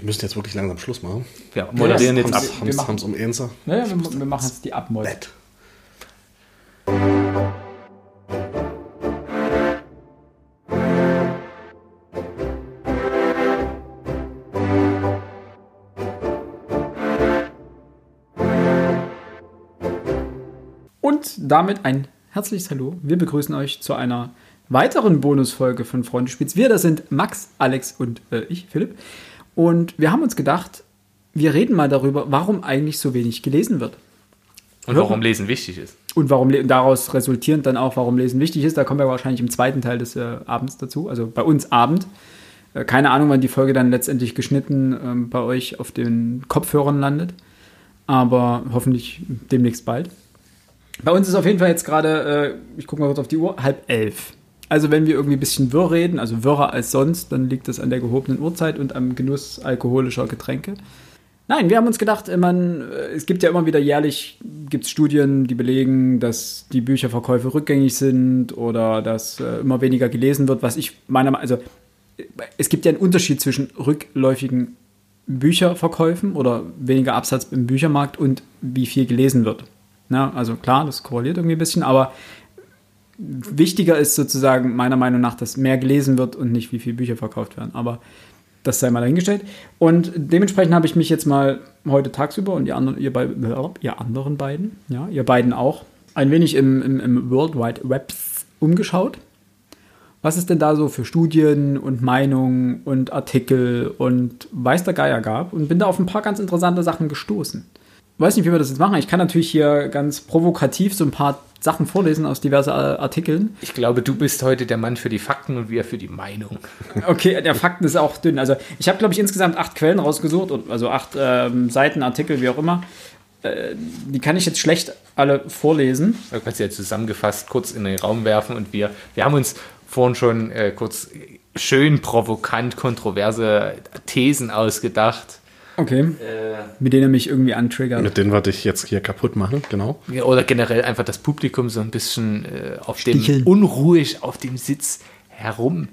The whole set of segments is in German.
Wir müssen jetzt wirklich langsam Schluss machen. Wir moderieren Ja, jetzt ab. Haben's, haben's, haben's um eins. Naja, wir, wir machen jetzt die Abmod. Bett. Und damit ein herzliches Hallo. Wir begrüßen euch zu einer weiteren Bonusfolge von Freunde Spitz. Wir, das sind Max, Alex und äh, ich, Philipp. Und wir haben uns gedacht, wir reden mal darüber, warum eigentlich so wenig gelesen wird. Und warum Lesen wichtig ist. Und warum daraus resultierend dann auch, warum Lesen wichtig ist. Da kommen wir wahrscheinlich im zweiten Teil des äh, Abends dazu. Also bei uns Abend. Äh, keine Ahnung, wann die Folge dann letztendlich geschnitten ähm, bei euch auf den Kopfhörern landet. Aber hoffentlich demnächst bald. Bei uns ist auf jeden Fall jetzt gerade, äh, ich gucke mal kurz auf die Uhr, halb elf. Also wenn wir irgendwie ein bisschen wirr reden, also wirrer als sonst, dann liegt das an der gehobenen Uhrzeit und am Genuss alkoholischer Getränke. Nein, wir haben uns gedacht, äh, man, äh, es gibt ja immer wieder jährlich gibt's Studien, die belegen, dass die Bücherverkäufe rückgängig sind oder dass äh, immer weniger gelesen wird, was ich meiner Meinung also äh, es gibt ja einen Unterschied zwischen rückläufigen Bücherverkäufen oder weniger Absatz im Büchermarkt und wie viel gelesen wird. Na, also klar, das korreliert irgendwie ein bisschen, aber wichtiger ist sozusagen meiner Meinung nach, dass mehr gelesen wird und nicht wie viele Bücher verkauft werden. Aber das sei mal dahingestellt. Und dementsprechend habe ich mich jetzt mal heute tagsüber und ihr, anderen, ihr, bei, ihr anderen beiden, ja, ihr beiden auch, ein wenig im, im, im World Wide Web umgeschaut. Was es denn da so für Studien und Meinungen und Artikel und weiß der Geier gab und bin da auf ein paar ganz interessante Sachen gestoßen. Weiß nicht, wie wir das jetzt machen. Ich kann natürlich hier ganz provokativ so ein paar Sachen vorlesen aus diverse äh, Artikeln. Ich glaube, du bist heute der Mann für die Fakten und wir für die Meinung. Okay, der Fakten ist auch dünn. Also ich habe, glaube ich, insgesamt acht Quellen rausgesucht, und- also acht ähm, Seiten, Artikel, wie auch immer. Äh, die kann ich jetzt schlecht alle vorlesen. Du kannst ja zusammengefasst kurz in den Raum werfen und wir, wir haben uns vorhin schon äh, kurz schön provokant kontroverse Thesen ausgedacht. Okay. Mit denen er mich irgendwie antriggert. Mit denen wir dich jetzt hier kaputt machen, genau. Ja, Oder generell einfach das Publikum so ein bisschen äh, auf Sticheln. dem unruhig auf dem Sitz herum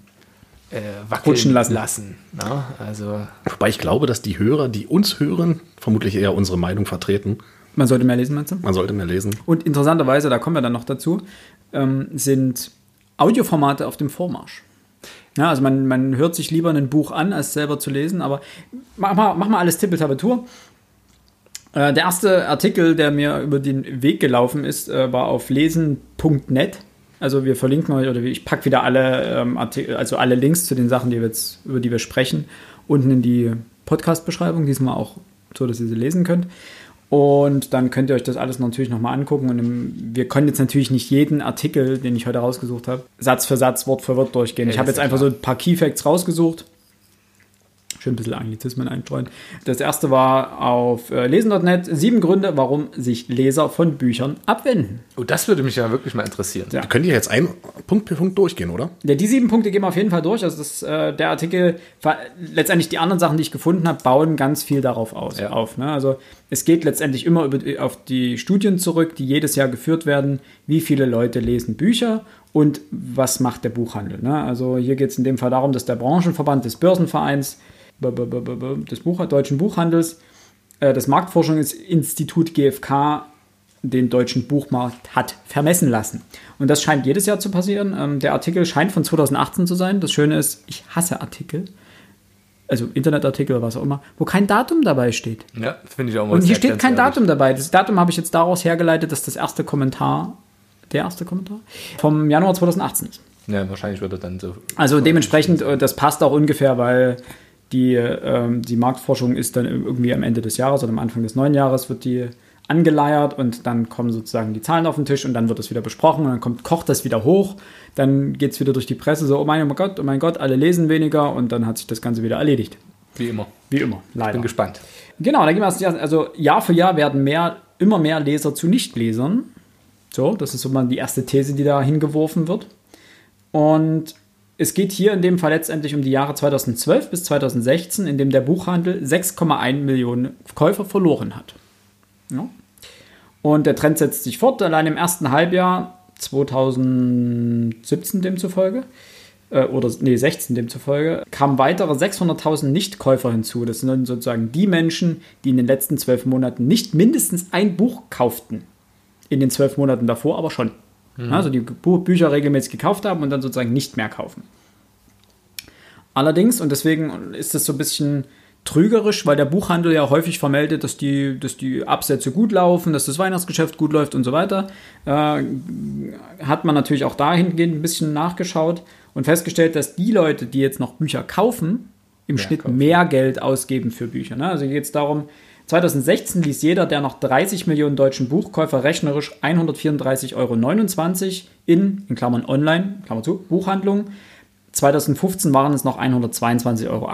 äh, wackeln Rutschen lassen. lassen ne? Also Wobei ich glaube, dass die Hörer, die uns hören, vermutlich eher unsere Meinung vertreten. Man sollte mehr lesen, meinst du? Man sollte mehr lesen. Und interessanterweise, da kommen wir dann noch dazu, ähm, sind Audioformate auf dem Vormarsch. Ja, also man, man hört sich lieber ein Buch an, als selber zu lesen, aber mach mal, mach mal alles Tippeltabetur. Äh, der erste Artikel, der mir über den Weg gelaufen ist, äh, war auf lesen.net. Also wir verlinken euch, oder ich packe wieder alle ähm, Artikel, also alle Links zu den Sachen, die wir jetzt, über die wir sprechen, unten in die Podcast-Beschreibung, diesmal auch so, dass ihr sie lesen könnt. Und dann könnt ihr euch das alles natürlich nochmal angucken. Und im, wir können jetzt natürlich nicht jeden Artikel, den ich heute rausgesucht habe, Satz für Satz, Wort für Wort durchgehen. Ja, ich habe jetzt einfach klar. so ein paar Keyfacts rausgesucht. Schön ein bisschen Anglizismen einstreuen. Das erste war auf äh, lesen.net. Sieben Gründe, warum sich Leser von Büchern abwenden. oh, das würde mich ja wirklich mal interessieren. Ja. Wir können hier jetzt einen Punkt für Punkt durchgehen, oder? Ja, die sieben Punkte gehen wir auf jeden Fall durch. Also das, äh, der Artikel, letztendlich die anderen Sachen, die ich gefunden habe, bauen ganz viel darauf aus, Ja. auf. Ne? Also es geht letztendlich immer über, die- auf die Studien zurück, die jedes Jahr geführt werden. Wie viele Leute lesen Bücher und was macht der Buchhandel? Ne? Also hier geht es in dem Fall darum, dass der Branchenverband des Börsenvereins, des Buch deutschen Buchhandels, äh, das Marktforschungsinstitut GfK den deutschen Buchmarkt hat vermessen lassen. Und das scheint jedes Jahr zu passieren. Ähm, der Artikel scheint von 2018 zu sein. Das Schöne ist, ich hasse Artikel, also Internetartikel oder was auch immer, wo kein Datum dabei steht. Ja, finde ich auch mal Und hier steht kein. Datum dabei. Das Datum habe ich jetzt daraus hergeleitet, dass das erste Kommentar, der erste Kommentar, vom Januar 2018 ist. Ja, wahrscheinlich wird er dann so. Also dementsprechend, äh, das passt auch ungefähr, weil die, ähm, die Marktforschung ist dann irgendwie am Ende des Jahres oder am Anfang des neuen Jahres wird die angeleiert und dann kommen sozusagen die Zahlen auf den Tisch und dann wird das wieder besprochen und dann kommt, kocht das wieder hoch, dann geht es wieder durch die Presse so, oh mein Gott, oh mein Gott, alle lesen weniger und dann hat sich das Ganze wieder erledigt. Wie immer. Wie immer, leider. Bin gespannt. Genau, da gehen wir also Jahr für Jahr werden mehr, immer mehr Leser zu Nichtlesern. So, das ist so mal die erste These, die da hingeworfen wird. Und es geht hier in dem Fall letztendlich um die Jahre 2012 bis 2016, in dem der Buchhandel 6,1 Millionen Käufer verloren hat. Ja. Und der Trend setzt sich fort. Allein im ersten Halbjahr 2017 demzufolge äh, oder nee, 16 demzufolge, kamen weitere 600.000 Nichtkäufer hinzu. Das sind dann sozusagen die Menschen, die in den letzten zwölf Monaten nicht mindestens ein Buch kauften. In den zwölf Monaten davor aber schon. Also die Bücher regelmäßig gekauft haben und dann sozusagen nicht mehr kaufen. Allerdings, und deswegen ist es so ein bisschen trügerisch, weil der Buchhandel ja häufig vermeldet, dass die, dass die Absätze gut laufen, dass das Weihnachtsgeschäft gut läuft und so weiter, äh, hat man natürlich auch dahingehend ein bisschen nachgeschaut und festgestellt, dass die Leute, die jetzt noch Bücher kaufen, im Mehr Schnitt kaufen. mehr Geld ausgeben für Bücher. Ne? Also geht es darum, 2016 ließ jeder der noch 30 Millionen deutschen Buchkäufer rechnerisch 134,29 Euro in, in Klammern online, Klammer zu, Buchhandlungen. 2015 waren es noch 122,78 Euro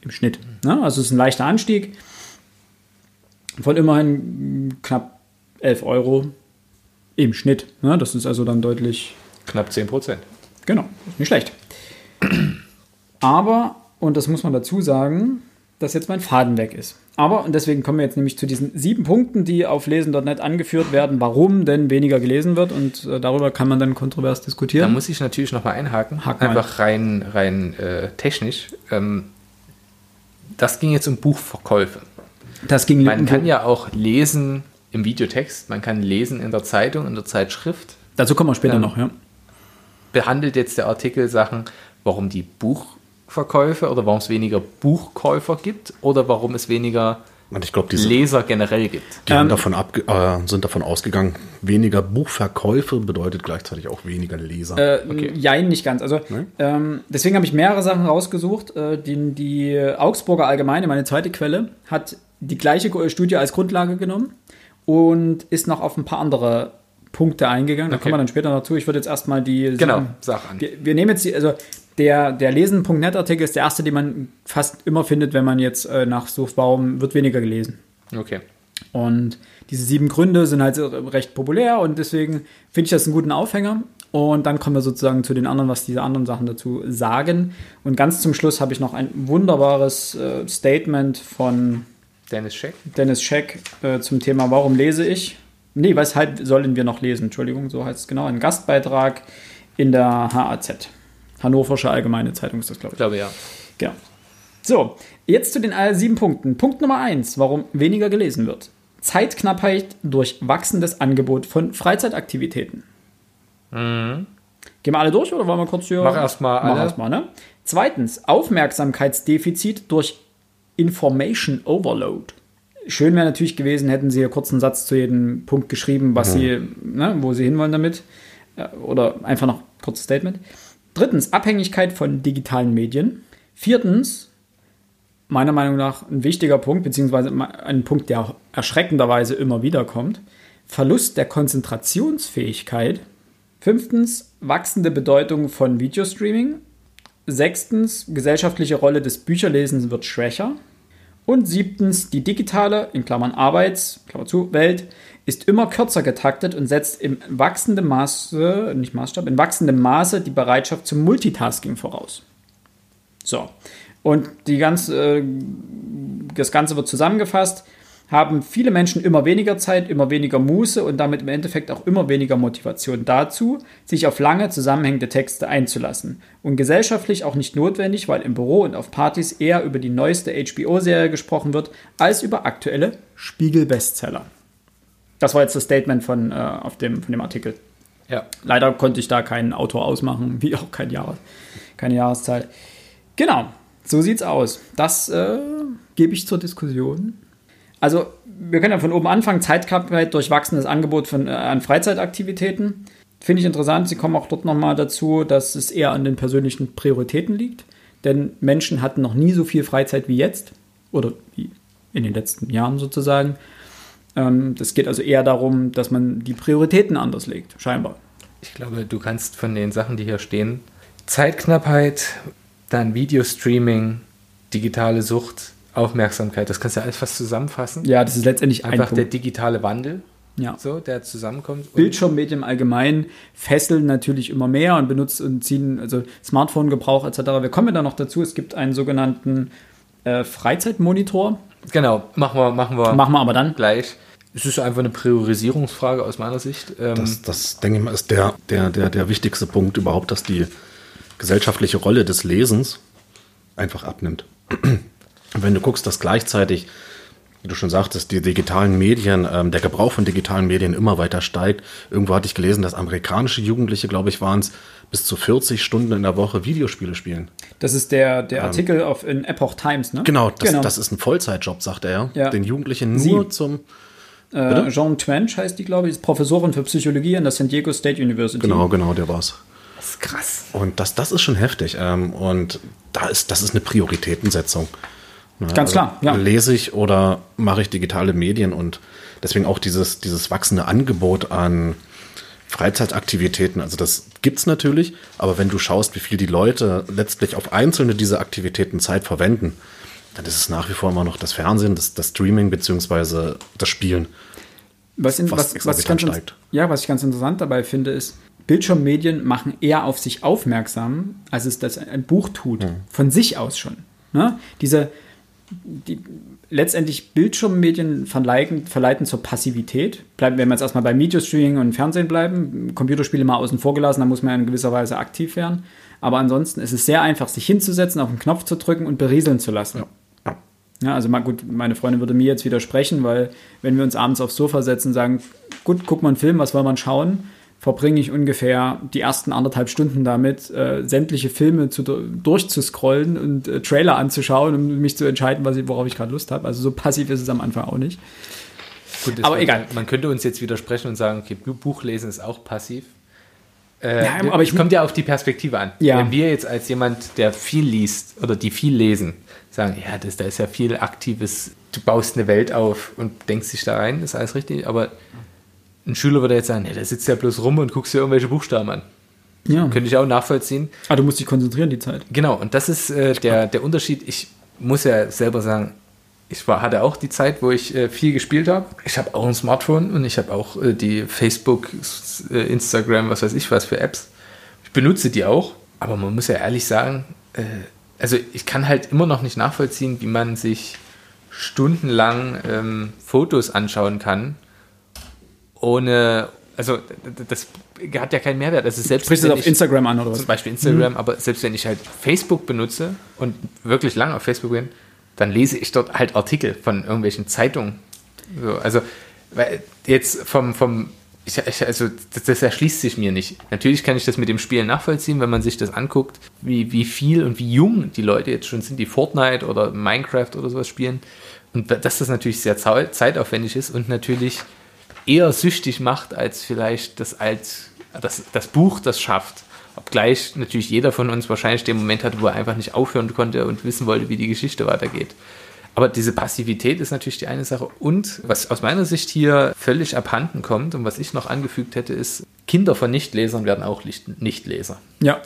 im Schnitt. Ne? Also es ist ein leichter Anstieg von immerhin knapp 11 Euro im Schnitt. Ne? Das ist also dann deutlich Knapp 10 Prozent. Genau, nicht schlecht. Aber, und das muss man dazu sagen, dass jetzt mein Faden weg ist. Aber, und deswegen kommen wir jetzt nämlich zu diesen sieben Punkten, die auf lesen.net angeführt werden, warum denn weniger gelesen wird. Und äh, darüber kann man dann kontrovers Da diskutieren. muss ich natürlich noch mal einhaken. Mal. Einfach rein, rein äh, technisch. Ähm, das ging jetzt um Buchverkäufe. Das ging Man kann ja auch lesen im Videotext, man kann lesen in der Zeitung, in der Zeitschrift. Dazu kommen wir später Ja. noch, ja. Behandelt jetzt der Artikel Sachen, warum die Buchverkäufe oder warum es weniger Buchkäufer gibt oder warum es weniger Und ich glaube, diese Leser generell gibt. die haben Ähm, davon abge äh, sind davon ausgegangen, weniger Buchverkäufe bedeutet gleichzeitig auch weniger Leser. Äh, Okay. Jein, nicht ganz. Also ähm, deswegen habe ich mehrere Sachen rausgesucht. Äh, die, die Augsburger Allgemeine, meine zweite Quelle, hat die gleiche Studie als Grundlage genommen und ist noch auf ein paar andere Punkte eingegangen. Da Okay. kommen wir dann später noch zu. Ich würde jetzt erstmal die. Genau, an. Wir, wir nehmen jetzt die, also der, der Lesen.net-Artikel ist der erste, den man fast immer findet, wenn man jetzt äh, nachsucht, warum wird weniger gelesen. Okay. Und diese sieben Gründe sind halt recht populär und deswegen finde ich das einen guten Aufhänger. Und dann kommen wir sozusagen zu den anderen, was diese anderen Sachen dazu sagen. Und ganz zum Schluss habe ich noch ein wunderbares äh, Statement von Dennis Scheck. Dennis Scheck äh, zum Thema Warum lese ich? Nee, weshalb sollen wir noch lesen? Entschuldigung, so heißt es genau. Ein Gastbeitrag in der HAZ. Hannoversche Allgemeine Zeitung ist das, glaube Ich ich. glaube ja. Genau. So, jetzt zu den sieben Punkten. Punkt Nummer eins, warum weniger gelesen wird. Zeitknappheit durch wachsendes Angebot von Freizeitaktivitäten. Gehen wir alle durch oder wollen wir kurz hier? Mach erst mal Mach alle. erst mal, ne? Zweitens, Aufmerksamkeitsdefizit durch Information Overload. Schön wäre natürlich gewesen, hätten sie hier kurz einen Satz zu jedem Punkt geschrieben, was sie, ne, wo sie hinwollen damit. Äh, Oder einfach noch kurzes Statement. Drittens, Abhängigkeit von digitalen Medien. Viertens, meiner Meinung nach ein wichtiger Punkt, beziehungsweise ein Punkt, der erschreckenderweise immer wieder kommt. Verlust der Konzentrationsfähigkeit. Fünftens, wachsende Bedeutung von Videostreaming. Sechstens, gesellschaftliche Rolle des Bücherlesens wird schwächer. Und siebtens, die digitale, in Klammern Arbeits, Klammer zu, Welt ist immer kürzer getaktet und setzt im wachsenden Maße, nicht Maßstab, in wachsendem Maße die Bereitschaft zum Multitasking voraus. So. Und die ganze, äh, das Ganze wird zusammengefasst. Haben viele Menschen immer weniger Zeit, immer weniger Muße und damit im Endeffekt auch immer weniger Motivation dazu, sich auf lange zusammenhängende Texte einzulassen. Und gesellschaftlich auch nicht notwendig, weil im Büro und auf Partys eher über die neueste HBO-Serie gesprochen wird, als über aktuelle Spiegel-Bestseller. Das war jetzt das Statement von, äh, auf dem, von dem Artikel. Ja. Leider konnte ich da keinen Autor ausmachen, wie auch kein Jahr, keine Jahreszahl. Genau, so sieht's aus. Das äh, gebe ich zur Diskussion. Also, wir können ja von oben anfangen. Zeitknappheit durch wachsendes Angebot von, äh, an Freizeitaktivitäten. Finde ich interessant. Sie kommen auch dort nochmal dazu, dass es eher an den persönlichen Prioritäten liegt. Denn Menschen hatten noch nie so viel Freizeit wie jetzt. Oder wie in den letzten Jahren sozusagen. Ähm, das geht also eher darum, dass man die Prioritäten anders legt, scheinbar. Ich glaube, du kannst von den Sachen, die hier stehen, Zeitknappheit, dann Videostreaming, digitale Sucht, Aufmerksamkeit, das kannst du ja alles fast zusammenfassen. Ja, das ist letztendlich Einfach ein der digitale Wandel, Ja. so, der zusammenkommt. Bildschirmmedien im Allgemeinen fesseln natürlich immer mehr und benutzen und ziehen, also Smartphone-Gebrauch etc. Wir kommen ja da noch dazu, es gibt einen sogenannten äh, Freizeitmonitor. Genau, machen wir, machen wir Machen wir aber dann. gleich. Es ist einfach eine Priorisierungsfrage aus meiner Sicht. Ähm, Das, das denke ich mal, ist der, der, der, der wichtigste Punkt überhaupt, dass die gesellschaftliche Rolle des Lesens einfach abnimmt. Wenn du guckst, dass gleichzeitig, wie du schon sagtest, die digitalen Medien, ähm, der Gebrauch von digitalen Medien immer weiter steigt. Irgendwo hatte ich gelesen, dass amerikanische Jugendliche, glaube ich, waren es, bis zu 40 Stunden in der Woche Videospiele spielen. Das ist der, der Artikel auf, in Epoch Times, ne? Genau das, das ist ein Vollzeitjob, sagt er. Ja. Den Jugendlichen nur Sie. zum. Äh, Jean Twench heißt die, glaube ich, ist Professorin für Psychologie an der San Diego State University. Genau, genau, der war's. Das ist krass. Und das, das ist schon heftig. Ähm, und da ist, das ist eine Prioritätensetzung. Ja, Ganz klar, ja. Lese ich oder mache ich digitale Medien und deswegen auch dieses, dieses wachsende Angebot an Freizeitaktivitäten. Also das gibt's natürlich, aber wenn du schaust, wie viel die Leute letztlich auf einzelne dieser Aktivitäten Zeit verwenden, dann ist es nach wie vor immer noch das Fernsehen, das, das Streaming beziehungsweise das Spielen. Was, in, was, was, ich ganz, ja, was ich ganz interessant dabei finde, ist, Bildschirmmedien machen eher auf sich aufmerksam, als es das ein Buch tut. Von sich aus schon. Ne? Diese, die, letztendlich Bildschirmmedien verleiten, verleiten zur Passivität. Bleiben, wenn wir jetzt erstmal beim Videostreaming und Fernsehen bleiben, Computerspiele mal außen vor gelassen, da muss man ja in gewisser Weise aktiv werden. Aber ansonsten ist es sehr einfach, sich hinzusetzen, auf den Knopf zu drücken und berieseln zu lassen. Ja. Ja, also mal gut, meine Freundin würde mir jetzt widersprechen, weil wenn wir uns abends aufs Sofa setzen und sagen, gut, guck mal einen Film, was wollen wir schauen, verbringe ich ungefähr die ersten anderthalb Stunden damit, äh, sämtliche Filme zu, durchzuscrollen und äh, Trailer anzuschauen, um mich zu entscheiden, was ich, worauf ich gerade Lust habe. Also so passiv ist es am Anfang auch nicht. Gut, Aber man, egal. Man könnte uns jetzt widersprechen und sagen, okay, Buchlesen ist auch passiv. Äh, Ja, aber ich- es kommt ja auf die Perspektive an. Ja. Wenn wir jetzt als jemand, der viel liest oder die viel lesen, sagen, ja, das, da ist ja viel Aktives, du baust eine Welt auf und denkst dich da rein, ist alles richtig, aber ein Schüler würde jetzt sagen, ja, der sitzt ja bloß rum und guckst dir irgendwelche Buchstaben an. Ja. Könnte ich auch nachvollziehen. Ah, du musst dich konzentrieren die Zeit. Genau, und das ist äh, der, der Unterschied. Ich muss ja selber sagen, ich war, hatte auch die Zeit, wo ich äh, viel gespielt habe. Ich habe auch ein Smartphone und ich habe auch äh, die Facebook, äh, Instagram, was weiß ich was für Apps. Ich benutze die auch, aber man muss ja ehrlich sagen, äh, also ich kann halt immer noch nicht nachvollziehen, wie man sich stundenlang ähm, Fotos anschauen kann, ohne, also das hat ja keinen Mehrwert. Also selbst Sprichst du das auf ich- Instagram an oder was? zum Beispiel Instagram, aber selbst wenn ich halt Facebook benutze und wirklich lange auf Facebook bin, dann lese ich dort halt Artikel von irgendwelchen Zeitungen. So, also, weil jetzt vom, vom ich, ich, also das, das erschließt sich mir nicht. Natürlich kann ich das mit dem Spielen nachvollziehen, wenn man sich das anguckt, wie, wie viel und wie jung die Leute jetzt schon sind, die Fortnite oder Minecraft oder sowas spielen. Und dass das natürlich sehr zeitaufwendig ist und natürlich eher süchtig macht, als vielleicht das, als, das, das Buch das schafft. Obgleich natürlich jeder von uns wahrscheinlich den Moment hatte, wo er einfach nicht aufhören konnte und wissen wollte, wie die Geschichte weitergeht. Aber diese Passivität ist natürlich die eine Sache. Und was aus meiner Sicht hier völlig abhanden kommt und was ich noch angefügt hätte, ist, Kinder von Nichtlesern werden auch Nichtleser. Ja.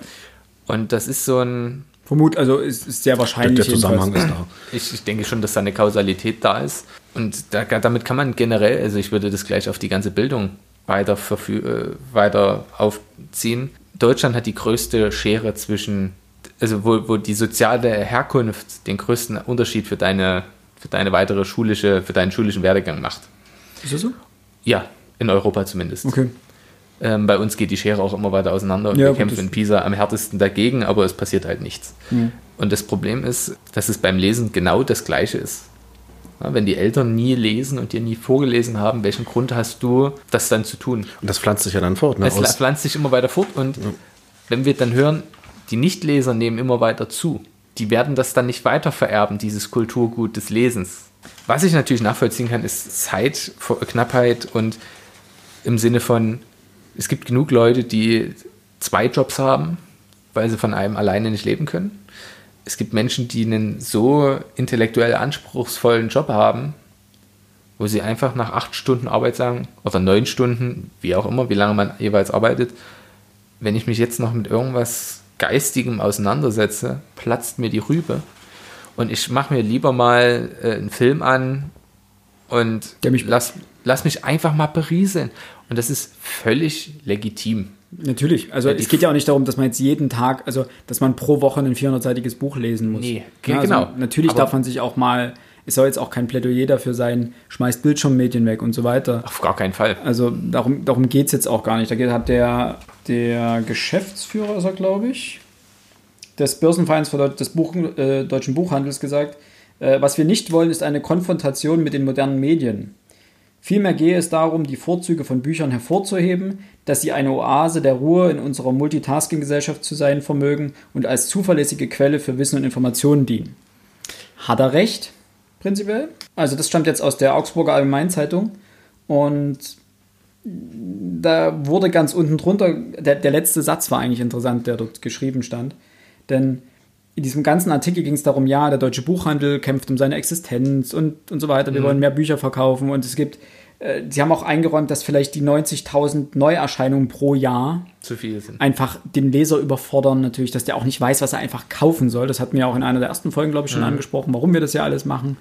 Und das ist so ein, Vermut, also ist, ist sehr Der, wahrscheinlich. der Zusammenhang ist da. ich, ich denke schon, dass da eine Kausalität da ist. Und da, damit kann man generell, also ich würde das gleich auf die ganze Bildung weiter, verfü- äh, weiter aufziehen. Deutschland hat die größte Schere zwischen, also wo, wo die soziale Herkunft den größten Unterschied für deine, für deine weitere schulische, für deinen schulischen Werdegang macht. Ist das so? Ja, in Europa zumindest. Okay. Ähm, bei uns geht die Schere auch immer weiter auseinander und Ja, wir kämpfen in Pisa am härtesten dagegen, aber es passiert halt nichts. Mhm. Und das Problem ist, dass es beim Lesen genau das Gleiche ist. Ja, wenn die Eltern nie lesen und dir nie vorgelesen haben, welchen Grund hast du, das dann zu tun? Und das pflanzt sich ja dann fort. Ne? Es Aus, pflanzt sich immer weiter fort und wenn wir dann hören, die Nichtleser nehmen immer weiter zu, die werden das dann nicht weiter vererben, dieses Kulturgut des Lesens. Was ich natürlich nachvollziehen kann, ist Zeitknappheit und im Sinne von, es gibt genug Leute, die zwei Jobs haben, weil sie von einem alleine nicht leben können. Es gibt Menschen, die einen so intellektuell anspruchsvollen Job haben, wo sie einfach nach acht Stunden Arbeit sagen, oder neun Stunden, wie auch immer, wie lange man jeweils arbeitet, wenn ich mich jetzt noch mit irgendwas Geistigem auseinandersetze, platzt mir die Rübe. Und ich mache mir lieber mal äh, einen Film an und mich- lass, lass mich einfach mal berieseln. Und das ist völlig legitim. Natürlich. Also Ja, es geht ja auch nicht darum, dass man jetzt jeden Tag, also dass man pro Woche ein 400-seitiges Buch lesen muss. Nee, ja, genau. Also, natürlich Aber- darf man sich auch mal, es soll jetzt auch kein Plädoyer dafür sein, schmeißt Bildschirmmedien weg und so weiter. Auf gar keinen Fall. Also darum, darum geht es jetzt auch gar nicht. Da geht, hat der, der Geschäftsführer, ist er, glaube ich, des Börsenvereins für des Buch, äh, deutschen Buchhandels gesagt, äh, was wir nicht wollen, ist eine Konfrontation mit den modernen Medien. Vielmehr gehe es darum, die Vorzüge von Büchern hervorzuheben, dass sie eine Oase der Ruhe in unserer Multitasking-Gesellschaft zu sein vermögen und als zuverlässige Quelle für Wissen und Informationen dienen. Hat er recht, prinzipiell? Also das stammt jetzt aus der Augsburger Allgemeinen Zeitung und da wurde ganz unten drunter, der, der letzte Satz war eigentlich interessant, der dort geschrieben stand. Denn in diesem ganzen Artikel ging es darum, ja, der deutsche Buchhandel kämpft um seine Existenz und, und so weiter. Wir mhm. wollen mehr Bücher verkaufen und es gibt, sie haben auch eingeräumt, dass vielleicht die 90.000 Neuerscheinungen pro Jahr zu viel sind. Einfach den Leser überfordern, natürlich, dass der auch nicht weiß, was er einfach kaufen soll. Das hatten wir auch in einer der ersten Folgen, glaube ich, schon mhm. angesprochen, warum wir das ja alles machen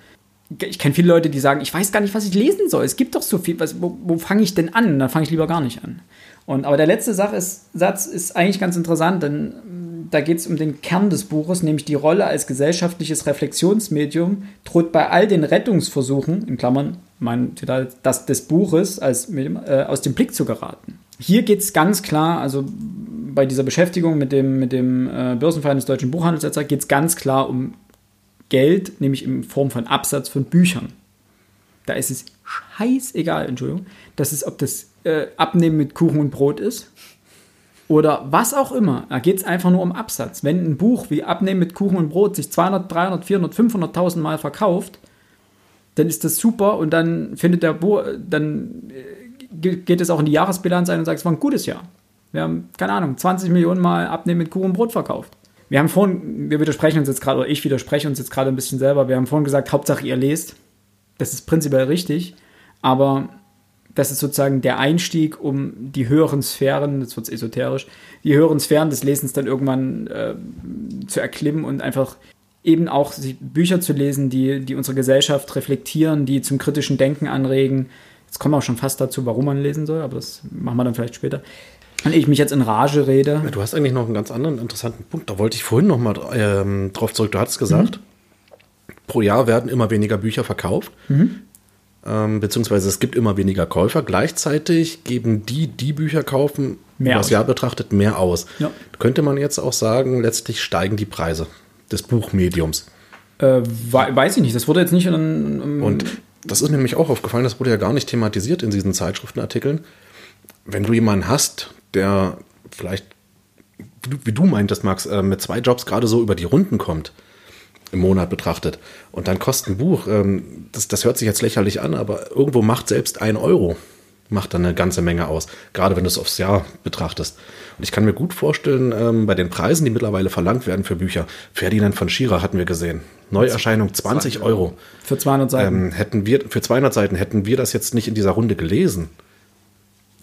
ich kenne viele Leute, die sagen, ich weiß gar nicht, was ich lesen soll. Es gibt doch so viel, was, wo, wo fange ich denn an? Dann fange ich lieber gar nicht an. Und, aber der letzte Sach ist, Satz ist eigentlich ganz interessant, denn mm, da geht es um den Kern des Buches, nämlich die Rolle als gesellschaftliches Reflexionsmedium droht bei all den Rettungsversuchen, in Klammern, mein Zitat, das des Buches als äh, aus dem Blick zu geraten. Hier geht es ganz klar, also bei dieser Beschäftigung mit dem, mit dem äh, Börsenverein des deutschen Buchhandels geht es ganz klar um Geld, nämlich in Form von Absatz von Büchern. Da ist es scheißegal, Entschuldigung, dass es, ob das äh, Abnehmen mit Kuchen und Brot ist oder was auch immer. Da geht es einfach nur um Absatz. Wenn ein Buch wie Abnehmen mit Kuchen und Brot sich 200, 300, 400, 500.000 Mal verkauft, dann ist das super und dann findet der Buch, dann äh, geht es auch in die Jahresbilanz ein und sagt, es war ein gutes Jahr. Wir haben, keine Ahnung, 20 Millionen Mal Abnehmen mit Kuchen und Brot verkauft wir haben vorhin, wir widersprechen uns jetzt gerade, oder ich widerspreche uns jetzt gerade ein bisschen selber, wir haben vorhin gesagt, Hauptsache ihr lest. Das ist prinzipiell richtig, aber das ist sozusagen der Einstieg, um die höheren Sphären, jetzt wird es esoterisch, die höheren Sphären des Lesens dann irgendwann äh, zu erklimmen und einfach eben auch Bücher zu lesen, die, die unsere Gesellschaft reflektieren, die zum kritischen Denken anregen. Jetzt kommen wir auch schon fast dazu, warum man lesen soll, aber das machen wir dann vielleicht später. Wenn ich mich jetzt in Rage rede. Ja, du hast eigentlich noch einen ganz anderen interessanten Punkt. Da wollte ich vorhin noch mal ähm, drauf zurück. Du hattest gesagt, mhm. pro Jahr werden immer weniger Bücher verkauft. Mhm. Ähm, beziehungsweise es gibt immer weniger Käufer. Gleichzeitig geben die, die Bücher kaufen, mehr das Jahr betrachtet, mehr aus. Ja. Könnte man jetzt auch sagen, letztlich steigen die Preise des Buchmediums. Äh, weiß ich nicht. Das wurde jetzt nicht in. in Und das ist nämlich auch aufgefallen, das wurde ja gar nicht thematisiert in diesen Zeitschriftenartikeln. Wenn du jemanden hast, der vielleicht, wie du meintest, Max, äh, mit zwei Jobs gerade so über die Runden kommt, im Monat betrachtet. Und dann kostet ein Buch, ähm, das, das hört sich jetzt lächerlich an, aber irgendwo macht selbst ein Euro, macht dann eine ganze Menge aus, gerade wenn du es aufs Jahr betrachtest. Und ich kann mir gut vorstellen, ähm, bei den Preisen, die mittlerweile verlangt werden für Bücher, Ferdinand von Schirach hatten wir gesehen, Neuerscheinung 20 Euro. Für 200 Seiten. Ähm, hätten wir, für 200 Seiten hätten wir das jetzt nicht in dieser Runde gelesen.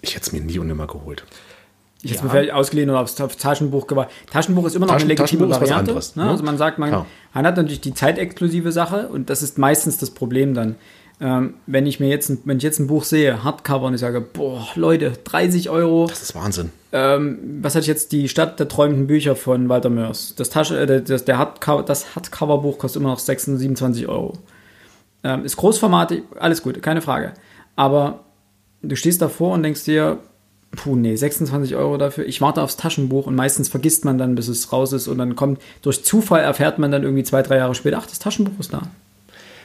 Ich hätte es mir nie und nimmer geholt. Ich ja. hätte es mir vielleicht ausgeliehen oder aufs, aufs Taschenbuch gewartet. Taschenbuch ist immer noch Taschen, eine legitime Variante. Anderes, ne? Also man sagt, man, ja. man, hat natürlich die zeitexklusive Sache und das ist meistens das Problem dann. Ähm, wenn ich mir jetzt, ein, wenn ich jetzt ein Buch sehe, Hardcover und ich sage, boah, Leute, 30 Euro. Das ist Wahnsinn. Ähm, was hat jetzt die Stadt der träumenden Bücher von Walter Mörs? Das, Tasche, äh, das, der Hardcover, das Hardcover-Buch kostet immer noch 26, 27 Euro. Ähm, ist großformatig, alles gut, keine Frage. Aber du stehst davor und denkst dir, Puh, nee, 26 Euro dafür. Ich warte aufs Taschenbuch und meistens vergisst man dann, bis es raus ist und dann kommt, durch Zufall erfährt man dann irgendwie zwei, drei Jahre später, ach, das Taschenbuch ist da.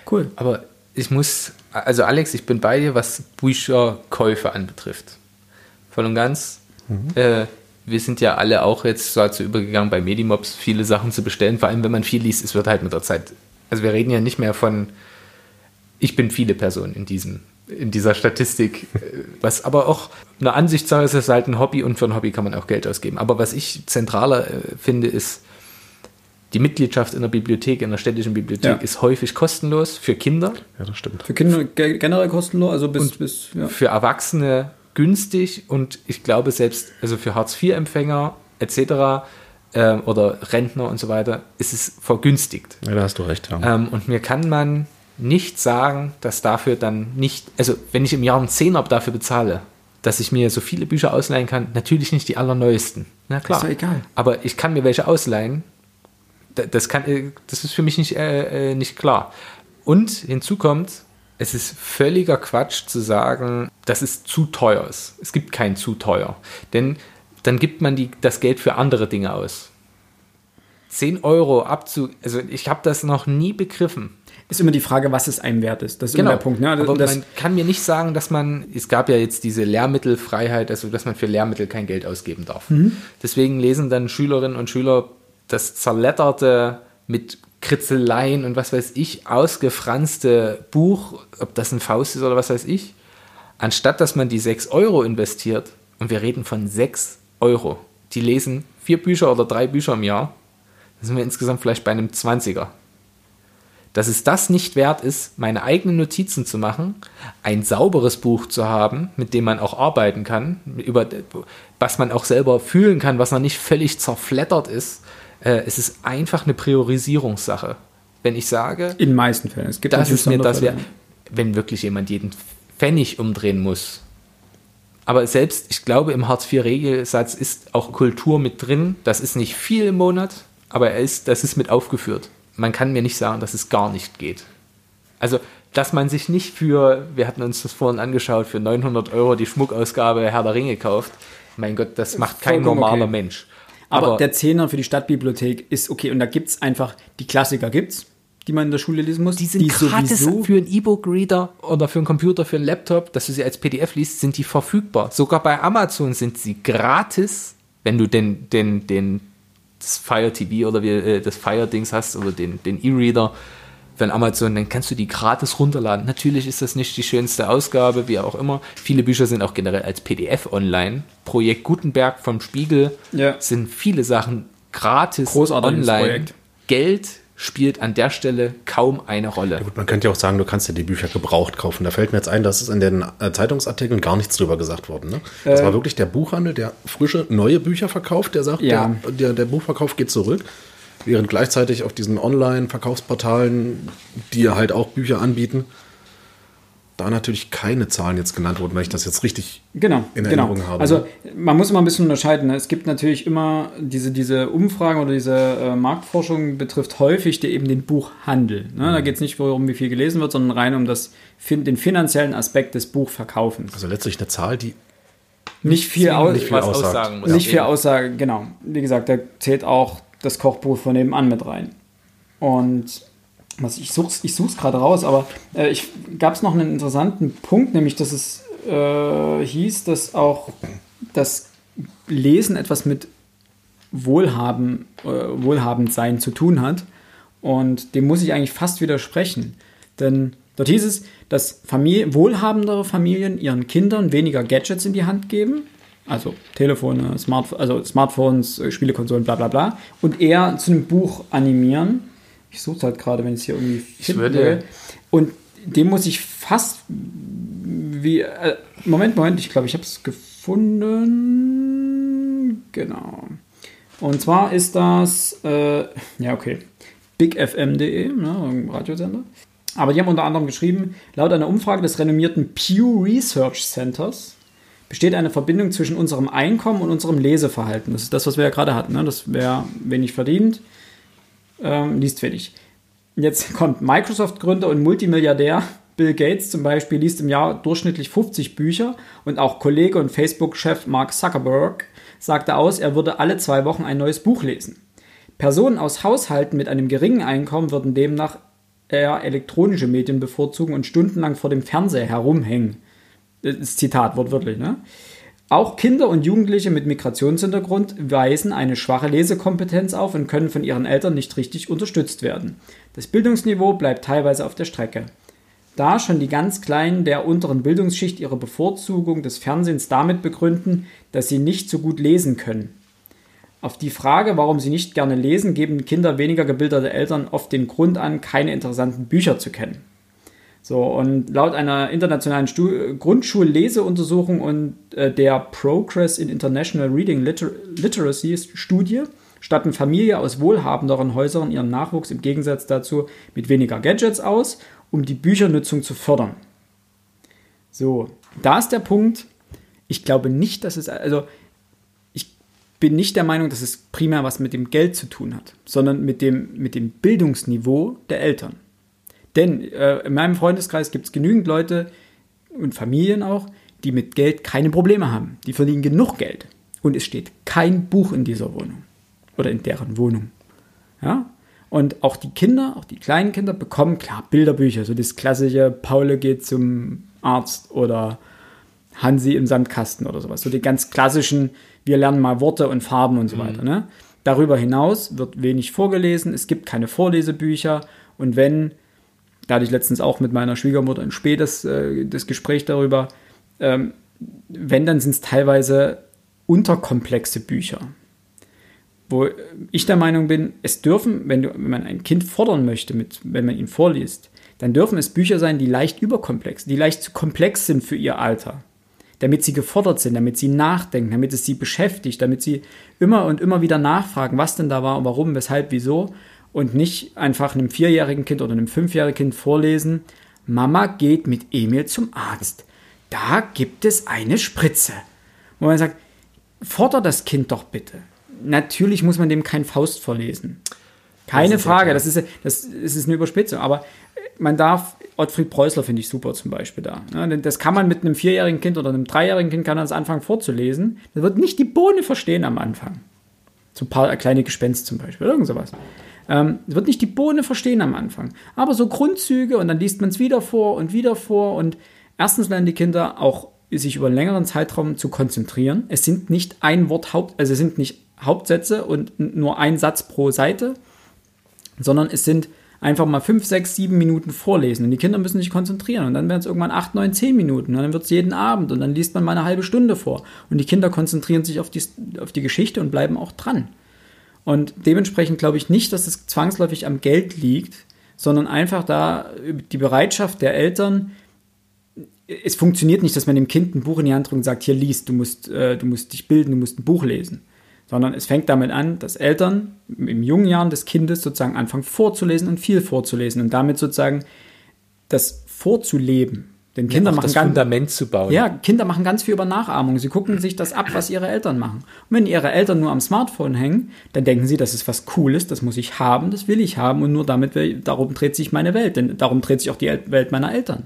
Cool. Aber ich muss, also Alex, ich bin bei dir, was Bücherkäufe anbetrifft. Voll und ganz. Mhm. Äh, wir sind ja alle auch jetzt dazu übergegangen, bei Medimobs viele Sachen zu bestellen. Vor allem, wenn man viel liest, es wird halt mit der Zeit. Also wir reden ja nicht mehr von, ich bin viele Personen in diesem in dieser Statistik. Was aber auch eine Ansichtssache ist, es ist halt ein Hobby und für ein Hobby kann man auch Geld ausgeben. Aber was ich zentraler äh, finde, ist, die Mitgliedschaft in der Bibliothek, in der städtischen Bibliothek, ja. ist häufig kostenlos für Kinder. Ja, das stimmt. Für Kinder generell kostenlos, also bis. bis ja. Für Erwachsene günstig und ich glaube selbst, also für Hartz-IV-Empfänger etc. Äh, oder Rentner und so weiter, ist es vergünstigt. Ja, da hast du recht, ja. Ähm, und mir kann man nicht sagen, dass dafür dann nicht, also wenn ich im Jahr einen Zehner dafür bezahle, dass ich mir so viele Bücher ausleihen kann, natürlich nicht die allerneuesten. Na klar. Ist doch egal. Aber ich kann mir welche ausleihen. Das, kann, äh, das ist für mich nicht, äh, äh, nicht klar. Und hinzu kommt, es ist völliger Quatsch zu sagen, dass es zu teuer ist. Es gibt kein zu teuer. Denn dann gibt man die, das Geld für andere Dinge aus. 10 Euro abzu... Also ich habe das noch nie begriffen. Ist immer die Frage, was es einem wert ist. Das ist Genau. immer der Punkt. Ne? Aber das, man kann mir nicht sagen, dass man, es gab ja jetzt diese Lehrmittelfreiheit, also dass man für Lehrmittel kein Geld ausgeben darf. Mhm. Deswegen lesen dann Schülerinnen und Schüler das zerletterte mit Kritzeleien und was weiß ich, ausgefranste Buch, ob das ein Faust ist oder was weiß ich, anstatt dass man die 6 Euro investiert, und wir reden von 6 Euro, die lesen vier Bücher oder drei Bücher im Jahr, dann sind wir insgesamt vielleicht bei einem 20er dass es das nicht wert ist, meine eigenen Notizen zu machen, ein sauberes Buch zu haben, mit dem man auch arbeiten kann, über was man auch selber fühlen kann, was noch nicht völlig zerflettert ist. Äh, es ist einfach eine Priorisierungssache. Wenn ich sage, in den meisten Fällen. Es gibt das ist mir das Sonderfälle. wert, wenn wirklich jemand jeden Pfennig umdrehen muss. Aber selbst, ich glaube, im Hartz-IV-Regelsatz ist auch Kultur mit drin. Das ist nicht viel im Monat, aber er ist, das ist mit aufgeführt. Man kann mir nicht sagen, dass es gar nicht geht. Also, dass man sich nicht für, wir hatten uns das vorhin angeschaut, für 900 Euro die Schmuckausgabe Herr der Ringe kauft. Mein Gott, das macht kein Vollkommen normaler okay. Mensch. Aber, der Zehner für die Stadtbibliothek ist okay. Und da gibt es einfach, die Klassiker gibt's, die man in der Schule lesen muss. Die sind gratis für einen E-Book-Reader oder für einen Computer, für einen Laptop, dass du sie als PDF liest, sind die verfügbar. Sogar bei Amazon sind sie gratis, wenn du den, den, den, das Fire TV oder wie, äh, das Fire-Dings hast oder den, den E-Reader von Amazon, dann kannst du die gratis runterladen. Natürlich ist das nicht die schönste Ausgabe, wie auch immer. Viele Bücher sind auch generell als PDF online. Projekt Gutenberg vom Spiegel Ja. sind viele Sachen gratis Großartiges online. Projekt. Geld spielt an der Stelle kaum eine Rolle. Gut, man könnte ja auch sagen, du kannst ja die Bücher gebraucht kaufen. Da fällt mir jetzt ein, dass es in den äh, Zeitungsartikeln gar nichts drüber gesagt worden. Ne? Das war wirklich der Buchhandel, der frische, neue Bücher verkauft, der sagt, Ja. der, der, der Buchverkauf geht zurück. Während gleichzeitig auf diesen Online-Verkaufsportalen, die ja halt auch Bücher anbieten, da natürlich keine Zahlen jetzt genannt wurden, wenn ich das jetzt richtig Genau, in genau. Erinnerung habe. Also man muss immer ein bisschen unterscheiden. Ne? Es gibt natürlich immer diese, diese Umfragen oder diese äh, Marktforschung betrifft häufig die, eben den Buchhandel. Ne? Da geht es nicht darum, wie viel gelesen wird, sondern rein um das, den finanziellen Aspekt des Buchverkaufens. also letztlich eine Zahl, die Nicht viel, aus, nicht viel was aussagen. aussagen muss. nicht viel Eben. Aussage, genau. Wie gesagt, da zählt auch das Kochbuch von nebenan mit rein. Und was ich such's, ich such's gerade raus, aber äh, gab es noch einen interessanten Punkt, nämlich dass es äh, hieß, dass auch das Lesen etwas mit Wohlhaben, äh, Wohlhabendsein zu tun hat. Und dem muss ich eigentlich fast widersprechen. Denn dort hieß es, dass Familie, wohlhabendere Familien ihren Kindern weniger Gadgets in die Hand geben. Also Telefone, Smart, also Smartphones, äh, Spielekonsolen, bla bla bla. Und eher zu einem Buch animieren. Ich suche halt gerade, wenn ich es hier irgendwie finden würde- will. Und dem muss ich fast wie. Äh, Moment, Moment, ich glaube, ich habe es gefunden. Genau. Und zwar ist das, äh, ja, okay, bigfm.de, ne, Radiosender. Aber die haben unter anderem geschrieben, laut einer Umfrage des renommierten Pew Research Centers besteht eine Verbindung zwischen unserem Einkommen und unserem Leseverhalten. Das ist das, was wir ja gerade hatten. Ne? Das wer wenig verdient, ähm, liest wenig. Jetzt kommt Microsoft-Gründer und Multimilliardär Bill Gates zum Beispiel liest im Jahr durchschnittlich 50 Bücher und auch Kollege und Facebook-Chef Mark Zuckerberg sagte aus, er würde alle zwei Wochen ein neues Buch lesen. Personen aus Haushalten mit einem geringen Einkommen würden demnach eher elektronische Medien bevorzugen und stundenlang vor dem Fernseher herumhängen. Das Zitat, wortwörtlich, ne? Auch Kinder und Jugendliche mit Migrationshintergrund weisen eine schwache Lesekompetenz auf und können von ihren Eltern nicht richtig unterstützt werden. Das Bildungsniveau bleibt teilweise auf der Strecke. Da schon die ganz Kleinen der unteren Bildungsschicht ihre Bevorzugung des Fernsehens damit begründen, dass sie nicht so gut lesen können. Auf die Frage, warum sie nicht gerne lesen, geben Kinder weniger gebildete Eltern oft den Grund an, keine interessanten Bücher zu kennen. So, und laut einer internationalen Stu Grundschulleseuntersuchung und äh, der Progress in International Reading Liter Literacy Studie statten Familien aus wohlhabenderen Häusern ihren Nachwuchs im Gegensatz dazu mit weniger Gadgets aus, um die Büchernutzung zu fördern. So, da ist der Punkt. Ich glaube nicht, dass es, also ich bin nicht der Meinung, dass es primär was mit dem Geld zu tun hat, sondern mit dem, mit dem Bildungsniveau der Eltern. Denn äh, in meinem Freundeskreis gibt es genügend Leute und Familien auch, die mit Geld keine Probleme haben. Die verdienen genug Geld. Und es steht kein Buch in dieser Wohnung. Oder in deren Wohnung. Ja? Und auch die Kinder, auch die kleinen Kinder bekommen, klar, Bilderbücher, so das klassische Paule geht zum Arzt oder Hansi im Sandkasten oder sowas. So die ganz klassischen, wir lernen mal Worte und Farben und so mhm. weiter. Ne? Darüber hinaus wird wenig vorgelesen, es gibt keine Vorlesebücher und wenn, da hatte ich letztens auch mit meiner Schwiegermutter ein spätes äh, das Gespräch darüber, ähm, wenn, dann sind es teilweise unterkomplexe Bücher. Wo ich der Meinung bin, es dürfen, wenn, du, wenn man ein Kind fordern möchte, mit, wenn man ihn vorliest, dann dürfen es Bücher sein, die leicht überkomplex, die leicht zu komplex sind für ihr Alter damit sie gefordert sind, damit sie nachdenken, damit es sie beschäftigt, damit sie immer und immer wieder nachfragen, was denn da war und warum, weshalb, wieso und nicht einfach einem vierjährigen Kind oder einem fünfjährigen Kind vorlesen, Mama geht mit Emil zum Arzt. Da gibt es eine Spritze. Wo man sagt, fordert das Kind doch bitte. Natürlich muss man dem kein Faust vorlesen. Keine das Frage, das ist, das, ist eine Überspitzung. Aber man darf Ottfried Preußler finde ich super zum Beispiel da. das kann man mit einem vierjährigen Kind oder einem dreijährigen Kind kann das anfangen vorzulesen. Das wird nicht die Bohne verstehen am Anfang. So ein paar kleine Gespenst zum Beispiel, irgend sowas. Ähm, wird nicht die Bohne verstehen am Anfang. Aber so Grundzüge und dann liest man es wieder vor und wieder vor und erstens lernen die Kinder auch sich über einen längeren Zeitraum zu konzentrieren. Es sind nicht ein Wort Haupt, also es sind nicht Hauptsätze und nur ein Satz pro Seite, sondern es sind einfach mal 5, 6, 7 Minuten vorlesen. Und die Kinder müssen sich konzentrieren. Und dann werden es irgendwann 8, 9, 10 Minuten. Und dann wird es jeden Abend. Und dann liest man mal eine halbe Stunde vor. Und die Kinder konzentrieren sich auf die, auf die Geschichte und bleiben auch dran. Und dementsprechend glaube ich nicht, dass es zwangsläufig am Geld liegt, sondern einfach da die Bereitschaft der Eltern, es funktioniert nicht, dass man dem Kind ein Buch in die Hand drückt und sagt, hier liest, du musst, äh, du musst dich bilden, du musst ein Buch lesen sondern es fängt damit an, dass Eltern im jungen Jahren des Kindes sozusagen anfangen vorzulesen und viel vorzulesen und damit sozusagen das vorzuleben. Denn Kinder ja, machen das ganz, Fundament zu bauen. Ja, Kinder machen ganz viel über Nachahmung. Sie gucken sich das ab, was ihre Eltern machen. Und wenn ihre Eltern nur am Smartphone hängen, dann denken sie, das ist was Cooles, das muss ich haben, das will ich haben und nur damit darum dreht sich meine Welt, denn darum dreht sich auch die Welt meiner Eltern.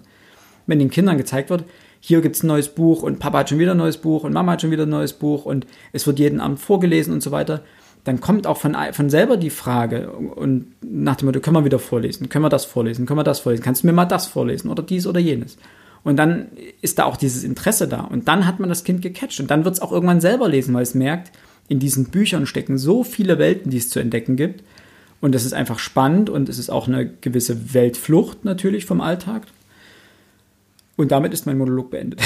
Wenn den Kindern gezeigt wird, hier gibt es ein neues Buch und Papa hat schon wieder ein neues Buch und Mama hat schon wieder ein neues Buch und es wird jeden Abend vorgelesen und so weiter, dann kommt auch von, von selber die Frage und nach dem Motto, können wir wieder vorlesen, können wir das vorlesen, können wir das vorlesen, kannst du mir mal das vorlesen oder dies oder jenes. Und dann ist da auch dieses Interesse da und dann hat man das Kind gecatcht und dann wird es auch irgendwann selber lesen, weil es merkt, in diesen Büchern stecken so viele Welten, die es zu entdecken gibt. Und es ist einfach spannend und es ist auch eine gewisse Weltflucht natürlich vom Alltag. Und damit ist mein Monolog beendet.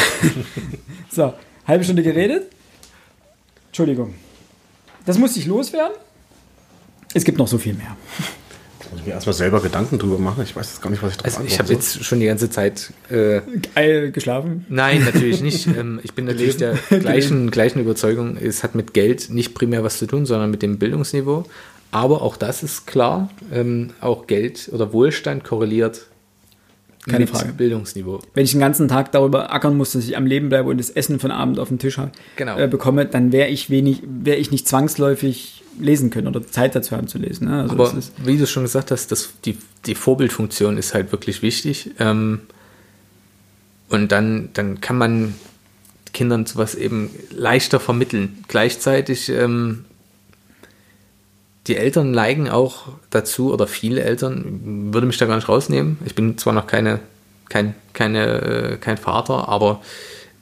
so, halbe Stunde geredet. Entschuldigung. Das musste ich loswerden. Es gibt noch so viel mehr. Da muss ich mir erstmal selber Gedanken drüber machen. Ich weiß jetzt gar nicht, was ich drauf also Ich habe jetzt schon die ganze Zeit äh, Geil geschlafen. Nein, natürlich nicht. Ähm, ich bin natürlich der gleichen, gleichen Überzeugung. Es hat mit Geld nicht primär was zu tun, sondern mit dem Bildungsniveau. Aber auch das ist klar. Ähm, auch Geld oder Wohlstand korreliert keine mit Frage. Bildungsniveau. Wenn ich den ganzen Tag darüber ackern muss, dass ich am Leben bleibe und das Essen von Abend auf den Tisch genau. äh, bekomme, dann wäre ich wenig, wäre ich nicht zwangsläufig lesen können oder Zeit dazu haben zu lesen. Ne? Also Aber wie du schon gesagt hast, das, die, die Vorbildfunktion ist halt wirklich wichtig. Ähm, und dann, dann kann man Kindern sowas eben leichter vermitteln. Gleichzeitig ähm, die Eltern neigen auch dazu, oder viele Eltern, würde mich da gar nicht rausnehmen. Ich bin zwar noch keine, kein, keine, äh, kein Vater, aber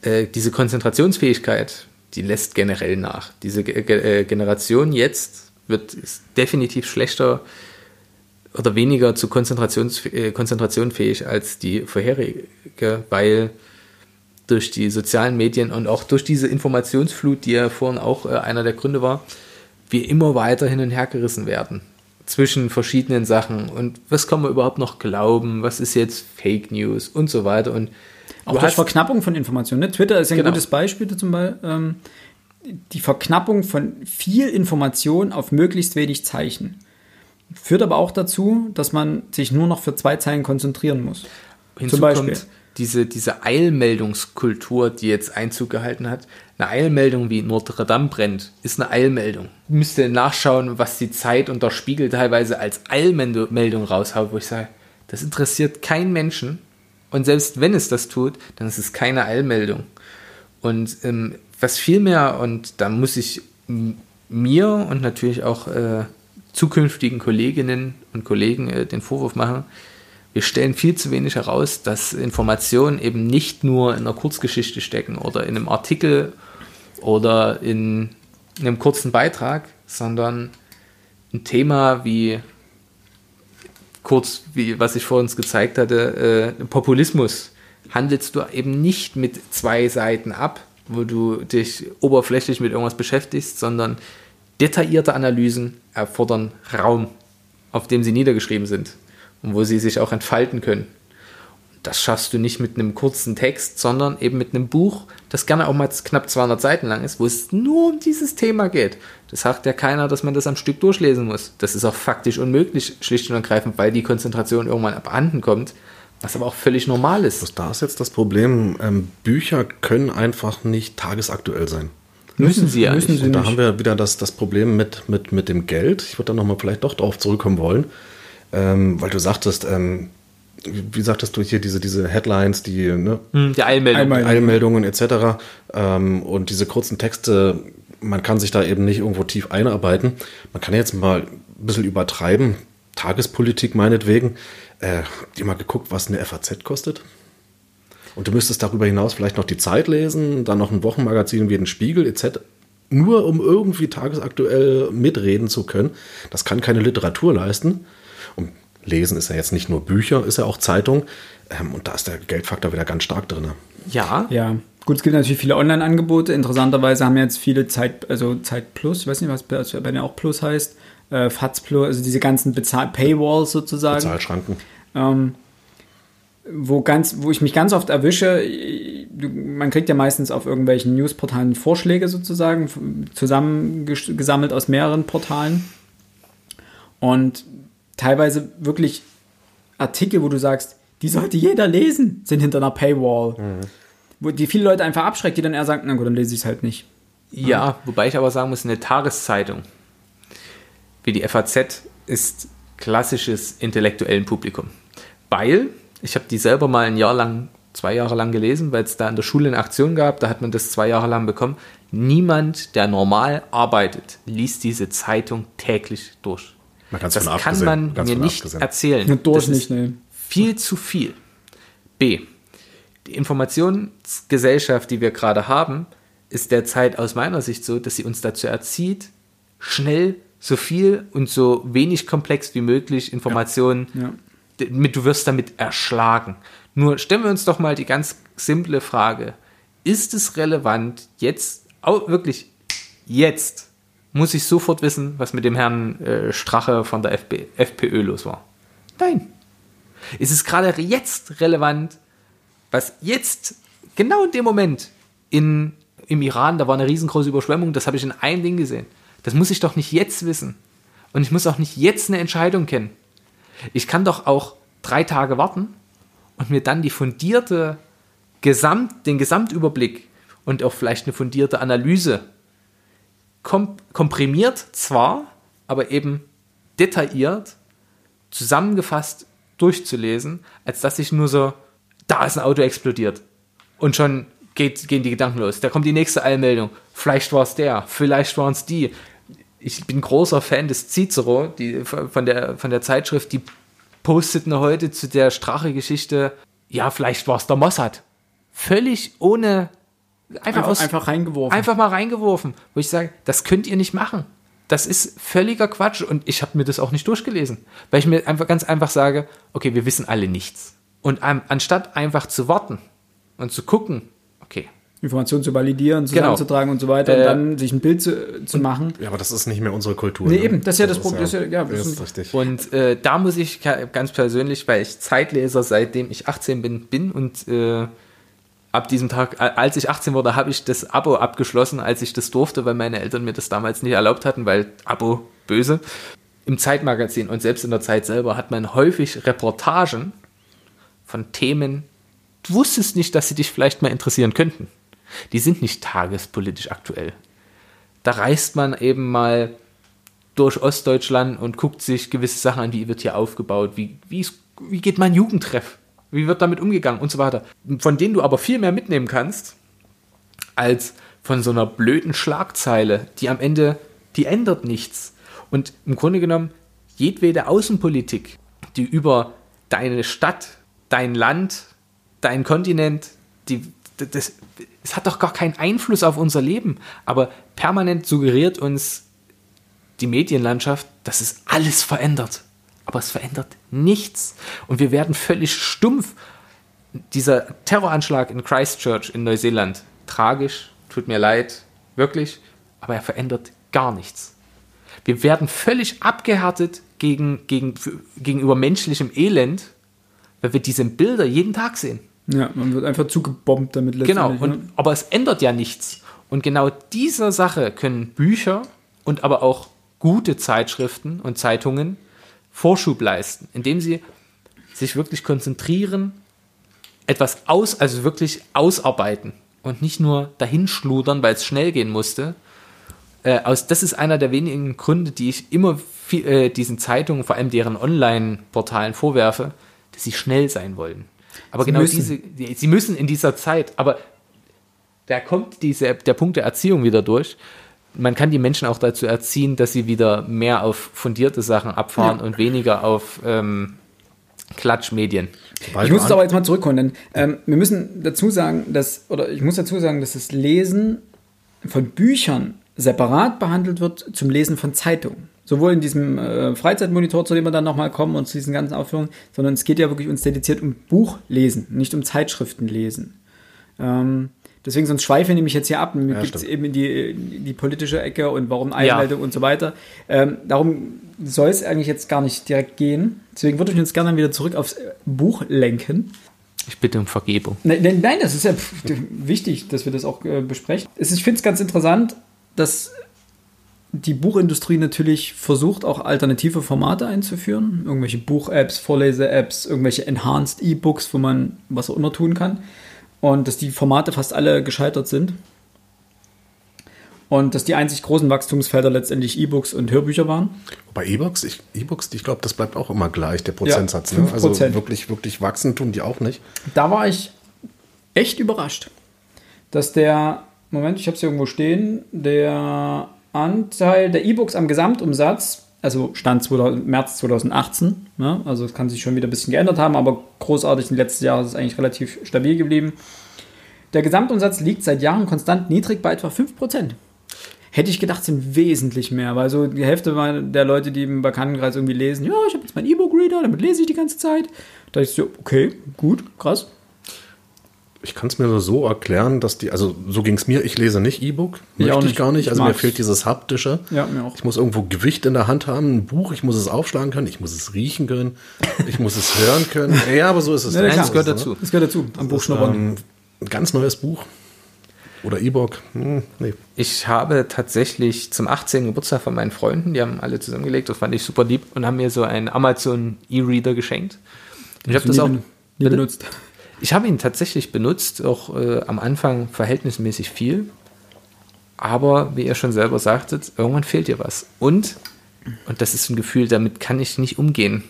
äh, diese Konzentrationsfähigkeit, die lässt generell nach. Diese äh, Generation jetzt wird definitiv schlechter oder weniger zu Konzentrations, äh, Konzentration fähig als die vorherige, weil durch die sozialen Medien und auch durch diese Informationsflut, die ja vorhin auch einer der Gründe war, wir immer weiter hin und her gerissen werden zwischen verschiedenen Sachen und was kann man überhaupt noch glauben, was ist jetzt Fake News und so weiter und auch durch Verknappung von Informationen. Ne? Twitter ist ein genau. gutes Beispiel zum Beispiel. Ähm, die Verknappung von viel Information auf möglichst wenig Zeichen führt aber auch dazu, dass man sich nur noch für zwei Zeilen konzentrieren muss. Hinzu zum Beispiel. Kommt, diese, diese Eilmeldungskultur, die jetzt Einzug gehalten hat. Eine Eilmeldung wie Notre Dame brennt, ist eine Eilmeldung. Müsst ihr nachschauen, was die Zeit und der Spiegel teilweise als Eilmeldung raushaut, wo ich sage, das interessiert keinen Menschen. Und selbst wenn es das tut, dann ist es keine Eilmeldung. Und ähm, was viel mehr, und da muss ich mir und natürlich auch äh, zukünftigen Kolleginnen und Kollegen äh, den Vorwurf machen, wir stellen viel zu wenig heraus, dass Informationen eben nicht nur in einer Kurzgeschichte stecken oder in einem Artikel oder in einem kurzen Beitrag, sondern ein Thema wie kurz, wie was ich vor uns gezeigt hatte, äh, Populismus, handelst du eben nicht mit zwei Seiten ab, wo du dich oberflächlich mit irgendwas beschäftigst, sondern detaillierte Analysen erfordern Raum, auf dem sie niedergeschrieben sind und wo sie sich auch entfalten können. Das schaffst du nicht mit einem kurzen Text, sondern eben mit einem Buch, das gerne auch mal knapp 200 Seiten lang ist, wo es nur um dieses Thema geht. Das sagt ja keiner, dass man das am Stück durchlesen muss. Das ist auch faktisch unmöglich, schlicht und ergreifend, weil die Konzentration irgendwann abhanden kommt, was aber auch völlig normal ist. Was da ist jetzt das Problem, ähm, Bücher können einfach nicht tagesaktuell sein. Müssen sie ja müssen nicht. sie Und da nicht. haben wir wieder das, das Problem mit, mit, mit dem Geld. Ich würde da nochmal vielleicht doch drauf zurückkommen wollen, ähm, weil du sagtest, ähm, wie, sagtest du hier diese, diese Headlines, die ne, Hm, Die Eilmeldung. Einmal- Eilmeldungen etc. Ähm, und diese kurzen Texte, man kann sich da eben nicht irgendwo tief einarbeiten. Man kann jetzt mal ein bisschen übertreiben, Tagespolitik meinetwegen. Äh, habt ihr mal geguckt, was eine FAZ kostet? Und du müsstest darüber hinaus vielleicht noch die Zeit lesen, dann noch ein Wochenmagazin wie den Spiegel etc. Nur um irgendwie tagesaktuell mitreden zu können. Das kann keine Literatur leisten. Lesen ist ja jetzt nicht nur Bücher, ist ja auch Zeitung. Ähm, und da ist der Geldfaktor wieder ganz stark drin. Ja, Ja, gut, es gibt natürlich viele Online-Angebote. Interessanterweise haben jetzt viele Zeit, also Zeit Plus, ich weiß nicht, was bei denen auch Plus heißt, äh, FATS Plus, also diese ganzen Bezahl Paywalls sozusagen. Zahlschranken. ähm, wo ganz, wo ich mich ganz oft erwische, man kriegt ja meistens auf irgendwelchen Newsportalen Vorschläge sozusagen, zusammengesammelt aus mehreren Portalen. Und teilweise wirklich Artikel, wo du sagst, die sollte jeder lesen, sind hinter einer Paywall. Wo die viele Leute einfach abschreckt, die dann eher sagen, na gut, dann lese ich es halt nicht. Ja, wobei ich aber sagen muss, eine Tageszeitung wie die FAZ ist klassisches intellektuellen Publikum. Weil, ich habe die selber mal ein Jahr lang, zwei Jahre lang gelesen, weil es da in der Schule eine Aktion gab, da hat man das zwei Jahre lang bekommen. Niemand, der normal arbeitet, liest diese Zeitung täglich durch. Das von kann man ganz mir nicht abgesehen. erzählen. Ja, durch das nicht, ist nee. viel zu viel. B. Die Informationsgesellschaft, die wir gerade haben, ist derzeit aus meiner Sicht so, dass sie uns dazu erzieht, schnell so viel und so wenig komplex wie möglich Informationen, Ja. d- mit, du wirst damit erschlagen. Nur stellen wir uns doch mal die ganz simple Frage. Ist es relevant, jetzt, au- wirklich jetzt, muss ich sofort wissen, was mit dem Herrn äh, Strache von der FP, FPÖ los war? Nein. Ist es gerade jetzt relevant, was jetzt, genau in dem Moment, in, im Iran, da war eine riesengroße Überschwemmung, das habe ich in einem Ding gesehen. Das muss ich doch nicht jetzt wissen. Und ich muss auch nicht jetzt eine Entscheidung kennen. Ich kann doch auch drei Tage warten und mir dann die fundierte Gesamt, den Gesamtüberblick und auch vielleicht eine fundierte Analyse kom komprimiert zwar, aber eben detailliert zusammengefasst durchzulesen, als dass ich nur so, da ist ein Auto explodiert. Und schon geht, gehen die Gedanken los. Da kommt die nächste Eilmeldung. Vielleicht war es der, vielleicht waren es die. Ich bin großer Fan des Cicero, die, von, der, von der Zeitschrift, die posteten heute zu der Strache-Geschichte, ja, vielleicht war es der Mossad. Völlig ohne, einfach, Einfach, aus, einfach reingeworfen. einfach mal reingeworfen, wo ich sage, das könnt ihr nicht machen. Das ist völliger Quatsch und ich habe mir das auch nicht durchgelesen, weil ich mir einfach ganz einfach sage, okay, wir wissen alle nichts. Und an, anstatt einfach zu warten und zu gucken, okay, Informationen zu validieren, Genau. zusammenzutragen und so weiter Äh, und dann sich ein Bild zu, zu machen. Ja, aber das ist nicht mehr unsere Kultur. Nee, ne? eben, das ist ja das Problem, das ist ja- ja, das ist- richtig. Und äh, da muss ich ganz persönlich, weil ich Zeitleser seitdem ich 18 bin, bin und äh, ab diesem Tag, als ich 18 wurde, habe ich das Abo abgeschlossen, als ich das durfte, weil meine Eltern mir das damals nicht erlaubt hatten, weil Abo böse. Im Zeitmagazin und selbst in der Zeit selber hat man häufig Reportagen von Themen, du wusstest nicht, dass sie dich vielleicht mal interessieren könnten. Die sind nicht tagespolitisch aktuell. Da reist man eben mal durch Ostdeutschland und guckt sich gewisse Sachen an, wie wird hier aufgebaut, wie, wie, ist, wie geht mein Jugendtreff, wie wird damit umgegangen und so weiter. Von denen du aber viel mehr mitnehmen kannst, als von so einer blöden Schlagzeile, die am Ende, die ändert nichts. Und im Grunde genommen, jedwede Außenpolitik, die über deine Stadt, dein Land, dein Kontinent, die, das, es hat doch gar keinen Einfluss auf unser Leben. Aber permanent suggeriert uns die Medienlandschaft, dass es alles verändert. Aber es verändert nichts. Und wir werden völlig stumpf. Dieser Terroranschlag in Christchurch in Neuseeland, tragisch, tut mir leid, wirklich, aber er verändert gar nichts. Wir werden völlig abgehärtet gegen, gegen, gegenüber menschlichem Elend, weil wir diese Bilder jeden Tag sehen. Ja, man wird einfach zugebombt damit Genau, und, ne? aber es ändert ja nichts. Und genau dieser Sache können Bücher und aber auch gute Zeitschriften und Zeitungen Vorschub leisten, indem sie sich wirklich konzentrieren, etwas aus, also wirklich ausarbeiten und nicht nur dahinschludern, weil es schnell gehen musste. Äh, aus, das ist einer der wenigen Gründe, die ich immer viel, äh, diesen Zeitungen, vor allem deren Online-Portalen vorwerfe, dass sie schnell sein wollen. Aber sie genau müssen. diese, die, sie müssen in dieser Zeit, aber da kommt diese, der Punkt der Erziehung wieder durch. Man kann die Menschen auch dazu erziehen, dass sie wieder mehr auf fundierte Sachen abfahren ja. und weniger auf ähm, Klatschmedien. Ich muss es aber jetzt mal zurückkommen, denn ähm, wir müssen dazu sagen, dass, oder ich muss dazu sagen, dass das Lesen von Büchern separat behandelt wird zum Lesen von Zeitungen. Sowohl in diesem äh, Freizeitmonitor, zu dem wir dann nochmal kommen und zu diesen ganzen Aufführungen, sondern es geht ja wirklich uns dediziert um Buchlesen, nicht um Zeitschriftenlesen. Ähm, deswegen, sonst schweife ich nämlich jetzt hier ab. Mir ja, gibt es eben in die, in die politische Ecke und warum Einmeldung ja. und so weiter. Ähm, darum soll es eigentlich jetzt gar nicht direkt gehen. Deswegen würde ich uns gerne wieder zurück aufs Buch lenken. Ich bitte um Vergebung. Nein, nein das ist ja wichtig, dass wir das auch äh, besprechen. Ich finde es ganz interessant, dass die Buchindustrie natürlich versucht, auch alternative Formate einzuführen. Irgendwelche Buch-Apps, Vorlese-Apps, irgendwelche Enhanced E-Books, wo man was auch immer tun kann. Und dass die Formate fast alle gescheitert sind. Und dass die einzig großen Wachstumsfelder letztendlich E-Books und Hörbücher waren. Bei E-Books, ich, E-Books, ich glaube, das bleibt auch immer gleich, der Prozentsatz. Ja, ne? Also wirklich, wirklich wachsen tun die auch nicht. Da war ich echt überrascht, dass der, Moment, ich habe es irgendwo stehen, der Anteil der E-Books am Gesamtumsatz, also Stand 2000, März 2018, ne? also es kann sich schon wieder ein bisschen geändert haben, aber großartig im letzten Jahr ist es eigentlich relativ stabil geblieben. Der Gesamtumsatz liegt seit Jahren konstant niedrig bei etwa 5%. Hätte ich gedacht, sind wesentlich mehr, weil so die Hälfte der Leute, die im Bekanntenkreis irgendwie lesen, ja, ich habe jetzt meinen E-Book-Reader, damit lese ich die ganze Zeit. Da ich so, okay, gut, krass ich kann es mir nur so erklären, dass die, also so ging es mir, ich lese nicht E-Book, möchte ich, ich gar nicht, also mir fehlt dieses haptische. Ja, mir auch. Ich muss irgendwo Gewicht in der Hand haben, ein Buch, ich muss es aufschlagen können, ich muss es riechen können, ich muss es hören können. Ja, aber so ist es. Ja, das, gehört dazu. Das gehört dazu, am Buch schnuppern. Ähm, ein ganz neues Buch. Oder E-Book. Hm, nee. Ich habe tatsächlich zum 18. Geburtstag von meinen Freunden, die haben alle zusammengelegt, das fand ich super lieb und haben mir so einen Amazon E-Reader geschenkt. Ich habe das auch nie benutzt. Ich habe ihn tatsächlich benutzt, auch äh, am Anfang verhältnismäßig viel. Aber wie ihr schon selber sagtet, irgendwann fehlt dir was. Und, und das ist ein Gefühl, damit kann ich nicht umgehen.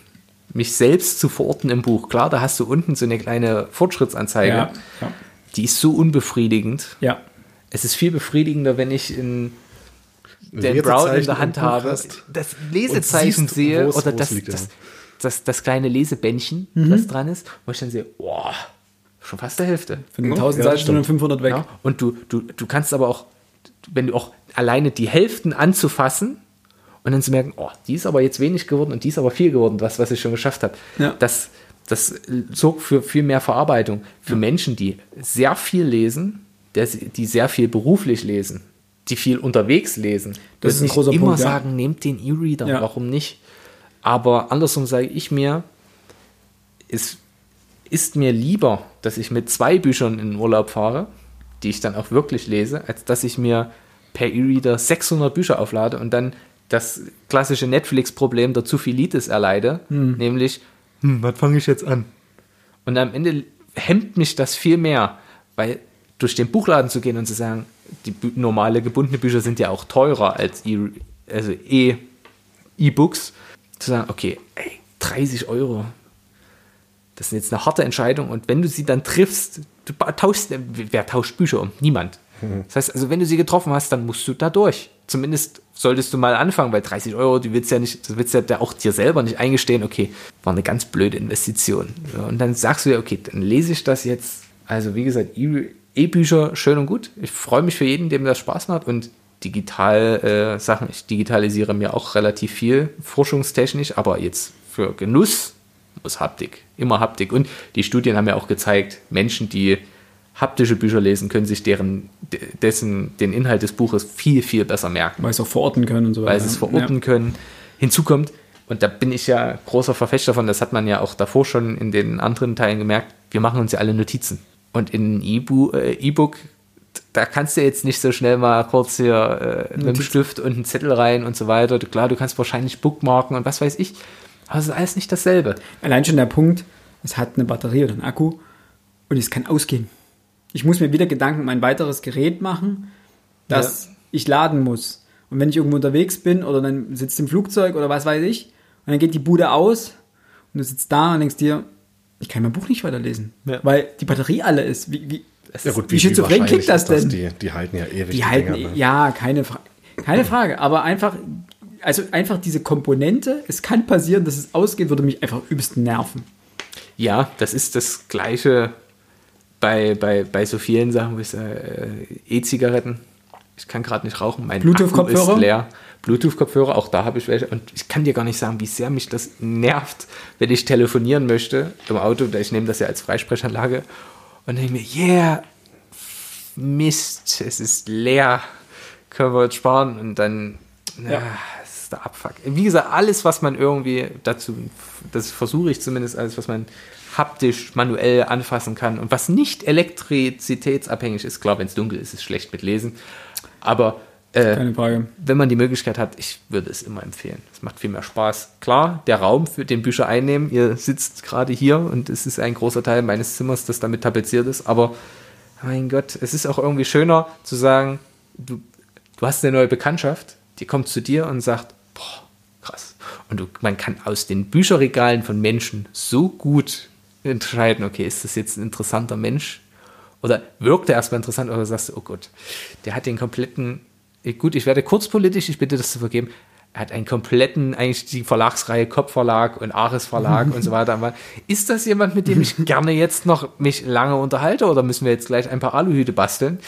Mich selbst zu verorten im Buch. Klar, da hast du unten so eine kleine Fortschrittsanzeige. Ja, ja. Die ist so unbefriedigend. Ja. Es ist viel befriedigender, wenn ich in den Brown in der Hand habe, das Lesezeichen sehe oder das, das, das, das, kleine Lesebändchen, mhm. das dran ist, wo ich dann sehe, boah, schon fast der Hälfte. Von den 1000 ja, Seiten 500 weg. Ja. Und du, du, du kannst aber auch, wenn du auch alleine die Hälften anzufassen und dann zu merken, oh, die ist aber jetzt wenig geworden und die ist aber viel geworden, was, was ich schon geschafft habe. Ja. Das, das sorgt für viel mehr Verarbeitung. Für ja. Menschen, die sehr viel lesen, die sehr viel beruflich lesen, die viel unterwegs lesen. Das ist ein großer immer Punkt, sagen, nehmt den E-Reader, warum nicht? Aber andersrum sage ich mir, ist ist mir lieber, dass ich mit zwei Büchern in den Urlaub fahre, die ich dann auch wirklich lese, als dass ich mir per E-Reader 600 Bücher auflade und dann das klassische Netflix-Problem der Zuvielitis erleide, hm. nämlich, hm, was fange ich jetzt an? Und am Ende hemmt mich das viel mehr, weil durch den Buchladen zu gehen und zu sagen, die normale gebundene Bücher sind ja auch teurer als e also E-Books, e zu sagen, okay, ey, 30 Euro, das ist jetzt eine harte Entscheidung und wenn du sie dann triffst, du tauschst, wer tauscht Bücher um? Niemand. Mhm. Das heißt also, wenn du sie getroffen hast, dann musst du da durch. zumindest solltest du mal anfangen, weil 30 Euro, du willst ja nicht, du willst ja auch dir selber nicht eingestehen, okay, war eine ganz blöde Investition. Und dann sagst du ja, okay, dann lese ich das jetzt. Also wie gesagt, E- E-Bücher schön und gut. Ich freue mich für jeden, dem das Spaß macht und digital äh, Sachen. Ich digitalisiere mir auch relativ viel, forschungstechnisch, aber jetzt für Genuss muss Haptik, immer Haptik. Und die Studien haben ja auch gezeigt, Menschen, die haptische Bücher lesen, können sich deren, de- dessen, den Inhalt des Buches viel, viel besser merken Weil sie es auch verorten können und so weiter. weil sie es verorten können. Hinzu kommt, und da bin ich ja großer Verfechter von, das hat man ja auch davor schon in den anderen Teilen gemerkt, wir machen uns ja alle Notizen. Und in äh, E-Book, da kannst du jetzt nicht so schnell mal kurz hier äh, mit dem Stift und einen Zettel rein und so weiter. Klar, du kannst wahrscheinlich bookmarken und was weiß ich, aber es ist alles nicht dasselbe. Allein schon der Punkt, es hat eine Batterie oder einen Akku und es kann ausgehen. Ich muss mir wieder Gedanken um ein weiteres Gerät machen, das ich laden muss. Und wenn ich irgendwo unterwegs bin oder dann sitzt im Flugzeug oder was weiß ich, und dann geht die Bude aus und du sitzt da und denkst dir, ich kann mein Buch nicht weiterlesen, Ja. weil die Batterie alle ist. Wie, wie, Ja gut, wie schizophren wahrscheinlich klingt das denn? Die, die halten ja ewig. Die halten, Dinger, ne? ja, keine, Fra keine Frage, aber einfach, also einfach diese Komponente, es kann passieren, dass es ausgeht, würde mich einfach übelst nerven. Ja, das ist das Gleiche bei, bei, bei so vielen Sachen, wie äh, E-Zigaretten. Ich kann gerade nicht rauchen. Mein Bluetooth-Kopfhörer? Ist leer. Bluetooth-Kopfhörer, auch da habe ich welche. Und ich kann dir gar nicht sagen, wie sehr mich das nervt, wenn ich telefonieren möchte im Auto. Ich nehme das ja als Freisprechanlage. Und denke mir, yeah, Mist, es ist leer. Können wir uns sparen. Und dann, ja, der Abfuck. Wie gesagt, alles, was man irgendwie dazu, das versuche ich zumindest, alles, was man haptisch, manuell anfassen kann und was nicht elektrizitätsabhängig ist. Klar, wenn es dunkel ist, ist es schlecht mit Lesen. Aber äh, wenn man die Möglichkeit hat, ich würde es immer empfehlen. Es macht viel mehr Spaß. Klar, der Raum für den Bücher einnehmen, ihr sitzt gerade hier und es ist ein großer Teil meines Zimmers, das damit tapeziert ist, aber mein Gott, es ist auch irgendwie schöner zu sagen, du, du hast eine neue Bekanntschaft, die kommt zu dir und sagt. Und du, man kann aus den Bücherregalen von Menschen so gut entscheiden, okay, ist das jetzt ein interessanter Mensch? Oder wirkt er erstmal interessant oder sagst du, oh Gott, der hat den kompletten, eh, gut, ich werde kurz politisch, ich bitte das zu vergeben, er hat einen kompletten, eigentlich die Verlagsreihe Kopfverlag und Ares Verlag und so weiter. Ist das jemand, mit dem ich gerne jetzt noch mich lange unterhalte oder müssen wir jetzt gleich ein paar Aluhüte basteln?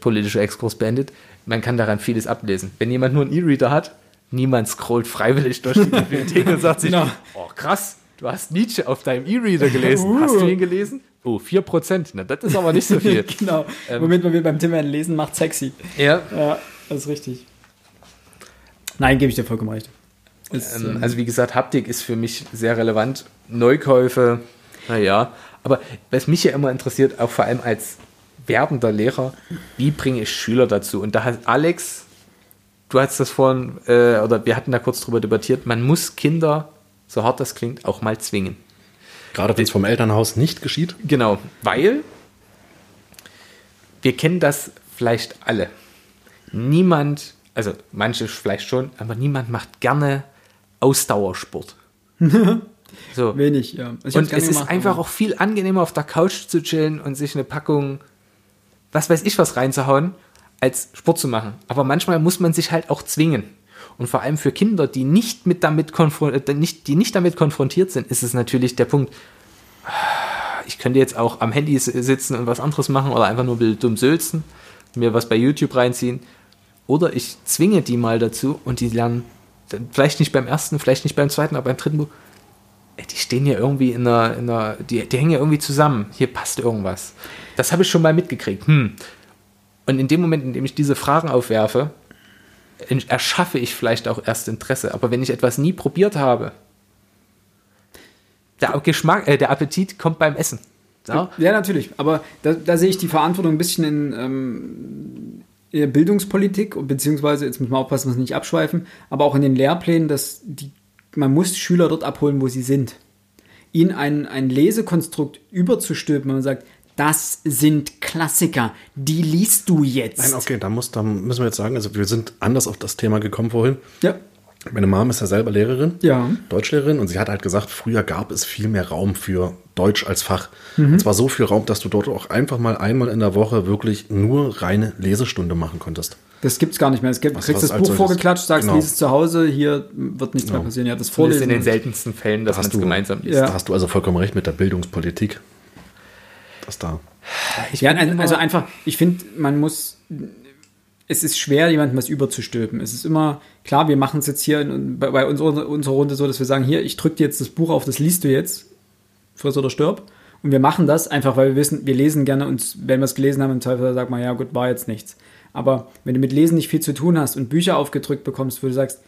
Politischer Exkurs beendet. Man kann daran vieles ablesen. Wenn jemand nur einen E-Reader hat, niemand scrollt freiwillig durch die Bibliothek und sagt sich, Genau. oh krass, du hast Nietzsche auf deinem E-Reader gelesen. Hast du ihn gelesen? Oh, 4%. Na, das ist aber nicht so viel. genau. Moment, weil wir beim Thema Lesen macht sexy. ja. Ja, das ist richtig. Nein, gebe ich dir vollkommen recht. Ist, Ähm, ähm, also wie gesagt, Haptik ist für mich sehr relevant. Neukäufe, naja. Aber was mich ja immer interessiert, auch vor allem als werdender Lehrer, wie bringe ich Schüler dazu? Und da hat Alex, du hast das vorhin, äh, oder wir hatten da kurz drüber debattiert, man muss Kinder, so hart das klingt, auch mal zwingen. Gerade wenn es vom Elternhaus nicht geschieht. Genau, weil wir kennen das vielleicht alle. Niemand, also manche vielleicht schon, aber niemand macht gerne Ausdauersport. so. wenig, ja. Also Und es ist gemacht, einfach aber- auch viel angenehmer, auf der Couch zu chillen und sich eine Packung, was weiß ich was reinzuhauen, als Sport zu machen. Aber manchmal muss man sich halt auch zwingen. Und vor allem für Kinder, die nicht, mit damit äh, nicht, die nicht damit konfrontiert sind, ist es natürlich der Punkt, ich könnte jetzt auch am Handy sitzen und was anderes machen oder einfach nur ein bisschen dumm sülzen, mir was bei YouTube reinziehen. Oder ich zwinge die mal dazu und die lernen, vielleicht nicht beim ersten, vielleicht nicht beim zweiten, aber beim dritten Buch, die stehen ja irgendwie in einer, in einer die, die hängen ja irgendwie zusammen. Hier passt irgendwas. Das habe ich schon mal mitgekriegt. Hm. Und in dem Moment, in dem ich diese Fragen aufwerfe, erschaffe ich vielleicht auch erst Interesse. Aber wenn ich etwas nie probiert habe, der Geschmack, äh, der Appetit kommt beim Essen. Ja? Ja, natürlich. Aber da, da sehe ich die Verantwortung ein bisschen in, ähm, in der Bildungspolitik, beziehungsweise, jetzt muss man aufpassen, dass wir nicht abschweifen, aber auch in den Lehrplänen, dass die, man muss Schüler dort abholen, wo sie sind. Ihnen ein, ein Lesekonstrukt überzustülpen, wenn man sagt, das sind Klassiker, die liest du jetzt. Nein, okay, da, muss, da müssen wir jetzt sagen, also wir sind anders auf das Thema gekommen vorhin. Ja. Meine Mom ist ja selber Lehrerin, Ja. Deutschlehrerin, und sie hat halt gesagt, früher gab es viel mehr Raum für Deutsch als Fach. Und zwar so viel Raum, dass du dort auch einfach mal einmal in der Woche wirklich nur reine Lesestunde machen konntest. Das gibt's gar nicht mehr. Es gibt, Was- kriegst was das Buch solches- vorgeklatscht, sagst, genau. lies es zu Hause, hier wird nichts mehr Genau. passieren. Ja, das Vorlesen. in den seltensten Fällen, dass man es gemeinsam liest. Ja. Da hast du also vollkommen recht mit der Bildungspolitik. Das da. ja, ein- also einfach, ich finde, man muss, es ist schwer, jemandem was überzustülpen. Es ist immer, klar, wir machen es jetzt hier in, bei, bei unserer, unserer Runde so, dass wir sagen, hier, ich drücke dir jetzt das Buch auf, das liest du jetzt, friss oder stirb. Und wir machen das einfach, weil wir wissen, wir lesen gerne und wenn wir es gelesen haben, im Zweifel sagt man, ja gut, war jetzt nichts. Aber wenn du mit Lesen nicht viel zu tun hast und Bücher aufgedrückt bekommst, wo du sagst,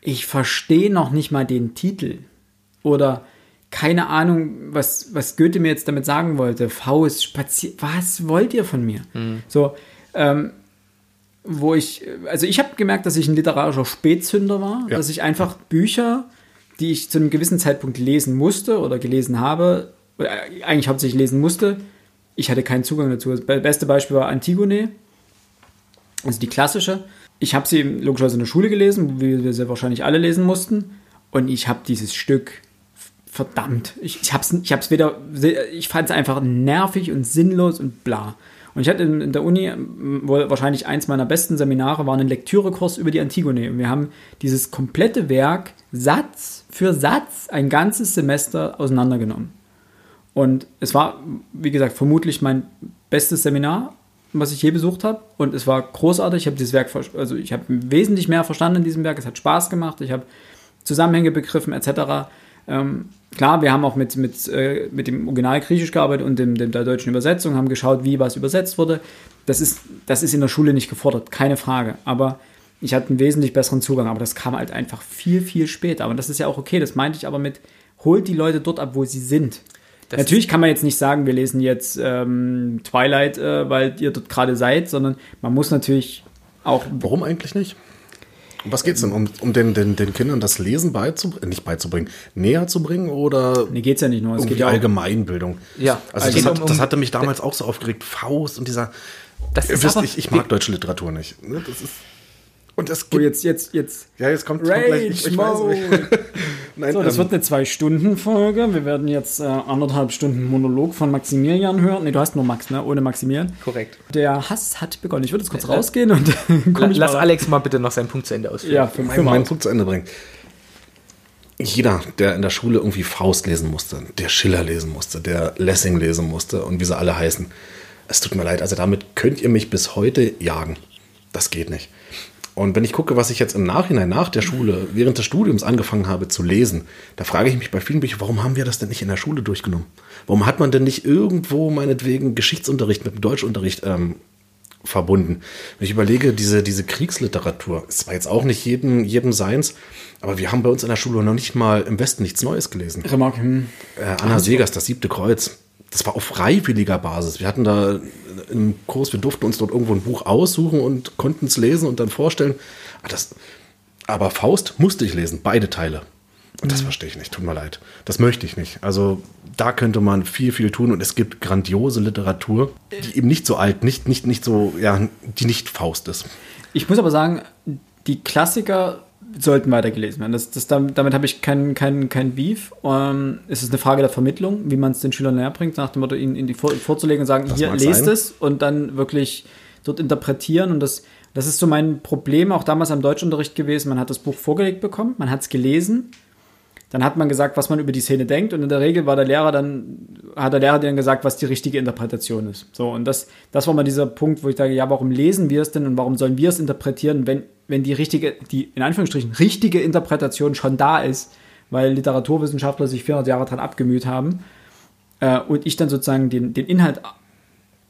ich verstehe noch nicht mal den Titel oder keine Ahnung, was, was Goethe mir jetzt damit sagen wollte. Faust, Spazier, was wollt ihr von mir? So, ähm, wo ich, also ich habe gemerkt, dass ich ein literarischer Spätzünder war, Ja. dass ich einfach Bücher, die ich zu einem gewissen Zeitpunkt lesen musste oder gelesen habe, oder eigentlich hauptsächlich lesen musste, ich hatte keinen Zugang dazu. Das be- beste Beispiel war Antigone, also die klassische. Ich habe sie logischerweise in der Schule gelesen, wie wir sie wahrscheinlich alle lesen mussten. Und ich habe dieses Stück, verdammt, ich, ich habe es ich hab's weder, ich fand es einfach nervig und sinnlos und bla. Und ich hatte in, der Uni ähm, wohl wahrscheinlich eins meiner besten Seminare, war ein Lektürekurs über die Antigone. Und wir haben dieses komplette Werk Satz für Satz ein ganzes Semester auseinandergenommen. Und es war, wie gesagt, vermutlich mein bestes Seminar, was ich je besucht habe. Und es war großartig. Ich habe dieses Werk, also ich habe wesentlich mehr verstanden in diesem Werk. Es hat Spaß gemacht. Ich habe Zusammenhänge begriffen, etc. Klar, wir haben auch mit, mit, äh, mit dem Original Griechisch gearbeitet und dem, dem, der deutschen Übersetzung, haben geschaut, wie was übersetzt wurde. Das ist, das ist in der Schule nicht gefordert, keine Frage. Aber ich hatte einen wesentlich besseren Zugang, aber das kam halt einfach viel, viel später. Und das ist ja auch okay. Das meinte ich aber mit, holt die Leute dort ab, wo sie sind. Das Natürlich kann man jetzt nicht sagen, wir lesen jetzt ähm, Twilight, äh, weil ihr dort gerade seid, sondern man muss natürlich auch Warum eigentlich nicht? Um was geht's denn? Um, um den, den, den Kindern das Lesen beizubringen, nicht beizubringen, näher zu bringen oder Nee, geht's ja nicht nur. Es irgendwie geht ja auch, Allgemeinbildung? Ja, Also es das, hat, um- das um- hatte mich damals auch so aufgeregt. Faust und dieser. Das Ihr ist wisst, aber- ich, ich mag deutsche Literatur nicht. ne? Das ist, und es oh, gibt. jetzt, jetzt, jetzt. ja, jetzt kommt, weiß nicht. Nein, So, das ähm, wird eine Zwei-Stunden-Folge. Wir werden jetzt äh, anderthalb Stunden Monolog von Maximilian hören. Nee, du hast nur Max, ne? Ohne Maximilian. Korrekt. Der Hass hat begonnen. Ich würde jetzt kurz rausgehen und komm La- ich Lass mal- Alex mal bitte noch seinen Punkt zu Ende ausführen. Ja, für, für meinen. Punkt zu Ende bringen. Jeder, der in der Schule irgendwie Faust lesen musste, der Schiller lesen musste, der Lessing lesen musste und wie sie alle heißen. Es tut mir leid, also damit könnt ihr mich bis heute jagen. Das geht nicht. Und wenn ich gucke, was ich jetzt im Nachhinein nach der Schule, während des Studiums angefangen habe zu lesen, da frage ich mich bei vielen Büchern, warum haben wir das denn nicht in der Schule durchgenommen? Warum hat man denn nicht irgendwo meinetwegen Geschichtsunterricht mit dem Deutschunterricht ähm, verbunden. Wenn ich überlege, diese, diese Kriegsliteratur, es war jetzt auch nicht jedem, jedem seins, aber wir haben bei uns in der Schule noch nicht mal im Westen nichts Neues gelesen. Remark, hm. Äh, Anna Segers, das siebte Kreuz. Das war auf freiwilliger Basis. Wir hatten da im Kurs, wir durften uns dort irgendwo ein Buch aussuchen und konnten es lesen und dann vorstellen. Ah, das, aber Faust musste ich lesen, beide Teile. Und das verstehe ich nicht, tut mir leid. Das möchte ich nicht. Also da könnte man viel, viel tun und es gibt grandiose Literatur, die eben nicht so alt, nicht, nicht, nicht so, ja, die nicht Faust ist. Ich muss aber sagen, die Klassiker sollten weitergelesen werden. Das, das, damit damit habe ich kein, kein, kein Beef. Ähm, es ist eine Frage der Vermittlung, wie man es den Schülern näher bringt, nach dem Motto, ihnen, ihnen die vor, vorzulegen und sagen, Das hier, lest sein. es und dann wirklich dort interpretieren. Und das, das ist so mein Problem auch damals am Deutschunterricht gewesen. Man hat das Buch vorgelegt bekommen, man hat es gelesen, dann hat man gesagt, was man über die Szene denkt und in der Regel war der Lehrer dann, hat der Lehrer dann gesagt, was die richtige Interpretation ist. So, und das, das war mal dieser Punkt, wo ich sage, ja, warum lesen wir es denn und warum sollen wir es interpretieren, wenn, wenn die richtige, die in Anführungsstrichen richtige Interpretation schon da ist, weil Literaturwissenschaftler sich 400 Jahre dran abgemüht haben äh, und ich dann sozusagen den, den Inhalt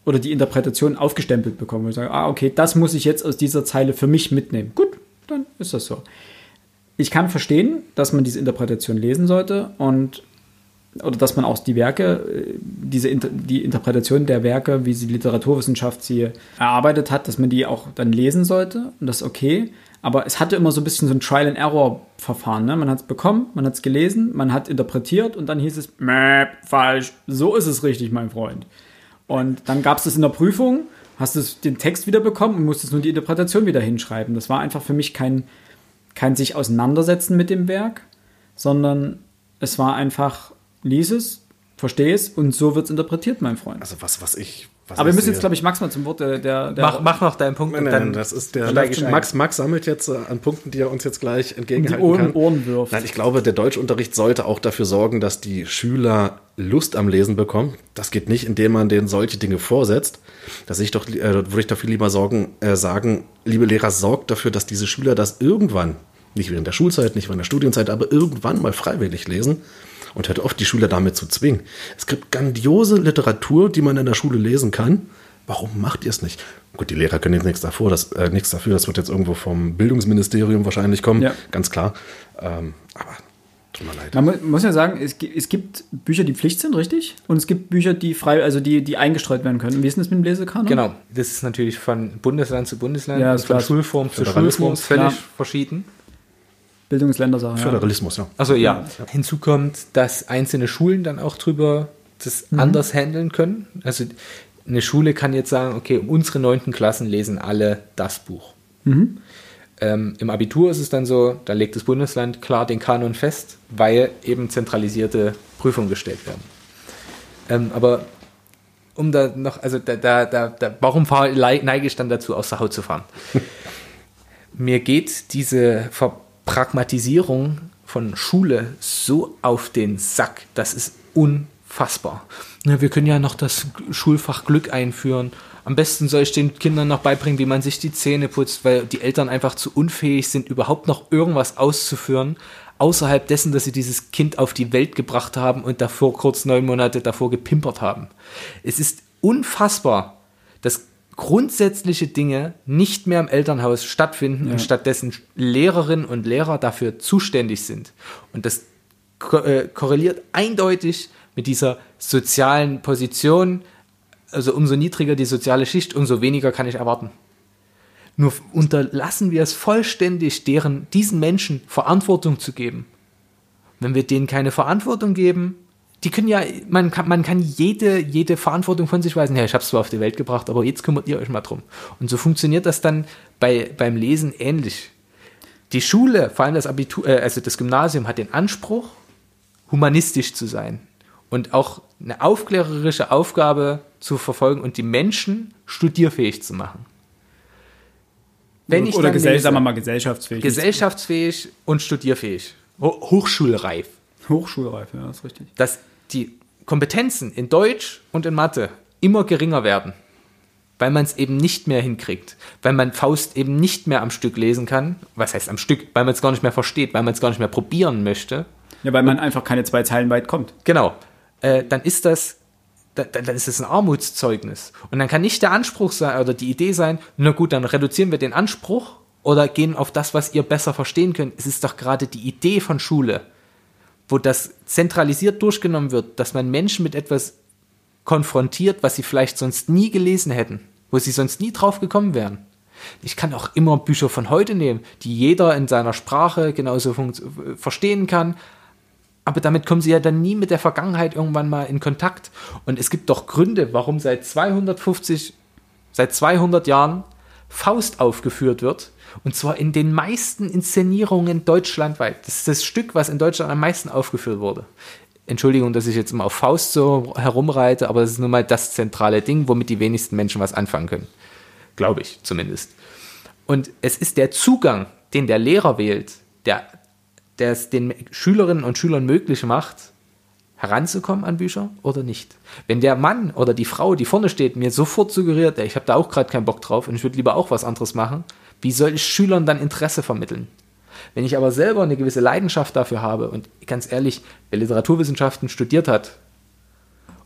oder die Interpretation aufgestempelt bekomme. Ich sage, ah, okay, das muss ich jetzt aus dieser Zeile für mich mitnehmen. Gut, dann ist das so ich kann verstehen, dass man diese Interpretation lesen sollte und oder dass man auch die Werke, äh, diese die Interpretation der Werke, wie sie die Literaturwissenschaft sie erarbeitet hat, dass man die auch dann lesen sollte und das ist okay. Aber es hatte immer so ein bisschen so ein Trial-and-Error-Verfahren. Ne? Man hat es bekommen, man hat es gelesen, man hat interpretiert und dann hieß es, Mäh, falsch, so ist es richtig, mein Freund. Und dann gab es das in der Prüfung, hast du den Text wieder bekommen und musstest nur die Interpretation wieder hinschreiben. Das war einfach für mich kein, kein sich auseinandersetzen mit dem Werk, sondern es war einfach, lies es, verstehe es und so wird es interpretiert, mein Freund. Also was, was ich. Was Aber wir müssen jetzt, glaube ich, Max mal zum Wort der. der, Mach, mach noch deinen Punkt Nein, nein, dann das ist der. Max, Max sammelt jetzt äh, an Punkten, die er uns jetzt gleich um die entgegenhalten Ohren, kann. Ohren wirft. Nein, ich glaube, der Deutschunterricht sollte auch dafür sorgen, dass die Schüler Lust am Lesen bekommen. Das geht nicht, indem man denen solche Dinge vorsetzt. Da sehe ich doch, äh, würde ich doch viel lieber sorgen, äh, sagen, liebe Lehrer, sorgt dafür, dass diese Schüler das irgendwann, nicht während der Schulzeit, nicht während der Studienzeit, aber irgendwann mal freiwillig lesen und hört auf, die Schüler damit zu zwingen. Es gibt grandiose Literatur, die man in der Schule lesen kann. Warum macht ihr es nicht? Gut, die Lehrer können jetzt nichts davor, das, äh, nichts dafür, das wird jetzt irgendwo vom Bildungsministerium wahrscheinlich kommen, Ja. ganz klar. Ähm, aber tut mir leid. Man mu- muss ja sagen, es, es gibt Bücher, die Pflicht sind, richtig? Und es gibt Bücher, die frei, also die, die eingestreut werden können. Wie ist denn das mit dem Lesekanon? Genau, das ist natürlich von Bundesland zu Bundesland, Ja, von klar. Schulform zu Schulform völlig klar. verschieden. Bildungsländersache. Ja. Föderalismus, ja. Also ja. Hinzu kommt, dass einzelne Schulen dann auch drüber das anders handeln können. Also eine Schule kann jetzt sagen, okay, unsere neunten Klassen lesen alle das Buch. Ähm, Im Abitur ist es dann so, da legt das Bundesland klar den Kanon fest, weil eben zentralisierte Prüfungen gestellt werden. Ähm, aber um da noch, also da, da, da, da warum fahr, neige ich dann dazu, aus der Haut zu fahren? mir geht diese Verpragmatisierung von Schule so auf den Sack. Das ist unfassbar. Ja, wir können ja noch das Schulfach Glück einführen. Am besten soll ich den Kindern noch beibringen, wie man sich die Zähne putzt, weil die Eltern einfach zu unfähig sind, überhaupt noch irgendwas auszuführen, außerhalb dessen, dass sie dieses Kind auf die Welt gebracht haben und davor kurz neun Monate davor gepimpert haben. Es ist unfassbar, dass grundsätzliche Dinge nicht mehr im Elternhaus stattfinden und stattdessen Lehrerinnen und Lehrer dafür zuständig sind. Und das äh, korreliert eindeutig mit dieser sozialen Position. Also umso niedriger die soziale Schicht, umso weniger kann ich erwarten. Nur unterlassen wir es vollständig, deren, diesen Menschen Verantwortung zu geben. Wenn wir denen keine Verantwortung geben, die können ja, man kann, man kann jede, jede Verantwortung von sich weisen. Ja, ich habe es zwar auf die Welt gebracht, aber jetzt kümmert ihr euch mal drum. Und so funktioniert das dann bei, beim Lesen ähnlich. Die Schule, vor allem das Abitur, äh, also das Gymnasium, hat den Anspruch, humanistisch zu sein und auch eine aufklärerische Aufgabe zu verfolgen und die Menschen studierfähig zu machen. Wenn ich Oder gesell, lese, sagen wir mal gesellschaftsfähig. gesellschaftsfähig und studierfähig, ho hochschulreif, Hochschulreif, ja, ist richtig. dass die Kompetenzen in Deutsch und in Mathe immer geringer werden, weil man es eben nicht mehr hinkriegt, weil man Faust eben nicht mehr am Stück lesen kann, was heißt am Stück, weil man es gar nicht mehr versteht, weil man es gar nicht mehr probieren möchte, Ja, weil man einfach keine zwei Zeilen weit kommt. genau, äh, dann ist das dann, dann ist es ein Armutszeugnis. Und dann kann nicht der Anspruch sein oder die Idee sein, na gut, dann reduzieren wir den Anspruch oder gehen auf das, was ihr besser verstehen könnt. Es ist doch gerade die Idee von Schule, wo das zentralisiert durchgenommen wird, dass man Menschen mit etwas konfrontiert, was sie vielleicht sonst nie gelesen hätten, wo sie sonst nie drauf gekommen wären. Ich kann auch immer Bücher von heute nehmen, die jeder in seiner Sprache genauso funkt- verstehen kann, aber damit kommen sie ja dann nie mit der Vergangenheit irgendwann mal in Kontakt. Und es gibt doch Gründe, warum seit 250, seit 200 Jahren Faust aufgeführt wird. Und zwar in den meisten Inszenierungen deutschlandweit. Das ist das Stück, was in Deutschland am meisten aufgeführt wurde. Entschuldigung, dass ich jetzt mal auf Faust so herumreite, aber das ist nun mal das zentrale Ding, womit die wenigsten Menschen was anfangen können. Glaube ich zumindest. Und es ist der Zugang, den der Lehrer wählt, der, der es den Schülerinnen und Schülern möglich macht, heranzukommen an Bücher oder nicht. Wenn der Mann oder die Frau, die vorne steht, mir sofort suggeriert, ich habe da auch gerade keinen Bock drauf und ich würde lieber auch was anderes machen, wie soll ich Schülern dann Interesse vermitteln? Wenn ich aber selber eine gewisse Leidenschaft dafür habe und ganz ehrlich, wer Literaturwissenschaften studiert hat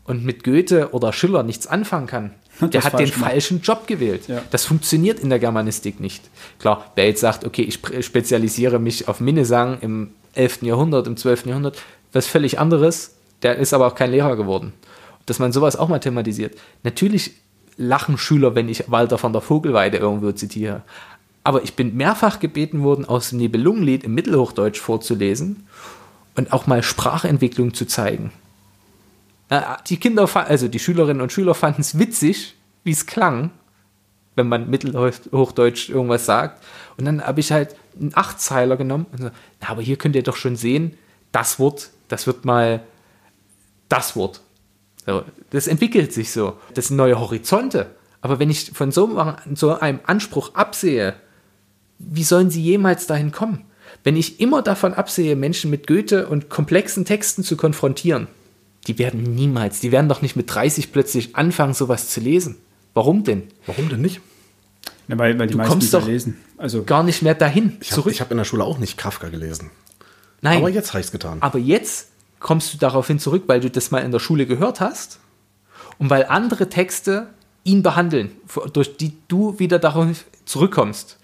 und mit Goethe oder Schiller nichts anfangen kann, der was hat den falschen Job gewählt. Ja. Das funktioniert in der Germanistik nicht. Klar, wer jetzt sagt, okay, ich spe- spezialisiere mich auf Minnesang im 11. Jahrhundert, im 12. Jahrhundert, was völlig anderes, der ist aber auch kein Lehrer geworden. Dass man sowas auch mal thematisiert. Natürlich lachen Schüler, wenn ich Walter von der Vogelweide irgendwo zitiere. Aber ich bin mehrfach gebeten worden, aus dem Nibelungenlied im Mittelhochdeutsch vorzulesen und auch mal Sprachentwicklung zu zeigen. Die Kinder, also die Schülerinnen und Schüler fanden es witzig, wie es klang, wenn man Mittelhochdeutsch irgendwas sagt. Und dann habe ich halt einen Achtzeiler genommen und so, na, aber hier könnt ihr doch schon sehen, das Wort, das wird mal das Wort. Das entwickelt sich so. Das sind neue Horizonte. Aber wenn ich von so einem Anspruch absehe, wie sollen sie jemals dahin kommen? Wenn ich immer davon absehe, Menschen mit Goethe und komplexen Texten zu konfrontieren, die werden niemals, die werden doch nicht mit 30 plötzlich anfangen, sowas zu lesen. Warum denn? Warum denn nicht? Ja, weil, weil die Du meisten kommst doch lesen. Also Gar nicht mehr dahin Ich habe zurück. hab in der Schule auch nicht Kafka gelesen. Nein, Aber jetzt habe ich es getan. aber jetzt kommst du daraufhin zurück, weil du das mal in der Schule gehört hast und weil andere Texte ihn behandeln, durch die du wieder darauf zurückkommst.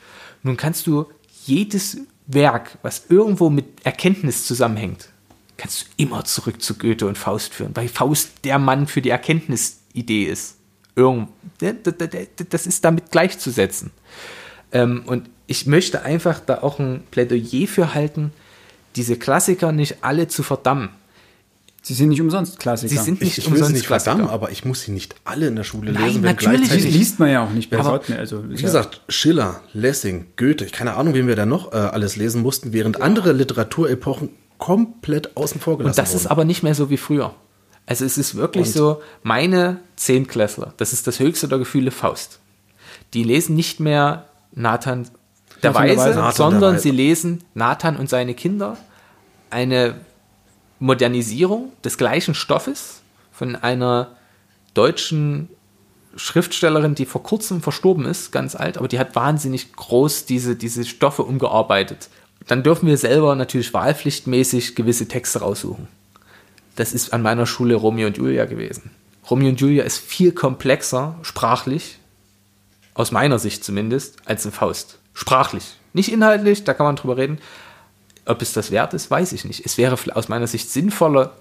Nun kannst du jedes Werk, was irgendwo mit Erkenntnis zusammenhängt, kannst du immer zurück zu Goethe und Faust führen, weil Faust der Mann für die Erkenntnisidee ist. Das ist damit gleichzusetzen. Ähm, und ich möchte einfach da auch ein Plädoyer für halten, diese Klassiker nicht alle zu verdammen. Sie sind nicht umsonst Klassiker. Sie sind ich, nicht ich will sie umsonst nicht verdammen, Klassiker. aber ich muss sie nicht alle in der Schule Nein, lesen. wenn natürlich liest man ja auch nicht. Aber- also, ist Wie ja- gesagt, Schiller, Lessing, Goethe, ich keine Ahnung, wen wir da noch äh, alles lesen mussten, während andere Literaturepochen komplett außen vor gelassen Und das ist wurden. aber nicht mehr so wie früher. Also es ist wirklich Und- so, meine Zehntklässler, das ist das höchste der Gefühle Faust. Die lesen nicht mehr Nathan der Weise, sondern der Weise. sie lesen Nathan und seine Kinder. Eine Modernisierung des gleichen Stoffes von einer deutschen Schriftstellerin, die vor kurzem verstorben ist, ganz alt, aber die hat wahnsinnig groß diese, diese Stoffe umgearbeitet. Dann dürfen wir selber natürlich wahlpflichtmäßig gewisse Texte raussuchen. Das ist an meiner Schule Romeo und Julia gewesen. Romeo und Julia ist viel komplexer, sprachlich, aus meiner Sicht zumindest, als ein Faust. Sprachlich. Nicht inhaltlich, da kann man drüber reden. Ob es das wert ist, weiß ich nicht. Es wäre aus meiner Sicht sinnvoller,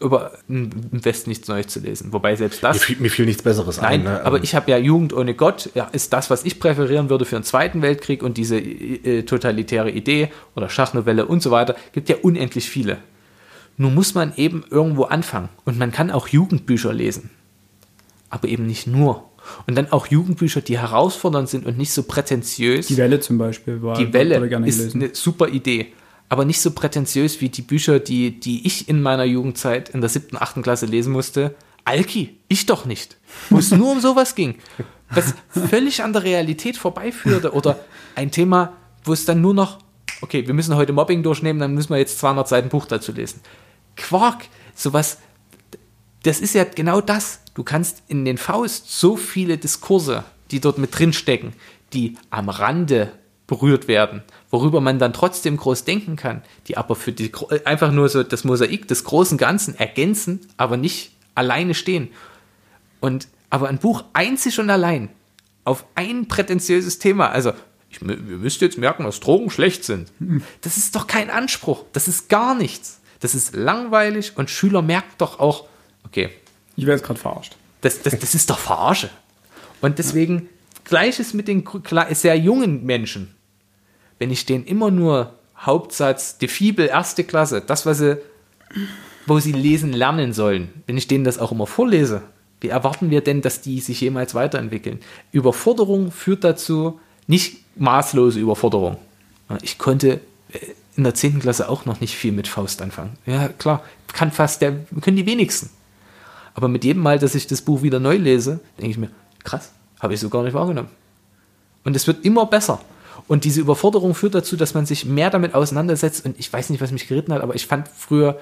über im Westen nichts Neues zu lesen. Wobei selbst das. Mir fiel, mir fiel nichts Besseres Nein, ein. Ne? aber Ähm, ich habe ja Jugend ohne Gott, ja, ist das, was ich präferieren würde für einen Zweiten Weltkrieg und diese äh, totalitäre Idee oder Schachnovelle und so weiter, gibt ja unendlich viele. Nun muss man eben irgendwo anfangen und man kann auch Jugendbücher lesen, aber eben nicht nur. Und dann auch Jugendbücher, die herausfordernd sind und nicht so prätentiös. Die Welle zum Beispiel war Die Welle ist gelesen. eine super Idee, aber nicht so prätentiös wie die Bücher, die, die ich in meiner Jugendzeit in der siebten, achten Klasse lesen musste. Alki, ich doch nicht. Wo es nur um sowas ging. Was völlig an der Realität vorbeiführte oder ein Thema, wo es dann nur noch, okay, wir müssen heute Mobbing durchnehmen, dann müssen wir jetzt 200 Seiten Buch dazu lesen. Quark, sowas, das ist ja genau das. Du kannst in den Faust so viele Diskurse, die dort mit drin stecken, die am Rande berührt werden, worüber man dann trotzdem groß denken kann, die aber für die äh, einfach nur so das Mosaik des großen Ganzen ergänzen, aber nicht alleine stehen. Und aber ein Buch einzig und allein auf ein prätentiöses Thema, also ich, ihr müsst jetzt merken, dass Drogen schlecht sind. Das ist doch kein Anspruch. Das ist gar nichts. Das ist langweilig und Schüler merken doch auch, okay, Ich werde jetzt gerade verarscht. das, das, das ist doch Verarsche. Und deswegen gleiches mit den sehr jungen Menschen. Wenn ich denen immer nur Hauptsatz, die Fibel, erste Klasse, das, was sie, wo sie lesen lernen sollen, wenn ich denen das auch immer vorlese, wie erwarten wir denn, dass die sich jemals weiterentwickeln? Überforderung führt dazu, nicht maßlose Überforderung. Ich konnte äh, in der 10. Klasse auch noch nicht viel mit Faust anfangen. Ja, klar, kann fast der, können die wenigsten. Aber mit jedem Mal, dass ich das Buch wieder neu lese, denke ich mir, krass, habe ich so gar nicht wahrgenommen. Und es wird immer besser. Und diese Überforderung führt dazu, dass man sich mehr damit auseinandersetzt. Und ich weiß nicht, was mich geritten hat, aber ich fand früher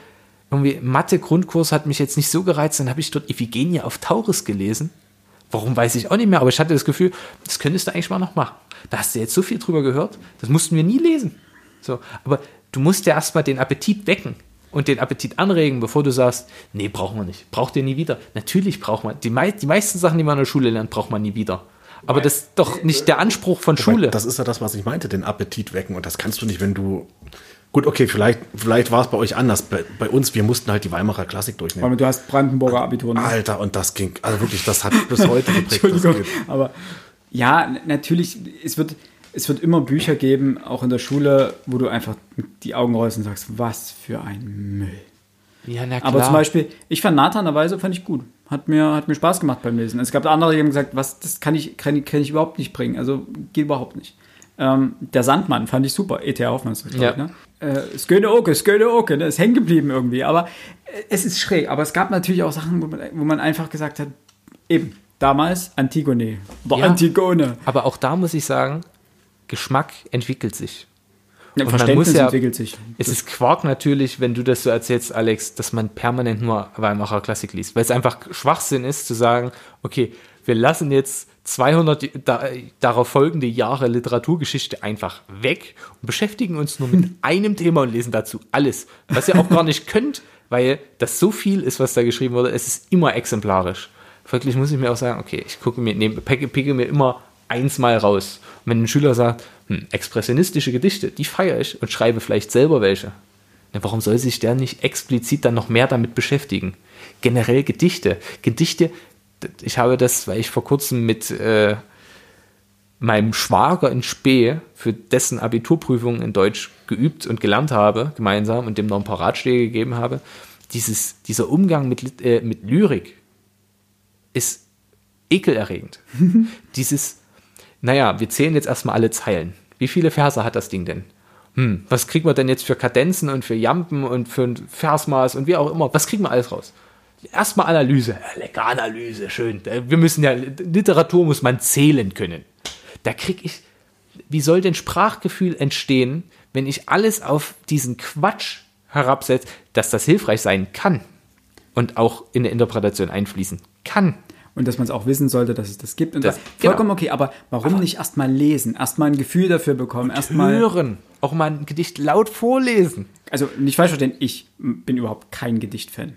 irgendwie Mathe-Grundkurs hat mich jetzt nicht so gereizt. Dann habe ich dort Iphigenie auf Tauris gelesen. Warum weiß ich auch nicht mehr, aber ich hatte das Gefühl, das könntest du eigentlich mal noch machen. Da hast du jetzt so viel drüber gehört, das mussten wir nie lesen. So, aber du musst ja erstmal den Appetit wecken und den Appetit anregen, bevor du sagst, nee, brauchen wir nicht. Braucht ihr nie wieder. Natürlich braucht man. Die, mei die meisten Sachen, die man in der Schule lernt, braucht man nie wieder. Aber das ist doch nicht der Anspruch von Schule. Das ist ja das, was ich meinte, den Appetit wecken. Und das kannst du nicht, wenn du. Gut, okay, vielleicht, vielleicht war es bei euch anders. Bei, bei uns, wir mussten halt die Weimarer Klassik durchnehmen. Aber du hast Brandenburger Abitur. Ne? Alter, und das ging, also wirklich, das hat bis heute geprägt. Entschuldigung, aber ja, natürlich, es wird, es wird immer Bücher geben, auch in der Schule, wo du einfach die Augen rollst und sagst, was für ein Müll. Ja, na Aber zum Beispiel, ich fand Nathan der Weise fand ich gut. Hat mir, hat mir Spaß gemacht beim Lesen. Es gab andere, die haben gesagt, was, das kann ich, kann, kann ich überhaupt nicht bringen. Also geht überhaupt nicht. Ähm, der Sandmann fand ich super. E.T.A. Hoffmann ist das, Ja. ich, ne? Äh, Sköne Oke, Sköne Oke, ne? ist hängen geblieben irgendwie. Aber äh, es ist schräg. Aber es gab natürlich auch Sachen, wo man, wo man einfach gesagt hat, eben, damals Antigone. Oder Ja. Antigone. Aber auch da muss ich sagen, Geschmack entwickelt sich. Ja, Verständnis ja- entwickelt sich. Es ist Quark natürlich, wenn du das so erzählst, Alex, dass man permanent nur Weimarer Klassik liest, weil es einfach Schwachsinn ist zu sagen, okay, wir lassen jetzt 200 da, darauf folgende Jahre Literaturgeschichte einfach weg und beschäftigen uns nur mit einem Thema und lesen dazu alles, was ihr auch gar nicht könnt, weil das so viel ist, was da geschrieben wurde. Es ist immer exemplarisch. Folglich muss ich mir auch sagen, okay, ich gucke mir, nehme, picke, picke mir immer eins mal raus. Und wenn ein Schüler sagt, hm, expressionistische Gedichte, die feiere ich und schreibe vielleicht selber welche. Na, warum soll sich der nicht explizit dann noch mehr damit beschäftigen? Generell Gedichte. Gedichte, ich habe das, weil ich vor kurzem mit äh, meinem Schwager in Spee für dessen Abiturprüfung in Deutsch geübt und gelernt habe, gemeinsam, und dem noch ein paar Ratschläge gegeben habe. Dieses, dieser Umgang mit, äh, mit Lyrik ist ekelerregend. Dieses, naja, wir zählen jetzt erstmal alle Zeilen. Wie viele Verse hat das Ding denn? Hm, was kriegen wir denn jetzt für Kadenzen und für Jampen und für ein Versmaß und wie auch immer? Was kriegen wir alles raus? Erstmal Analyse. Ja, lecker Analyse, schön. Wir müssen ja, Literatur muss man zählen können. Da krieg ich, wie soll denn Sprachgefühl entstehen, wenn ich alles auf diesen Quatsch herabsetze, dass das hilfreich sein kann und auch in der Interpretation einfließen kann? Und dass man es auch wissen sollte, dass es das gibt. Und Das- das, genau. vollkommen okay, aber warum nicht erstmal lesen? Erstmal ein Gefühl dafür bekommen. Erstmal. Hören. Auch mal ein Gedicht laut vorlesen. Also nicht falsch verstehen, ich bin überhaupt kein Gedichtfan.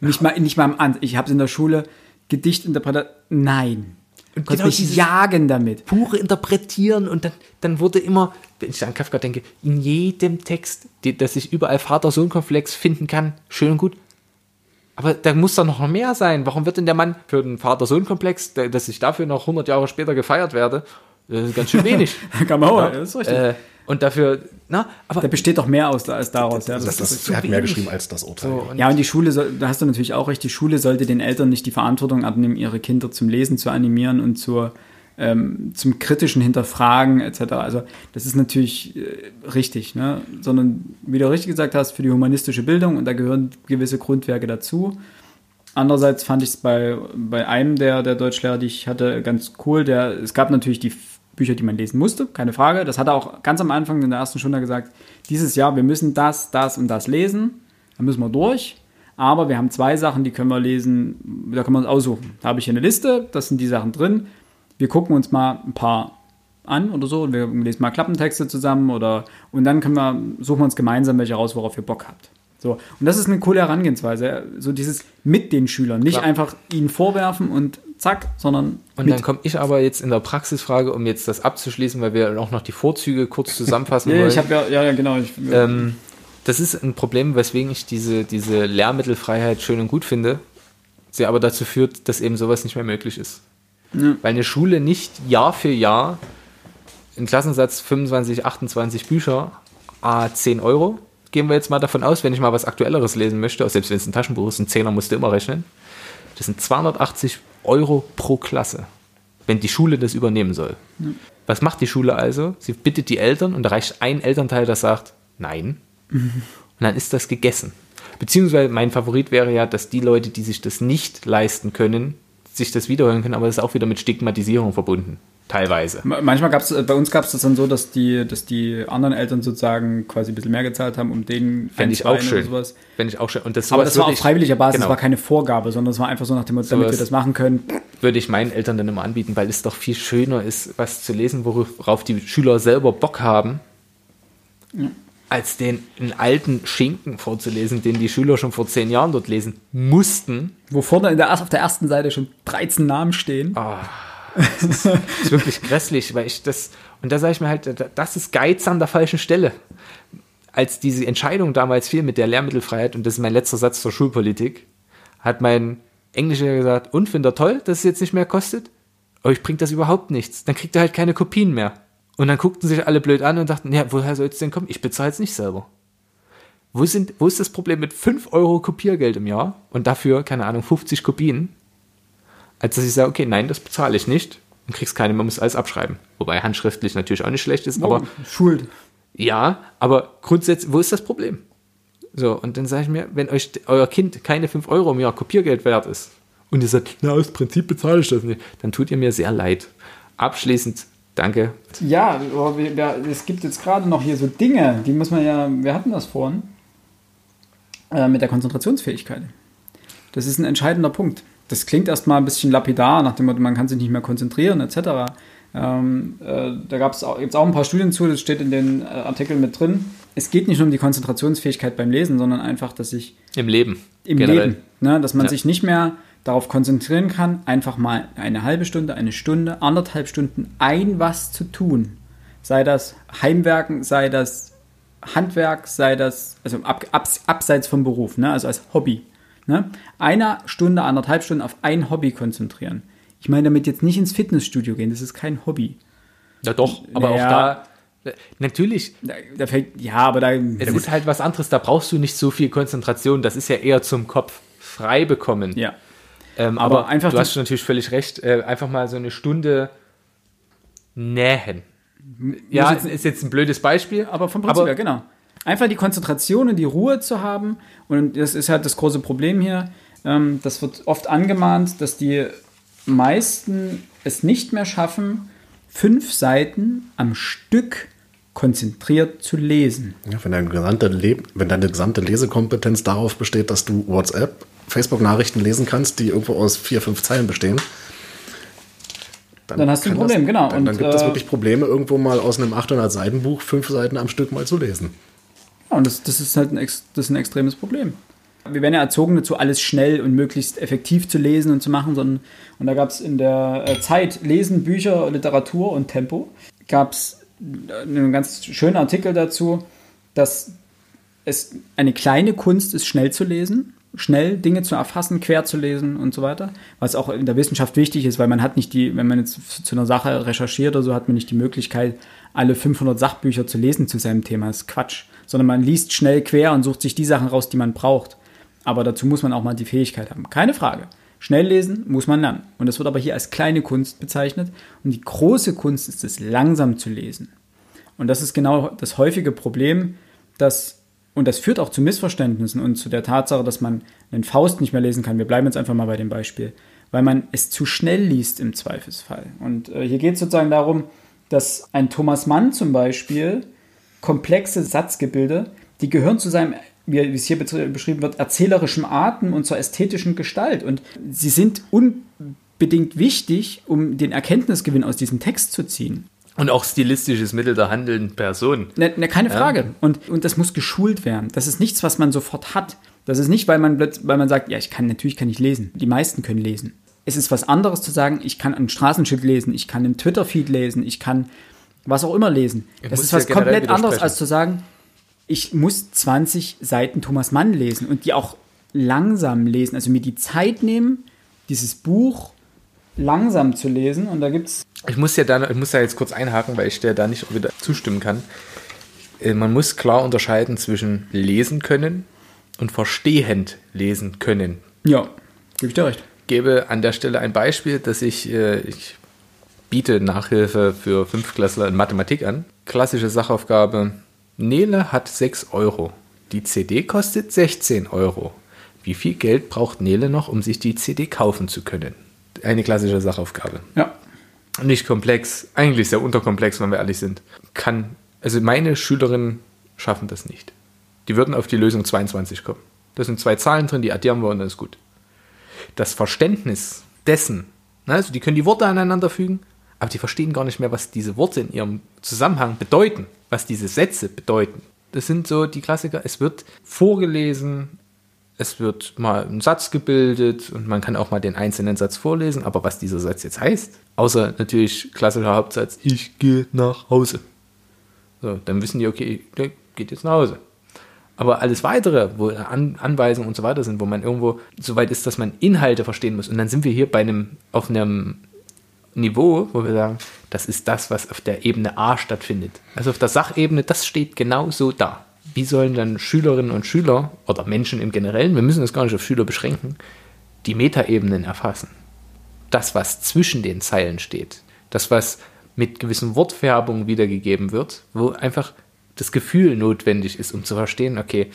Nicht mal, nicht mal am An. Ich habe es in der Schule Gedichtinterpretat. Nein. Und Konntest genau mich jagen damit. pure Interpretieren und dann, dann wurde immer, wenn ich an Kafka denke, in jedem Text, die, dass ich überall Vater-Sohn-Komplex finden kann, schön und gut. Aber da muss doch noch mehr sein. Warum wird denn der Mann für den Vater-Sohn-Komplex, dass ich dafür noch 100 Jahre später gefeiert werde, das ist ganz schön wenig. Kann man auch, das ist richtig. äh, und dafür, na, aber Da besteht doch mehr aus, als daraus. Ja, Das, das, das, er hat mehr geschrieben als das Urteil. so, und ja, und die Schule, soll, da hast du natürlich auch recht, die Schule sollte den Eltern nicht die Verantwortung abnehmen, ihre Kinder zum Lesen zu animieren und zur, ähm, zum kritischen Hinterfragen etc. Also das ist natürlich äh, richtig, ne? sondern wie du richtig gesagt hast, für die humanistische Bildung und da gehören gewisse Grundwerke dazu. Andererseits fand ich es bei, bei einem der, der Deutschlehrer, die ich hatte, ganz cool. Der, es gab natürlich die Bücher, die man lesen musste, keine Frage. Das hat er auch ganz am Anfang in der ersten Stunde gesagt, dieses Jahr, wir müssen das, das und das lesen. Da müssen wir durch. Aber wir haben zwei Sachen, die können wir lesen, da können wir uns aussuchen. Da habe ich hier eine Liste, das sind die Sachen drin. Wir gucken uns mal ein paar an oder so und wir lesen mal Klappentexte zusammen oder und dann können wir, suchen wir uns gemeinsam welche raus, worauf ihr Bock habt. So. Und das ist eine coole Herangehensweise. So dieses mit den Schülern. Nicht Klar. einfach ihnen vorwerfen und zack, sondern Und mit. dann komme ich aber jetzt in der Praxisfrage, um jetzt das abzuschließen, weil wir auch noch die Vorzüge kurz zusammenfassen Ja, wollen. ich habe ja, ja, ja, genau. Ich, Ähm, das ist ein Problem, weswegen ich diese, diese Lehrmittelfreiheit schön und gut finde, sie aber dazu führt, dass eben sowas nicht mehr möglich ist. Ja. Weil eine Schule nicht Jahr für Jahr im Klassensatz 25, 28 Bücher, a 10 Euro, gehen wir jetzt mal davon aus, wenn ich mal was Aktuelleres lesen möchte, selbst wenn es ein Taschenbuch ist, ein Zehner musst du immer rechnen, das sind 280 Euro pro Klasse, wenn die Schule das übernehmen soll. Was macht die Schule also? Sie bittet die Eltern und da reicht ein Elternteil, das sagt, nein. Und dann ist das gegessen. Beziehungsweise mein Favorit wäre ja, dass die Leute, die sich das nicht leisten können, sich das wiederholen können, aber das ist auch wieder mit Stigmatisierung verbunden. Teilweise. Ma- Manchmal gab es, bei uns gab es das dann so, dass die, dass die anderen Eltern sozusagen quasi ein bisschen mehr gezahlt haben, um den Fände ich auch oder schön. sowas. Fände ich auch schön. Und das, Aber das war auf freiwilliger Basis, genau, das war keine Vorgabe, sondern es war einfach so nach dem Motto, damit wir das machen können. würde ich meinen Eltern dann immer anbieten, weil es doch viel schöner ist, was zu lesen, worauf die Schüler selber Bock haben, als den alten Schinken vorzulesen, den die Schüler schon vor zehn Jahren dort lesen mussten. Wo vorne der, auf der ersten Seite schon 13 Namen stehen. Das ist wirklich grässlich, weil ich das, und da sage ich mir halt, das ist Geiz an der falschen Stelle. Als diese Entscheidung damals fiel mit der Lehrmittelfreiheit, und das ist mein letzter Satz zur Schulpolitik, hat mein Englischer gesagt, und findet er toll, dass es jetzt nicht mehr kostet? Euch bringt das überhaupt nichts. Dann kriegt ihr halt keine Kopien mehr. Und dann guckten sich alle blöd an und dachten, ja, woher soll es denn kommen? Ich bezahle es nicht selber. Wo, sind, wo ist das Problem mit 5 Euro Kopiergeld im Jahr und dafür, keine Ahnung, 50 Kopien? Als dass ich sage, okay, nein, das bezahle ich nicht. und kriegst keine, man muss alles abschreiben. Wobei handschriftlich natürlich auch nicht schlecht ist, Oh, aber Schuld. ja, aber grundsätzlich, wo ist das Problem? So, und dann sage ich mir, wenn euch euer Kind keine 5 Euro im Jahr Kopiergeld wert ist und ihr sagt, na, aus Prinzip bezahle ich das nicht, dann tut ihr mir sehr leid. Abschließend, danke. Ja, es gibt jetzt gerade noch hier so Dinge, die muss man ja, wir hatten das vorhin, äh, mit der Konzentrationsfähigkeit. Das ist ein entscheidender Punkt. Das klingt erstmal ein bisschen lapidar, nach dem Motto, man kann sich nicht mehr konzentrieren, etc. Ähm, äh, da gab es auch, auch ein paar Studien zu, das steht in den äh, Artikeln mit drin. Es geht nicht nur um die Konzentrationsfähigkeit beim Lesen, sondern einfach, dass ich Im Leben. im generell. Leben, ne, dass man Ja. sich nicht mehr darauf konzentrieren kann, einfach mal eine halbe Stunde, eine Stunde, anderthalb Stunden ein was zu tun. Sei das Heimwerken, sei das Handwerk, sei das, also ab, abs, abseits vom Beruf, ne, also als Hobby. Ne? Eine Stunde, anderthalb Stunden auf ein Hobby konzentrieren. Ich meine damit jetzt nicht ins Fitnessstudio gehen, das ist kein Hobby. Ja, doch, aber Naja. auch da, natürlich, Da, da fällt, ja, aber da. es ist halt was anderes, da brauchst du nicht so viel Konzentration, das ist ja eher zum Kopf frei bekommen. ja. Ähm, Aber aber, einfach du hast natürlich völlig recht, äh, einfach mal so eine Stunde nähen. Ja, jetzt- ist jetzt ein blödes Beispiel. Aber vom Prinzip her, genau. Einfach die Konzentration und die Ruhe zu haben. Und das ist halt das große Problem hier. Ähm, das wird oft angemahnt, dass die meisten es nicht mehr schaffen, fünf Seiten am Stück konzentriert zu lesen. Ja, wenn, deine gesamte Le wenn deine gesamte Lesekompetenz darauf besteht, dass du WhatsApp, Facebook-Nachrichten lesen kannst, die irgendwo aus vier, fünf Zeilen bestehen, Dann hast du ein Problem, genau. Dann, dann Und, gibt es äh, wirklich Probleme, irgendwo mal aus einem 800-Seiten-Buch fünf Seiten am Stück mal zu lesen. Ja, und das, das ist halt ein, das ist ein extremes Problem. Wir werden ja erzogen dazu, alles schnell und möglichst effektiv zu lesen und zu machen. Sondern, und da gab es in der äh, Zeit Lesen, Bücher, Literatur und Tempo. Gab es einen ganz schönen Artikel dazu, dass es eine kleine Kunst ist, schnell zu lesen, schnell Dinge zu erfassen, quer zu lesen und so weiter. Was auch in der Wissenschaft wichtig ist, weil man hat nicht die, wenn man jetzt zu einer Sache recherchiert oder so, hat man nicht die Möglichkeit, alle 500 Sachbücher zu lesen zu seinem Thema. Das ist Quatsch. Sondern man liest schnell quer und sucht sich die Sachen raus, die man braucht. Aber dazu muss man auch mal die Fähigkeit haben. Keine Frage. Schnell lesen muss man lernen. Und das wird aber hier als kleine Kunst bezeichnet. Und die große Kunst ist es, langsam zu lesen. Und das ist genau das häufige Problem, dass, und das führt auch zu Missverständnissen und zu der Tatsache, dass man einen Faust nicht mehr lesen kann. Wir bleiben jetzt einfach mal bei dem Beispiel, weil man es zu schnell liest im Zweifelsfall. Und äh, hier geht es sozusagen darum, dass ein Thomas Mann zum Beispiel komplexe Satzgebilde, die gehören zu seinem, wie es hier beschrieben wird, erzählerischem Atem und zur ästhetischen Gestalt. Und sie sind unbedingt wichtig, um den Erkenntnisgewinn aus diesem Text zu ziehen. Und auch stilistisches Mittel der handelnden Person. Ne, ne, keine Frage. Und, und das muss geschult werden. Das ist nichts, was man sofort hat. Das ist nicht, weil man, weil man sagt, ja, ich kann, natürlich kann ich lesen. Die meisten können lesen. Es ist was anderes zu sagen, ich kann ein Straßenschild lesen, ich kann einen Twitter-Feed lesen, ich kann was auch immer lesen. Ich das ist ja was komplett anderes, als zu sagen, ich muss 20 Seiten Thomas Mann lesen und die auch langsam lesen. Also mir die Zeit nehmen, dieses Buch langsam zu lesen. Und da gibt es Ich muss ja da, ich muss da jetzt kurz einhaken, weil ich dir da nicht wieder zustimmen kann. Äh, Man muss klar unterscheiden zwischen lesen können und verstehend lesen können. ja, gebe ich dir recht. gebe an der Stelle ein Beispiel, dass ich, äh, ich biete Nachhilfe für Fünftklässler in Mathematik an. Klassische Sachaufgabe. Nele hat 6 Euro. Die CD kostet 16 Euro. Wie viel Geld braucht Nele noch, um sich die CD kaufen zu können? Eine klassische Sachaufgabe. Ja, Nicht komplex, eigentlich sehr unterkomplex, wenn wir ehrlich sind. Kann, also meine Schülerinnen schaffen das nicht. Die würden auf die Lösung 22 kommen. Da sind zwei Zahlen drin, die addieren wir und dann ist gut. Das Verständnis dessen, ne, also die können die Worte aneinander fügen, aber die verstehen gar nicht mehr, was diese Worte in ihrem Zusammenhang bedeuten, was diese Sätze bedeuten. Das sind so die Klassiker. Es wird vorgelesen, es wird mal ein Satz gebildet und man kann auch mal den einzelnen Satz vorlesen, aber was dieser Satz jetzt heißt, außer natürlich klassischer Hauptsatz, ich gehe nach Hause. So, dann wissen die, okay, der geht jetzt nach Hause. Aber alles weitere, wo An Anweisungen und so weiter sind, wo man irgendwo so weit ist, dass man Inhalte verstehen muss. Und dann sind wir hier bei einem, auf einem Niveau, wo wir sagen, das ist das, was auf der Ebene A stattfindet. Also auf der Sachebene, das steht genau so da. Wie sollen dann Schülerinnen und Schüler oder Menschen im Generellen, wir müssen das gar nicht auf Schüler beschränken, die Metaebenen erfassen? Das, was zwischen den Zeilen steht. Das, was mit gewissen Wortfärbungen wiedergegeben wird, wo einfach das Gefühl notwendig ist, um zu verstehen, okay,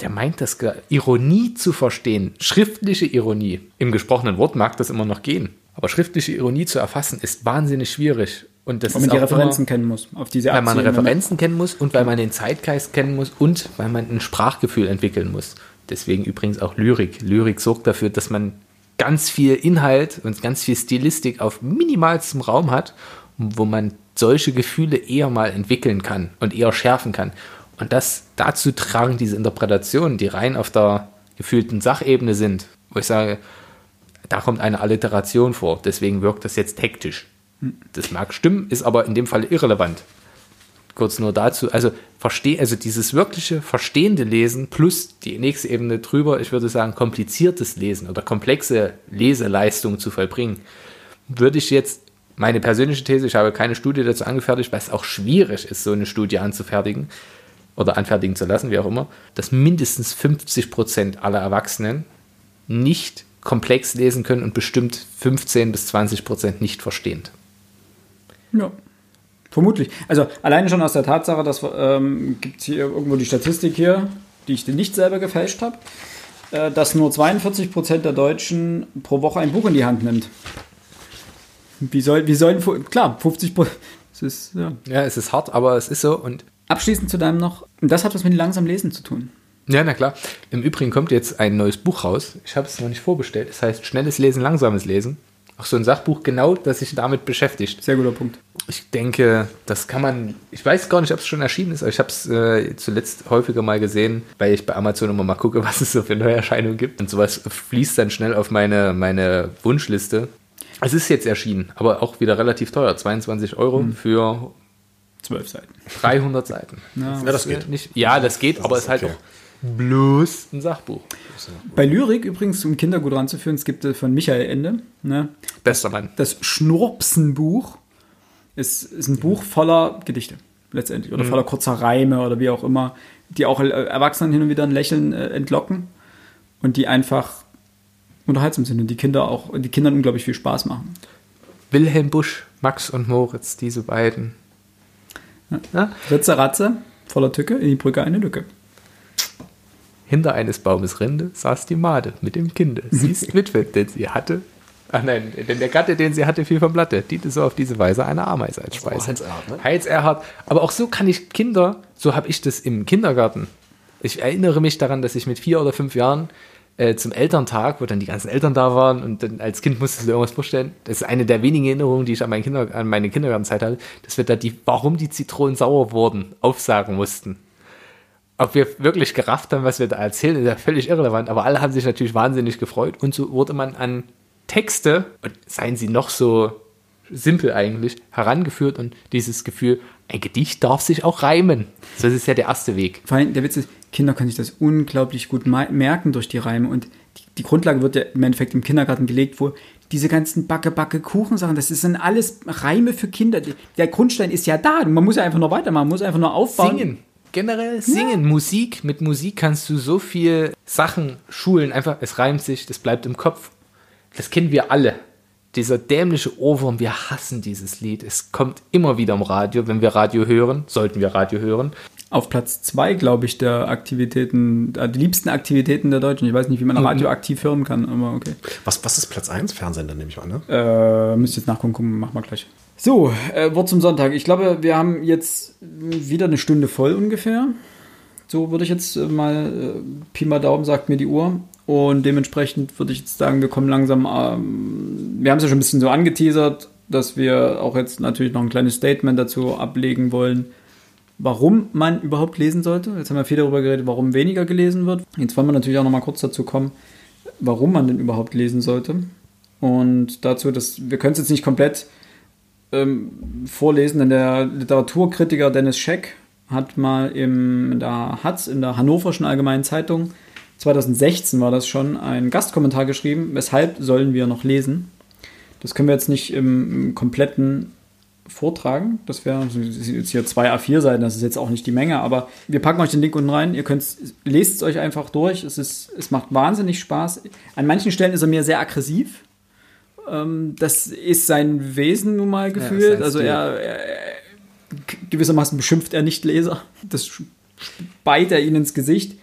der meint das Ironie zu verstehen, schriftliche Ironie. Im gesprochenen Wort mag das immer noch gehen, aber schriftliche Ironie zu erfassen ist wahnsinnig schwierig. Und das weil man die Referenzen immer, kennen muss, auf diese Weil man Referenzen kennen muss und weil man den Zeitgeist kennen muss und weil man ein Sprachgefühl entwickeln muss. Deswegen übrigens auch Lyrik. Lyrik sorgt dafür, dass man ganz viel Inhalt und ganz viel Stilistik auf minimalstem Raum hat, wo man solche Gefühle eher mal entwickeln kann und eher schärfen kann. Und das dazu tragen diese Interpretationen, die rein auf der gefühlten Sachebene sind, wo ich sage, da kommt eine Alliteration vor, deswegen wirkt das jetzt hektisch. Das mag stimmen, ist aber in dem Fall irrelevant. Kurz nur dazu, also verstehe, also dieses wirkliche verstehende Lesen plus die nächste Ebene drüber, ich würde sagen, kompliziertes Lesen oder komplexe Leseleistung zu vollbringen, würde ich jetzt meine persönliche These, ich habe keine Studie dazu angefertigt, weil es auch schwierig ist, so eine Studie anzufertigen oder anfertigen zu lassen, wie auch immer, dass mindestens 50 Prozent aller Erwachsenen nicht komplex lesen können und bestimmt 15 bis 20 Prozent nicht verstehend. Ja. Vermutlich. Also alleine schon aus der Tatsache, dass ähm, gibt es hier irgendwo die Statistik hier, die ich dir nicht selber gefälscht habe, äh, dass nur 42 Prozent der Deutschen pro Woche ein Buch in die Hand nimmt. Wie soll, wie sollen, klar, 50 Prozent, es ist, ja. Ja, es ist hart, aber es ist so und. Abschließend zu deinem noch, das hat was mit langsam Lesen zu tun. Ja, na klar. Im Übrigen kommt jetzt ein neues Buch raus. Ich habe es noch nicht vorbestellt. Es heißt Schnelles Lesen, langsames Lesen. Auch so ein Sachbuch genau, das sich damit beschäftigt. Sehr guter Punkt. Ich denke, das kann man, ich weiß gar nicht, ob es schon erschienen ist, aber ich habe es äh, zuletzt häufiger mal gesehen, weil ich bei Amazon immer mal gucke, was es so für Neuerscheinungen gibt. Und sowas fließt dann schnell auf meine, meine Wunschliste. Es ist jetzt erschienen, aber auch wieder relativ teuer. 22 Euro hm. für 12 Seiten. 300 Seiten. Ja, ja das geht. Nicht, ja, das geht, das aber es ist halt okay. auch bloß ein Sachbuch. Bei Lyrik übrigens, um Kinder gut ranzuführen, es gibt von Michael Ende. Ne? Bester Mann. Das Schnurpsenbuch ist, ist ein Buch voller Gedichte, letztendlich. Oder mhm. voller kurzer Reime oder wie auch immer, die auch Erwachsenen hin und wieder ein Lächeln äh, entlocken und die einfach unterhaltsam sind und die Kinder auch, die Kindern unglaublich viel Spaß machen. Wilhelm Busch, Max und Moritz, diese beiden. Ja. Ja? Ritze Ratze, voller Tücke, in die Brücke eine Lücke. Hinter eines Baumes Rinde saß die Made mit dem Kinde. Sie ist Witwe, denn sie hatte. Ach nein, denn der Gatte, den sie hatte, fiel vom Blatte. Diente so auf diese Weise eine Ameise als Speise. Heinz Erhard, ne? Heinz Erhard. Aber auch so kann ich Kinder, so habe ich das im Kindergarten. Ich erinnere mich daran, dass ich mit vier oder fünf Jahren äh, zum Elterntag, wo dann die ganzen Eltern da waren und dann als Kind musstest du dir irgendwas vorstellen. Das ist eine der wenigen Erinnerungen, die ich an, mein Kinder, an meine Kindergartenzeit hatte, dass wir da die, warum die Zitronen sauer wurden, aufsagen mussten. Ob wir wirklich gerafft haben, was wir da erzählen, ist ja völlig irrelevant, aber alle haben sich natürlich wahnsinnig gefreut und so wurde man an Texte, und seien sie noch so simpel eigentlich, herangeführt und dieses Gefühl, ein Gedicht darf sich auch reimen. Das ist ja der erste Weg. Vor allem, der Witz ist, Kinder können sich das unglaublich gut merken durch die Reime und die, die Grundlage wird ja im Endeffekt im Kindergarten gelegt, wo diese ganzen Backe, Backe, Kuchensachen, das sind alles Reime für Kinder. Der Grundstein ist ja da. Man muss ja einfach nur weitermachen, man muss einfach nur aufbauen. Singen. Generell singen, ja. Musik. Mit Musik kannst du so viel Sachen schulen. Einfach, es reimt sich, das bleibt im Kopf. Das kennen wir alle. Dieser dämliche Ohrwurm, wir hassen dieses Lied. Es kommt immer wieder im Radio, wenn wir Radio hören, sollten wir Radio hören auf Platz zwei, glaube ich, der Aktivitäten, äh, die liebsten Aktivitäten der Deutschen. Ich weiß nicht, wie man mhm. Radio aktiv hören kann, aber okay. Was, was ist Platz 1? Fernsehen, dann nehme ich an, ne? Äh, müsst jetzt nachgucken, machen wir gleich. So, äh, Wort zum Sonntag. Ich glaube, wir haben jetzt wieder eine Stunde voll ungefähr. So würde ich jetzt äh, mal, äh, Pi mal Daumen sagt mir die Uhr. Und dementsprechend würde ich jetzt sagen, wir kommen langsam, ähm, wir haben es ja schon ein bisschen so angeteasert, dass wir auch jetzt natürlich noch ein kleines Statement dazu ablegen wollen warum man überhaupt lesen sollte. Jetzt haben wir viel darüber geredet, warum weniger gelesen wird. Jetzt wollen wir natürlich auch noch mal kurz dazu kommen, warum man denn überhaupt lesen sollte. Und dazu, dass wir können es jetzt nicht komplett ähm, vorlesen, denn der Literaturkritiker Dennis Scheck hat mal im, in der Hatz, in der Hannoverschen Allgemeinen Zeitung, 2016 war das schon, einen Gastkommentar geschrieben, weshalb sollen wir noch lesen. Das können wir jetzt nicht im, im kompletten vortragen. Das wäre jetzt hier zwei A4-Seiten, das ist jetzt auch nicht die Menge, aber wir packen euch den Link unten rein. Ihr könnt lest es euch einfach durch. Es, ist, es macht wahnsinnig Spaß. An manchen Stellen ist er mir sehr aggressiv. Ähm, das ist sein Wesen nun mal gefühlt. sein also er, er gewissermaßen beschimpft er nicht Leser. Das speit er ihnen ins Gesicht.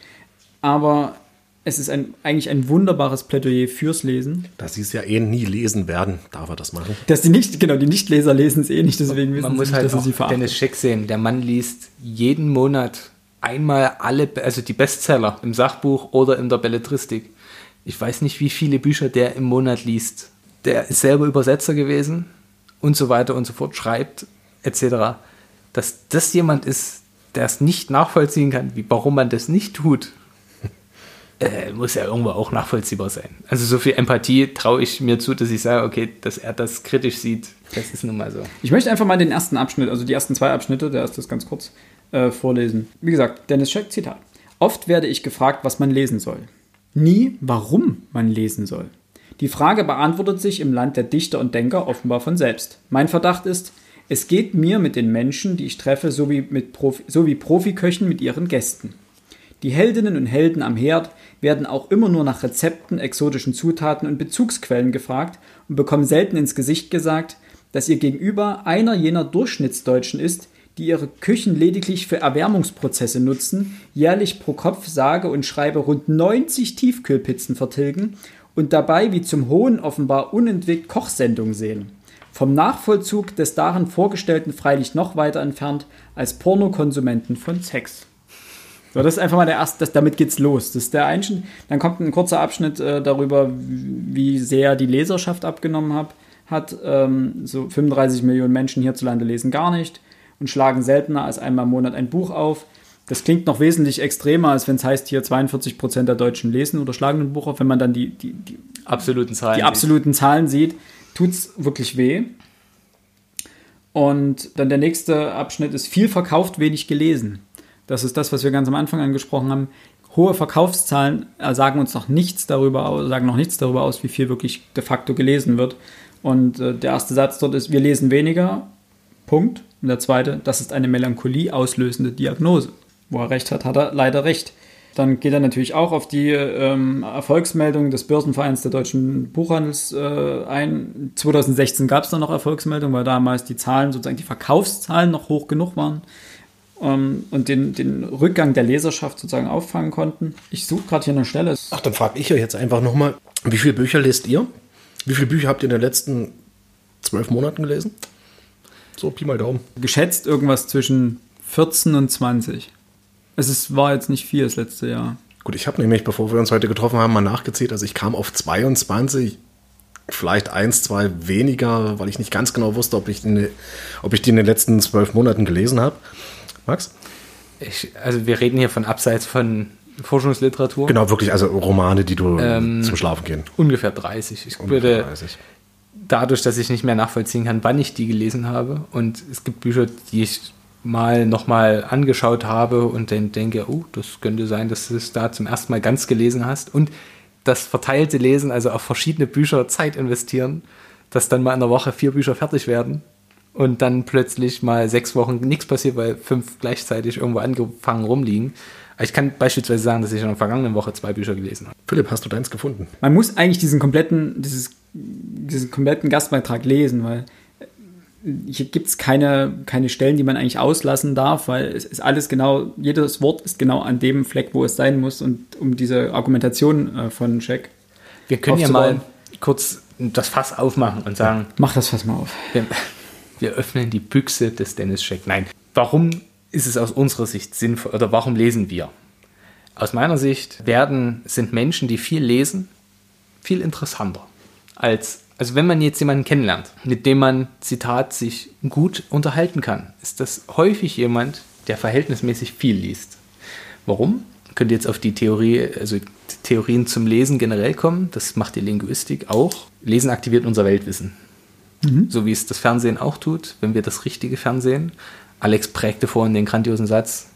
Aber es ist ein, eigentlich ein wunderbares Plädoyer fürs Lesen. Da sie es ja eh nie lesen werden, darf er das machen. Dass die nicht, genau, die Nichtleser lesen es eh nicht, deswegen wissen Man sie muss nicht, halt dass auch sie verachtet. Dennis Scheck sehen. Der Mann liest jeden Monat einmal alle, also die Bestseller im Sachbuch oder in der Belletristik. Ich weiß nicht, wie viele Bücher der im Monat liest. Der ist selber Übersetzer gewesen und so weiter und so fort, schreibt etc. Dass das jemand ist, der es nicht nachvollziehen kann, wie, warum man das nicht tut, äh, muss ja irgendwo auch nachvollziehbar sein. Also so viel Empathie traue ich mir zu, dass ich sage, okay, dass er das kritisch sieht, das ist nun mal so. Ich möchte einfach mal den ersten Abschnitt, also die ersten zwei Abschnitte, der ist ganz kurz, äh, vorlesen. Wie gesagt, Dennis Scheck, Zitat. Oft werde ich gefragt, was man lesen soll. Nie, warum man lesen soll. Die Frage beantwortet sich im Land der Dichter und Denker offenbar von selbst. Mein Verdacht ist, es geht mir mit den Menschen, die ich treffe, so wie, mit Profi, so wie Profiköchen mit ihren Gästen. Die Heldinnen und Helden am Herd werden auch immer nur nach Rezepten, exotischen Zutaten und Bezugsquellen gefragt und bekommen selten ins Gesicht gesagt, dass ihr Gegenüber einer jener Durchschnittsdeutschen ist, die ihre Küchen lediglich für Erwärmungsprozesse nutzen, jährlich pro Kopf sage und schreibe rund 90 Tiefkühlpizzen vertilgen und dabei wie zum Hohn offenbar unentwegt Kochsendungen sehen. Vom Nachvollzug des darin Vorgestellten freilich noch weiter entfernt als Pornokonsumenten von Sex. So, das ist einfach mal der erste, das, damit geht's los. Das ist der Einschnitt. Dann kommt ein kurzer Abschnitt äh, darüber, wie sehr die Leserschaft abgenommen hab, hat. Ähm, so 35 Millionen Menschen hierzulande lesen gar nicht und schlagen seltener als einmal im Monat ein Buch auf. Das klingt noch wesentlich extremer, als wenn es heißt, hier 42 Prozent der Deutschen lesen oder schlagen ein Buch auf. Wenn man dann die, die, die, Absoluten Zahlen. die absoluten Zahlen sieht, tut's wirklich weh. Und dann der nächste Abschnitt ist viel verkauft, wenig gelesen. Das ist das, was wir ganz am Anfang angesprochen haben. Hohe Verkaufszahlen äh, sagen uns noch nichts darüber aus, sagen noch nichts darüber aus, wie viel wirklich de facto gelesen wird. Und äh, der erste Satz dort ist, wir lesen weniger. Punkt. Und der zweite, das ist eine Melancholie auslösende Diagnose. Wo er recht hat, hat er leider recht. Dann geht er natürlich auch auf die ähm, Erfolgsmeldung des Börsenvereins der deutschen Buchhandels äh, ein. 2016 gab es da noch Erfolgsmeldungen, weil damals die Zahlen, sozusagen die Verkaufszahlen noch hoch genug waren ähm, und den, den Rückgang der Leserschaft sozusagen auffangen konnten. Ich suche gerade hier eine Stelle. Ach, dann frage ich euch jetzt einfach nochmal, wie viele Bücher lest ihr? Wie viele Bücher habt ihr in den letzten zwölf Monaten gelesen? So, Pi mal Daumen. Geschätzt irgendwas zwischen 14 und 20. Es ist, war jetzt nicht viel das letzte Jahr. Gut, ich habe nämlich, bevor wir uns heute getroffen haben, mal nachgezählt. Also ich kam auf 22, vielleicht eins, zwei weniger, weil ich nicht ganz genau wusste, ob ich, die, ob ich die in den letzten zwölf Monaten gelesen habe. Max? Ich, also wir reden hier von abseits von Forschungsliteratur. Genau, wirklich, also Romane, die du Ähm, zum Schlafen gehen. Ungefähr 30. Ich Ungefähr würde 30. dadurch, dass ich nicht mehr nachvollziehen kann, wann ich die gelesen habe. Und es gibt Bücher, die ich mal nochmal angeschaut habe und dann denke, oh, das könnte sein, dass du es da zum ersten Mal ganz gelesen hast. Und das verteilte Lesen, also auf verschiedene Bücher Zeit investieren, dass dann mal in der Woche vier Bücher fertig werden und dann plötzlich mal sechs Wochen nichts passiert, weil fünf gleichzeitig irgendwo angefangen rumliegen. Ich kann beispielsweise sagen, dass ich in der vergangenen Woche zwei Bücher gelesen habe. Philipp, hast du deins gefunden? Man muss eigentlich diesen kompletten, dieses, diesen kompletten Gastbeitrag lesen, weil hier gibt es keine, keine Stellen, die man eigentlich auslassen darf, weil es ist alles genau, jedes Wort ist genau an dem Fleck, wo es sein muss und um diese Argumentation äh, von Jack. Wir können ja mal kurz das Fass aufmachen und sagen, Mach das fast mal auf. wir, wir öffnen die Büchse des Dennis Scheck. Nein, warum ist es aus unserer Sicht sinnvoll oder warum lesen wir? Aus meiner Sicht werden, sind Menschen, die viel lesen, viel interessanter als, also wenn man jetzt jemanden kennenlernt, mit dem man, Zitat, sich gut unterhalten kann, ist das häufig jemand, der verhältnismäßig viel liest. Warum? Könnt ihr jetzt auf die Theorie, also die Theorien zum Lesen generell kommen. Das macht die Linguistik auch. Lesen aktiviert unser Weltwissen. So wie es das Fernsehen auch tut, wenn wir das richtige Fernsehen. Alex prägte vorhin den grandiosen Satz,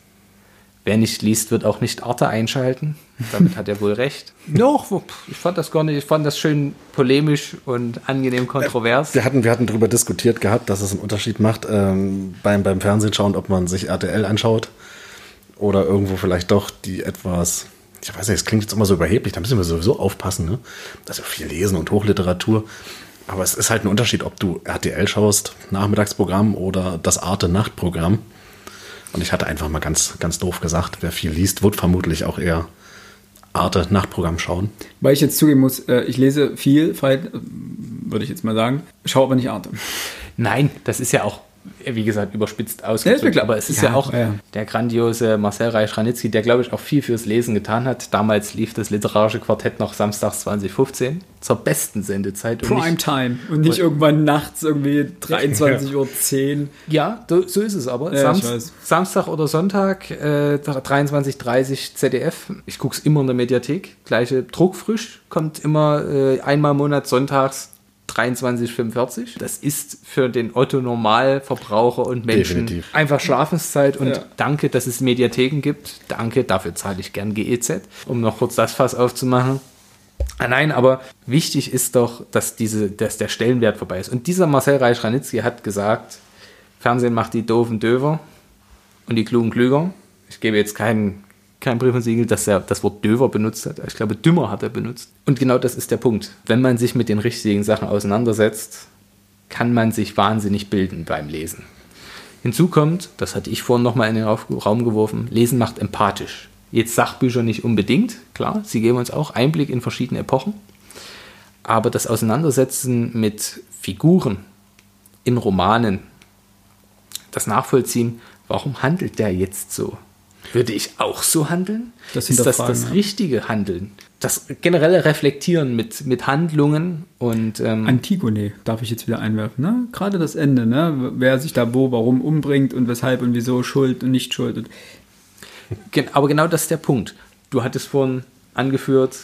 wer nicht liest, wird auch nicht Arte einschalten. Damit hat er wohl recht. Doch, ich fand das gar nicht, ich fand das schön polemisch und angenehm kontrovers. Wir hatten, wir hatten darüber diskutiert gehabt, dass es einen Unterschied macht ähm, beim, beim Fernsehen schauen, ob man sich RTL anschaut oder irgendwo vielleicht doch die etwas, ich weiß nicht, es klingt jetzt immer so überheblich, da müssen wir sowieso aufpassen, ne? dass wir viel lesen und Hochliteratur. Aber es ist halt ein Unterschied, ob du RTL schaust, Nachmittagsprogramm oder das Arte-Nachtprogramm. Und ich hatte einfach mal ganz, ganz doof gesagt, wer viel liest, wird vermutlich auch eher Arte-Nachtprogramm schauen. Weil ich jetzt zugeben muss, äh, ich lese viel, äh, würde ich jetzt mal sagen, schaue aber nicht Arte. Nein, das ist ja auch wie gesagt, überspitzt ausgedrückt. Ja, aber es ist ja, ja auch ja. der grandiose Marcel Reich-Ranitzky, der, glaube ich, auch viel fürs Lesen getan hat. Damals lief das literarische Quartett noch samstags 2015 zur besten Sendezeit. Prime Time und nicht und irgendwann nachts irgendwie 23.10 Uhr. Ja, so ist es aber. Samst, Samstag oder Sonntag, äh, 23.30 ZDF. Ich gucke es immer in der Mediathek. Gleiche Druckfrisch, kommt immer äh, einmal im Monat sonntags 23,45. Das ist für den Otto Normalverbraucher und Menschen Definitiv. einfach Schlafenszeit und ja. danke, dass es Mediatheken gibt. Danke, dafür zahle ich gern GEZ, um noch kurz das Fass aufzumachen. Ah, nein, aber wichtig ist doch, dass, diese, dass der Stellenwert vorbei ist. Und dieser Marcel Reich-Ranitzky hat gesagt, Fernsehen macht die doofen Döver und die klugen klüger. Ich gebe jetzt keinen kein Brief und Siegel, dass er das Wort Döver benutzt hat. Ich glaube, dümmer hat er benutzt. Und genau das ist der Punkt. Wenn man sich mit den richtigen Sachen auseinandersetzt, kann man sich wahnsinnig bilden beim Lesen. Hinzu kommt, das hatte ich vorhin nochmal in den Raum geworfen, Lesen macht empathisch. Jetzt Sachbücher nicht unbedingt, klar, sie geben uns auch Einblick in verschiedene Epochen, aber das Auseinandersetzen mit Figuren in Romanen, das Nachvollziehen, warum handelt der jetzt so? Würde ich auch so handeln? Das ist das das richtige Handeln? Das generelle Reflektieren mit, mit Handlungen und. Ähm Antigone darf ich jetzt wieder einwerfen, ne? Gerade das Ende, ne? Wer sich da wo, warum umbringt und weshalb und wieso Schuld und nicht Schuld. Und aber genau das ist der Punkt. Du hattest vorhin angeführt.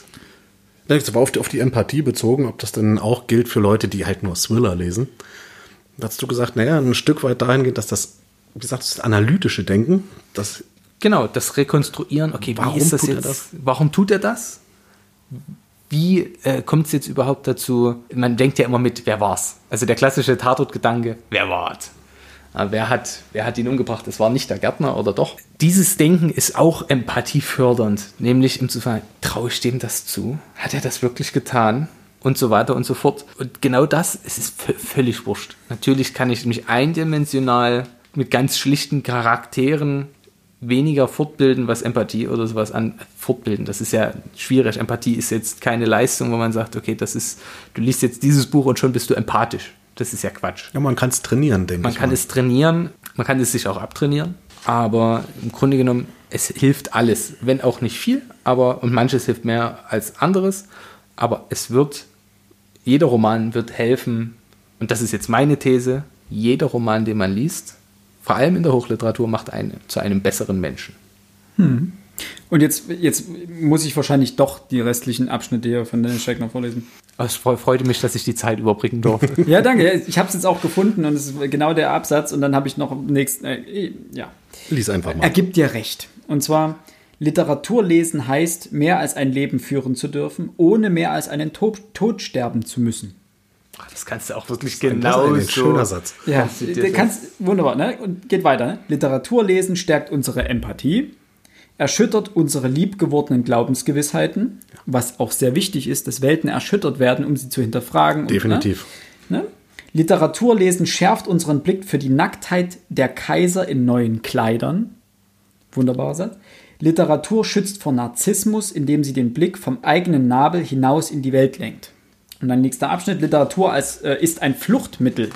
Das war auf die, auf die Empathie bezogen, ob das denn auch gilt für Leute, die halt nur Thriller lesen. Da hast du gesagt, naja, ein Stück weit dahin geht, dass das, wie gesagt, das analytische Denken, das Genau, das Rekonstruieren, okay, warum ist das jetzt? Das? Warum tut er das? Wie äh, kommt es jetzt überhaupt dazu? Man denkt ja immer mit, wer war's? Also der klassische Tatortgedanke, wer war's? Wer hat, wer hat ihn umgebracht? Es war nicht der Gärtner oder doch? Dieses Denken ist auch empathiefördernd, nämlich im zu fragen, traue ich dem das zu? Hat er das wirklich getan? Und so weiter und so fort. Und genau das, es ist völlig wurscht. Natürlich kann ich mich eindimensional mit ganz schlichten Charakteren weniger fortbilden, was Empathie oder sowas an fortbilden. Das ist ja schwierig. Empathie ist jetzt keine Leistung, wo man sagt, okay, das ist, du liest jetzt dieses Buch und schon bist du empathisch. Das ist ja Quatsch. Ja, man kann es trainieren, denke man ich. Man kann es trainieren, man kann es sich auch abtrainieren, aber im Grunde genommen, es hilft alles, wenn auch nicht viel, aber und manches hilft mehr als anderes, aber es wird, jeder Roman wird helfen, und das ist jetzt meine These, jeder Roman, den man liest, vor allem in der Hochliteratur, macht einen zu einem besseren Menschen. Hm. Und jetzt, jetzt muss ich wahrscheinlich doch die restlichen Abschnitte hier von Dennis Scheck noch vorlesen. Es freute mich, dass ich die Zeit überbrücken durfte. ja, danke. Ich habe es jetzt auch gefunden und es ist genau der Absatz. Und dann habe ich noch nächsten. Äh, ja. Lies einfach mal. Er gibt dir recht. Und zwar: Literatur lesen heißt, mehr als ein Leben führen zu dürfen, ohne mehr als einen Tod, Tod sterben zu müssen. Das kannst du auch wirklich genau so. Ein schöner Satz. Ja, du kannst, wunderbar, ne? Und geht weiter. Ne? Literatur lesen stärkt unsere Empathie, erschüttert unsere liebgewordenen Glaubensgewissheiten, was auch sehr wichtig ist, dass Welten erschüttert werden, um sie zu hinterfragen. Definitiv. Und, ne? Ne? Literaturlesen schärft unseren Blick für die Nacktheit der Kaiser in neuen Kleidern. Wunderbarer Satz. Literatur schützt vor Narzissmus, indem sie den Blick vom eigenen Nabel hinaus in die Welt lenkt. Und dann nächster Abschnitt, Literatur als, äh, ist ein Fluchtmittel.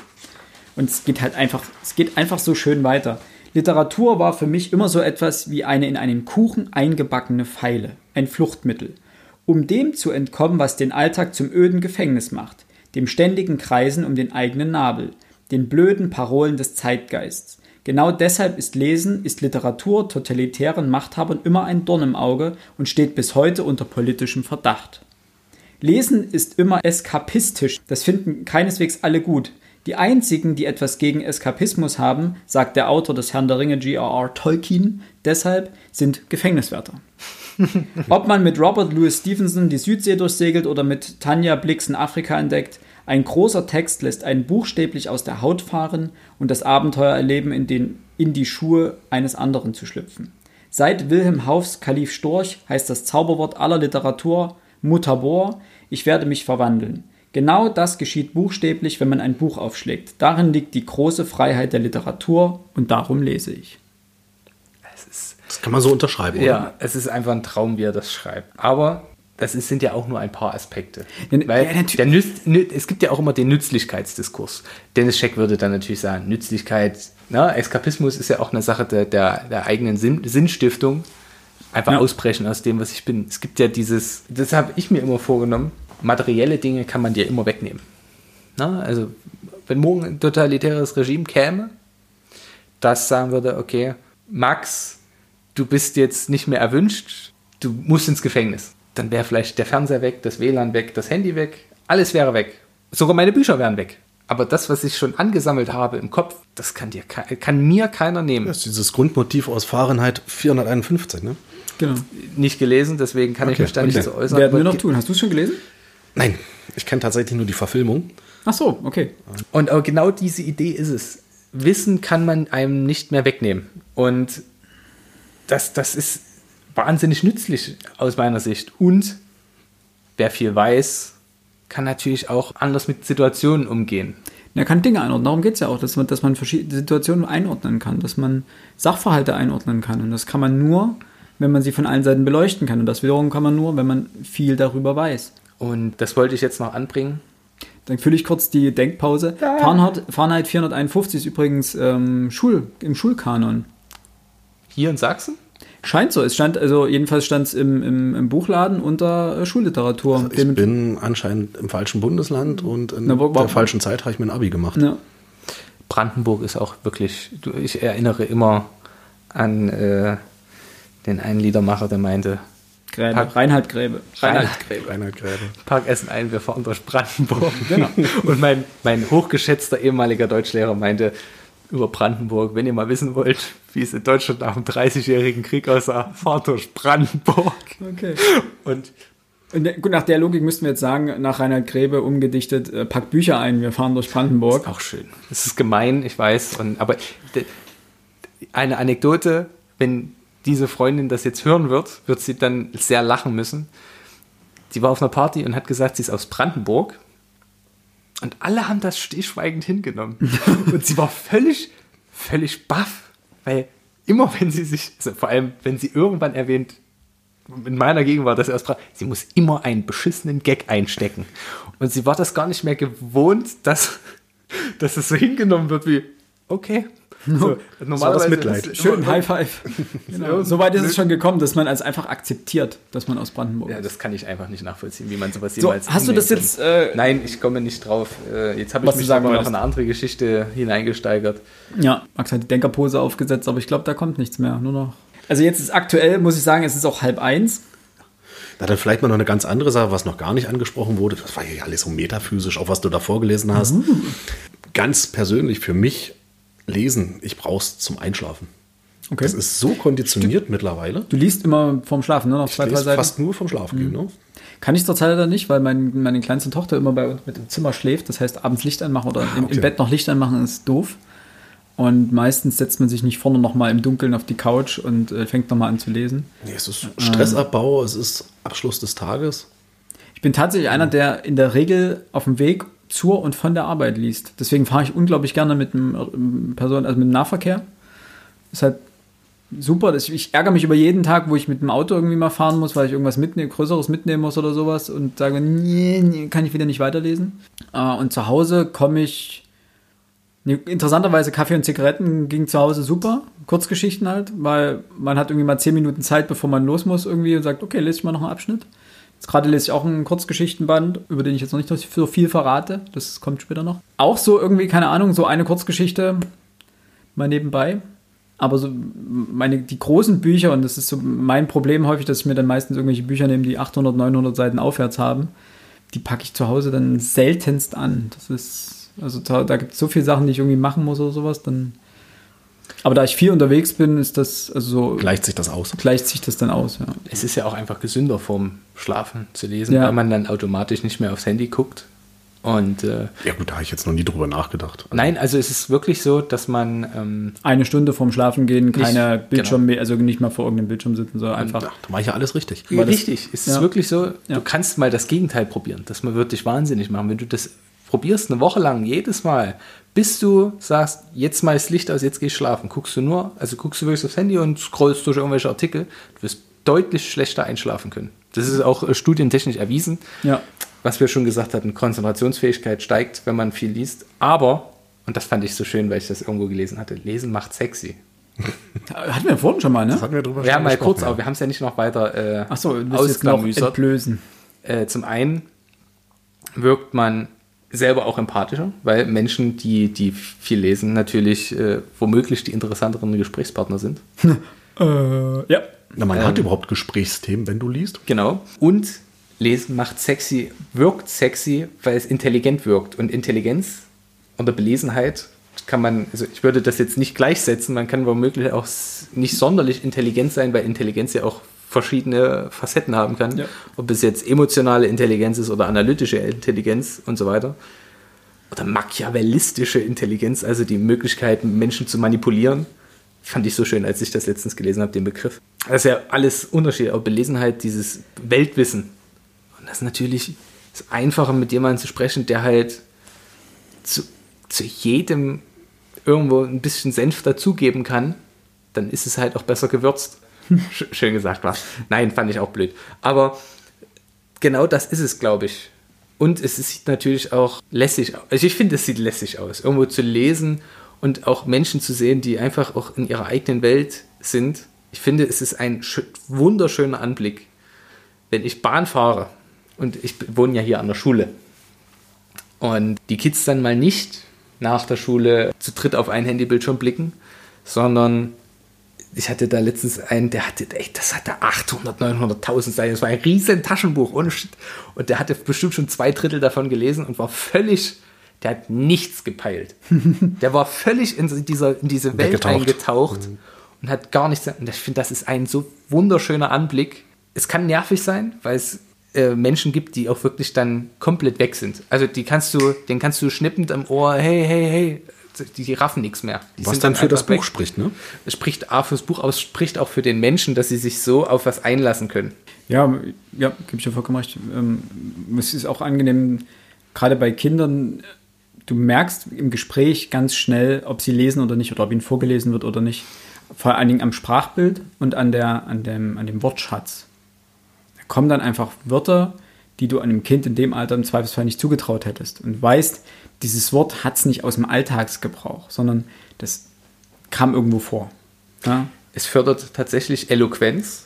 Und es geht halt einfach, es geht einfach so schön weiter. Literatur war für mich immer so etwas wie eine in einen Kuchen eingebackene Pfeile, ein Fluchtmittel, um dem zu entkommen, was den Alltag zum öden Gefängnis macht, dem ständigen Kreisen um den eigenen Nabel, den blöden Parolen des Zeitgeists. Genau deshalb ist Lesen, ist Literatur totalitären Machthabern immer ein Dorn im Auge und steht bis heute unter politischem Verdacht. Lesen ist immer eskapistisch. Das finden keineswegs alle gut. Die einzigen, die etwas gegen Eskapismus haben, sagt der Autor des Herrn der Ringe G.R.R. Tolkien, deshalb sind Gefängniswärter. Ob man mit Robert Louis Stevenson die Südsee durchsegelt oder mit Tanja Blix in Afrika entdeckt, ein großer Text lässt einen buchstäblich aus der Haut fahren und das Abenteuer erleben, in, den, in die Schuhe eines anderen zu schlüpfen. Seit Wilhelm Haufs Kalif Storch heißt das Zauberwort aller Literatur Mutabor, ich werde mich verwandeln. Genau das geschieht buchstäblich, wenn man ein Buch aufschlägt. Darin liegt die große Freiheit der Literatur und darum lese ich. Es ist, Das kann man so unterschreiben, oder? ja, es ist einfach ein Traum, wie er das schreibt. Aber das ist, sind ja auch nur ein paar Aspekte. Ja, ne- Weil ja, natür- der Nütz, nü- es gibt ja auch immer den Nützlichkeitsdiskurs. Dennis Scheck würde dann natürlich sagen, Nützlichkeit, na, Eskapismus ist ja auch eine Sache der, der, der eigenen Sinn, Sinnstiftung. Einfach Ja. ausbrechen aus dem, was ich bin. Es gibt ja dieses, das habe ich mir immer vorgenommen, materielle Dinge kann man dir immer wegnehmen. Na, also, wenn morgen ein totalitäres Regime käme, das sagen würde, okay, Max, du bist jetzt nicht mehr erwünscht, du musst ins Gefängnis. Dann wäre vielleicht der Fernseher weg, das WLAN weg, das Handy weg, alles wäre weg. Sogar meine Bücher wären weg. Aber das, was ich schon angesammelt habe im Kopf, das kann, dir, kann mir keiner nehmen. Das ist dieses Grundmotiv aus Fahrenheit 451, ne? Genau. Nicht gelesen, deswegen kann ich Okay, mich da nicht okay. so äußern. Werden wir noch tun. Hast du es schon gelesen? Nein, ich kenne tatsächlich nur die Verfilmung. Ach so, okay. Und aber genau diese Idee ist es. Wissen kann man einem nicht mehr wegnehmen. Und das, das ist wahnsinnig nützlich aus meiner Sicht. Und wer viel weiß, kann natürlich auch anders mit Situationen umgehen. Er kann Dinge einordnen. Darum geht es ja auch, dass man, dass man verschiedene Situationen einordnen kann, dass man Sachverhalte einordnen kann. Und das kann man nur, wenn man sie von allen Seiten beleuchten kann. Und das wiederum kann man nur, wenn man viel darüber weiß. Und das wollte ich jetzt noch anbringen. Dann fülle ich kurz die Denkpause. Fahrenheit, Fahrenheit 451 ist übrigens ähm, Schul, im Schulkanon. Hier in Sachsen? Scheint so. Es stand, also jedenfalls stand es im, im, im Buchladen unter äh, Schulliteratur. Ich bin anscheinend im falschen Bundesland und in Na, wo- wo- der falschen Zeit habe ich mir ein Abi gemacht. ja. Brandenburg ist auch wirklich, ich erinnere immer an äh, den einen Liedermacher, der meinte, Gräbe. Pack- Reinhard Gräbe. Reinhard Gräbe. Reinhard Gräbe. Park Essen ein, wir fahren durch Brandenburg. Genau. Und mein, mein hochgeschätzter ehemaliger Deutschlehrer meinte über Brandenburg, wenn ihr mal wissen wollt, wie es in Deutschland nach dem 30-jährigen Krieg aussah, fahrt durch Brandenburg. Okay. Und Und der- gut, nach der Logik müssten wir jetzt sagen, nach Reinhard Gräbe umgedichtet, äh, packt Bücher ein, wir fahren durch Brandenburg. auch schön. Es ist gemein, ich weiß. Und, aber eine Anekdote, wenn diese Freundin das jetzt hören wird, wird sie dann sehr lachen müssen. Sie war auf einer Party und hat gesagt, sie ist aus Brandenburg. Und alle haben das stillschweigend hingenommen. und sie war völlig, völlig baff. Weil immer wenn sie sich, also vor allem wenn sie irgendwann erwähnt, in meiner Gegenwart, dass sie aus Brandenburg, sie muss immer einen beschissenen Gag einstecken. Und sie war das gar nicht mehr gewohnt, dass, dass es so hingenommen wird wie, okay. So, normalerweise Mitleid. ist es Schön, High Five. Genau. So weit ist es schon gekommen, dass man als einfach akzeptiert, dass man aus Brandenburg Ja, ist. das kann ich einfach nicht nachvollziehen, wie man sowas So, jemals hast du das jetzt, äh. Nein, ich komme nicht drauf. Äh, Jetzt habe ich mich sagen aber noch eine andere Geschichte hineingesteigert. Ja, Max hat die Denkerpose aufgesetzt, aber ich glaube, da kommt nichts mehr. Nur noch. Also jetzt ist aktuell, muss ich sagen, es ist auch halb eins. Na, dann vielleicht mal noch eine ganz andere Sache, was noch gar nicht angesprochen wurde. Das war ja alles so metaphysisch, auch was du da vorgelesen hast. Ganz persönlich für mich lesen, ich brauche es zum Einschlafen. Okay. Das ist so konditioniert mittlerweile. Du liest immer vorm Schlafen, ne? Noch zwei, Ich drei lese Seiten. fast nur vom Schlafen gehen. Ne? Kann ich zurzeit leider nicht, weil mein, meine kleinste Tochter immer bei uns mit im Zimmer schläft. Das heißt, abends Licht anmachen oder im, okay. im Bett noch Licht anmachen ist doof. Und meistens setzt man sich nicht vorne nochmal im Dunkeln auf die Couch und äh, fängt nochmal an zu lesen. Nee, es ist Stressabbau, es ist Abschluss des Tages. Ich bin tatsächlich einer, der in der Regel auf dem Weg zur und von der Arbeit liest. Deswegen fahre ich unglaublich gerne mit dem ähm, Person, also mit dem Nahverkehr. Ist halt super. Ich, ärgere mich über jeden Tag, wo ich mit dem Auto irgendwie mal fahren muss, weil ich irgendwas mitnehmen, Größeres mitnehmen muss oder sowas und sage, nee, nee, kann ich wieder nicht weiterlesen. Äh, und zu Hause komme ich. Interessanterweise Kaffee und Zigaretten ging zu Hause super. Kurzgeschichten halt, weil man hat irgendwie mal zehn Minuten Zeit, bevor man los muss irgendwie und sagt, okay, lese ich mal noch einen Abschnitt. Jetzt gerade lese ich auch einen Kurzgeschichtenband, über den ich jetzt noch nicht so viel verrate. Das kommt später noch. Auch so irgendwie, keine Ahnung, so eine Kurzgeschichte mal nebenbei. Aber so meine, die großen Bücher, und das ist so mein Problem häufig, dass ich mir dann meistens irgendwelche Bücher nehme, die 800, 900 Seiten aufwärts haben, die packe ich zu Hause dann seltenst an. Das ist, also da, da gibt es so viele Sachen, die ich irgendwie machen muss oder sowas, dann. Aber da ich viel unterwegs bin, ist das, also so, Gleicht sich das aus? gleicht sich das dann aus, ja. Es ist ja auch einfach gesünder vorm Schlafen zu lesen, Ja. weil man dann automatisch nicht mehr aufs Handy guckt Und äh, Ja gut, da habe ich jetzt noch nie drüber nachgedacht. nein, also es ist wirklich so, dass man ähm, Eine Stunde vorm Schlafengehen, keine Nicht- Bildschirm mehr, also nicht mal vor irgendeinem Bildschirm sitzen, sondern einfach. Ja, da mache ich ja alles richtig. Das- richtig, es ist ja. wirklich so, Ja. du kannst mal das Gegenteil probieren. Das wird dich wahnsinnig machen. Wenn du das probierst eine Woche lang, jedes Mal, bis du sagst, jetzt mal das Licht aus, jetzt geh ich schlafen, guckst du nur, also guckst du wirklich aufs Handy und scrollst durch irgendwelche Artikel, du wirst deutlich schlechter einschlafen können. Das ist auch äh, studientechnisch erwiesen. Ja. was wir schon gesagt hatten, Konzentrationsfähigkeit steigt, wenn man viel liest. Aber, und das fand ich so schön, weil ich das irgendwo gelesen hatte, Lesen macht sexy. Hatten wir vorhin schon mal, ne? Das hatten wir drüber Wir haben mal kurz, aber wir haben es ja nicht noch weiter äh, noch ausklamüsert. entblößen. Äh, zum einen wirkt man selber auch empathischer, weil Menschen, die, die viel lesen, natürlich äh, womöglich die interessanteren Gesprächspartner sind. Äh, ja. Na, man Ähm. hat überhaupt Gesprächsthemen, wenn du liest. Genau. Und Lesen macht sexy, wirkt sexy, weil es intelligent wirkt. Und Intelligenz oder Belesenheit kann man, also ich würde das jetzt nicht gleichsetzen, man kann womöglich auch nicht sonderlich intelligent sein, weil Intelligenz ja auch verschiedene Facetten haben kann. Ja. Ob es jetzt emotionale Intelligenz ist oder analytische Intelligenz und so weiter. Oder machiavellistische Intelligenz, also die Möglichkeit, Menschen zu manipulieren. Fand ich so schön, als ich das letztens gelesen habe, den Begriff. Das ist ja alles Unterschied, auch Belesenheit, dieses Weltwissen. Und das ist natürlich das Einfache, mit jemandem zu sprechen, der halt zu, zu jedem irgendwo ein bisschen Senf dazugeben kann, dann ist es halt auch besser gewürzt. Sch- Schön gesagt war. Nein, fand ich auch blöd. Aber genau das ist es, glaube ich. Und es sieht natürlich auch lässig aus. Also ich finde, es sieht lässig aus, irgendwo zu lesen und auch Menschen zu sehen, die einfach auch in ihrer eigenen Welt sind. Ich finde, es ist ein schö- wunderschöner Anblick, wenn ich Bahn fahre und ich wohne ja hier an der Schule und die Kids dann mal nicht nach der Schule zu dritt auf einen Handybildschirm blicken, sondern ich hatte da letztens einen, der hatte, echt, das hatte 800, 900.000 Seiten. Das war ein riesen Taschenbuch ohne Shit. Und der hatte bestimmt schon zwei Drittel davon gelesen und war völlig, der hat nichts gepeilt. der war völlig in dieser, in diese Welt eingetaucht und hat gar nichts. Und ich finde, das ist ein so wunderschöner Anblick. Es kann nervig sein, weil es äh, Menschen gibt, die auch wirklich dann komplett weg sind. Also die kannst du, den kannst du schnippend am Ohr, hey, hey, hey, die, die raffen nichts mehr. Die Was dann für das einfach weg. Buch spricht, ne? Es spricht A fürs Buch, aber es spricht auch für den Menschen, dass sie sich so auf was einlassen können. Ja, ja, gebe ich dir vollkommen recht. Ähm, es ist auch angenehm, gerade bei Kindern, du merkst im Gespräch ganz schnell, ob sie lesen oder nicht oder ob ihnen vorgelesen wird oder nicht. Vor allen Dingen am Sprachbild und an, der, an, dem, an dem Wortschatz. Da kommen dann einfach Wörter, die du einem Kind in dem Alter im Zweifelsfall nicht zugetraut hättest. Und weißt, dieses Wort hat es nicht aus dem Alltagsgebrauch, sondern das kam irgendwo vor. Ja? Es fördert tatsächlich Eloquenz.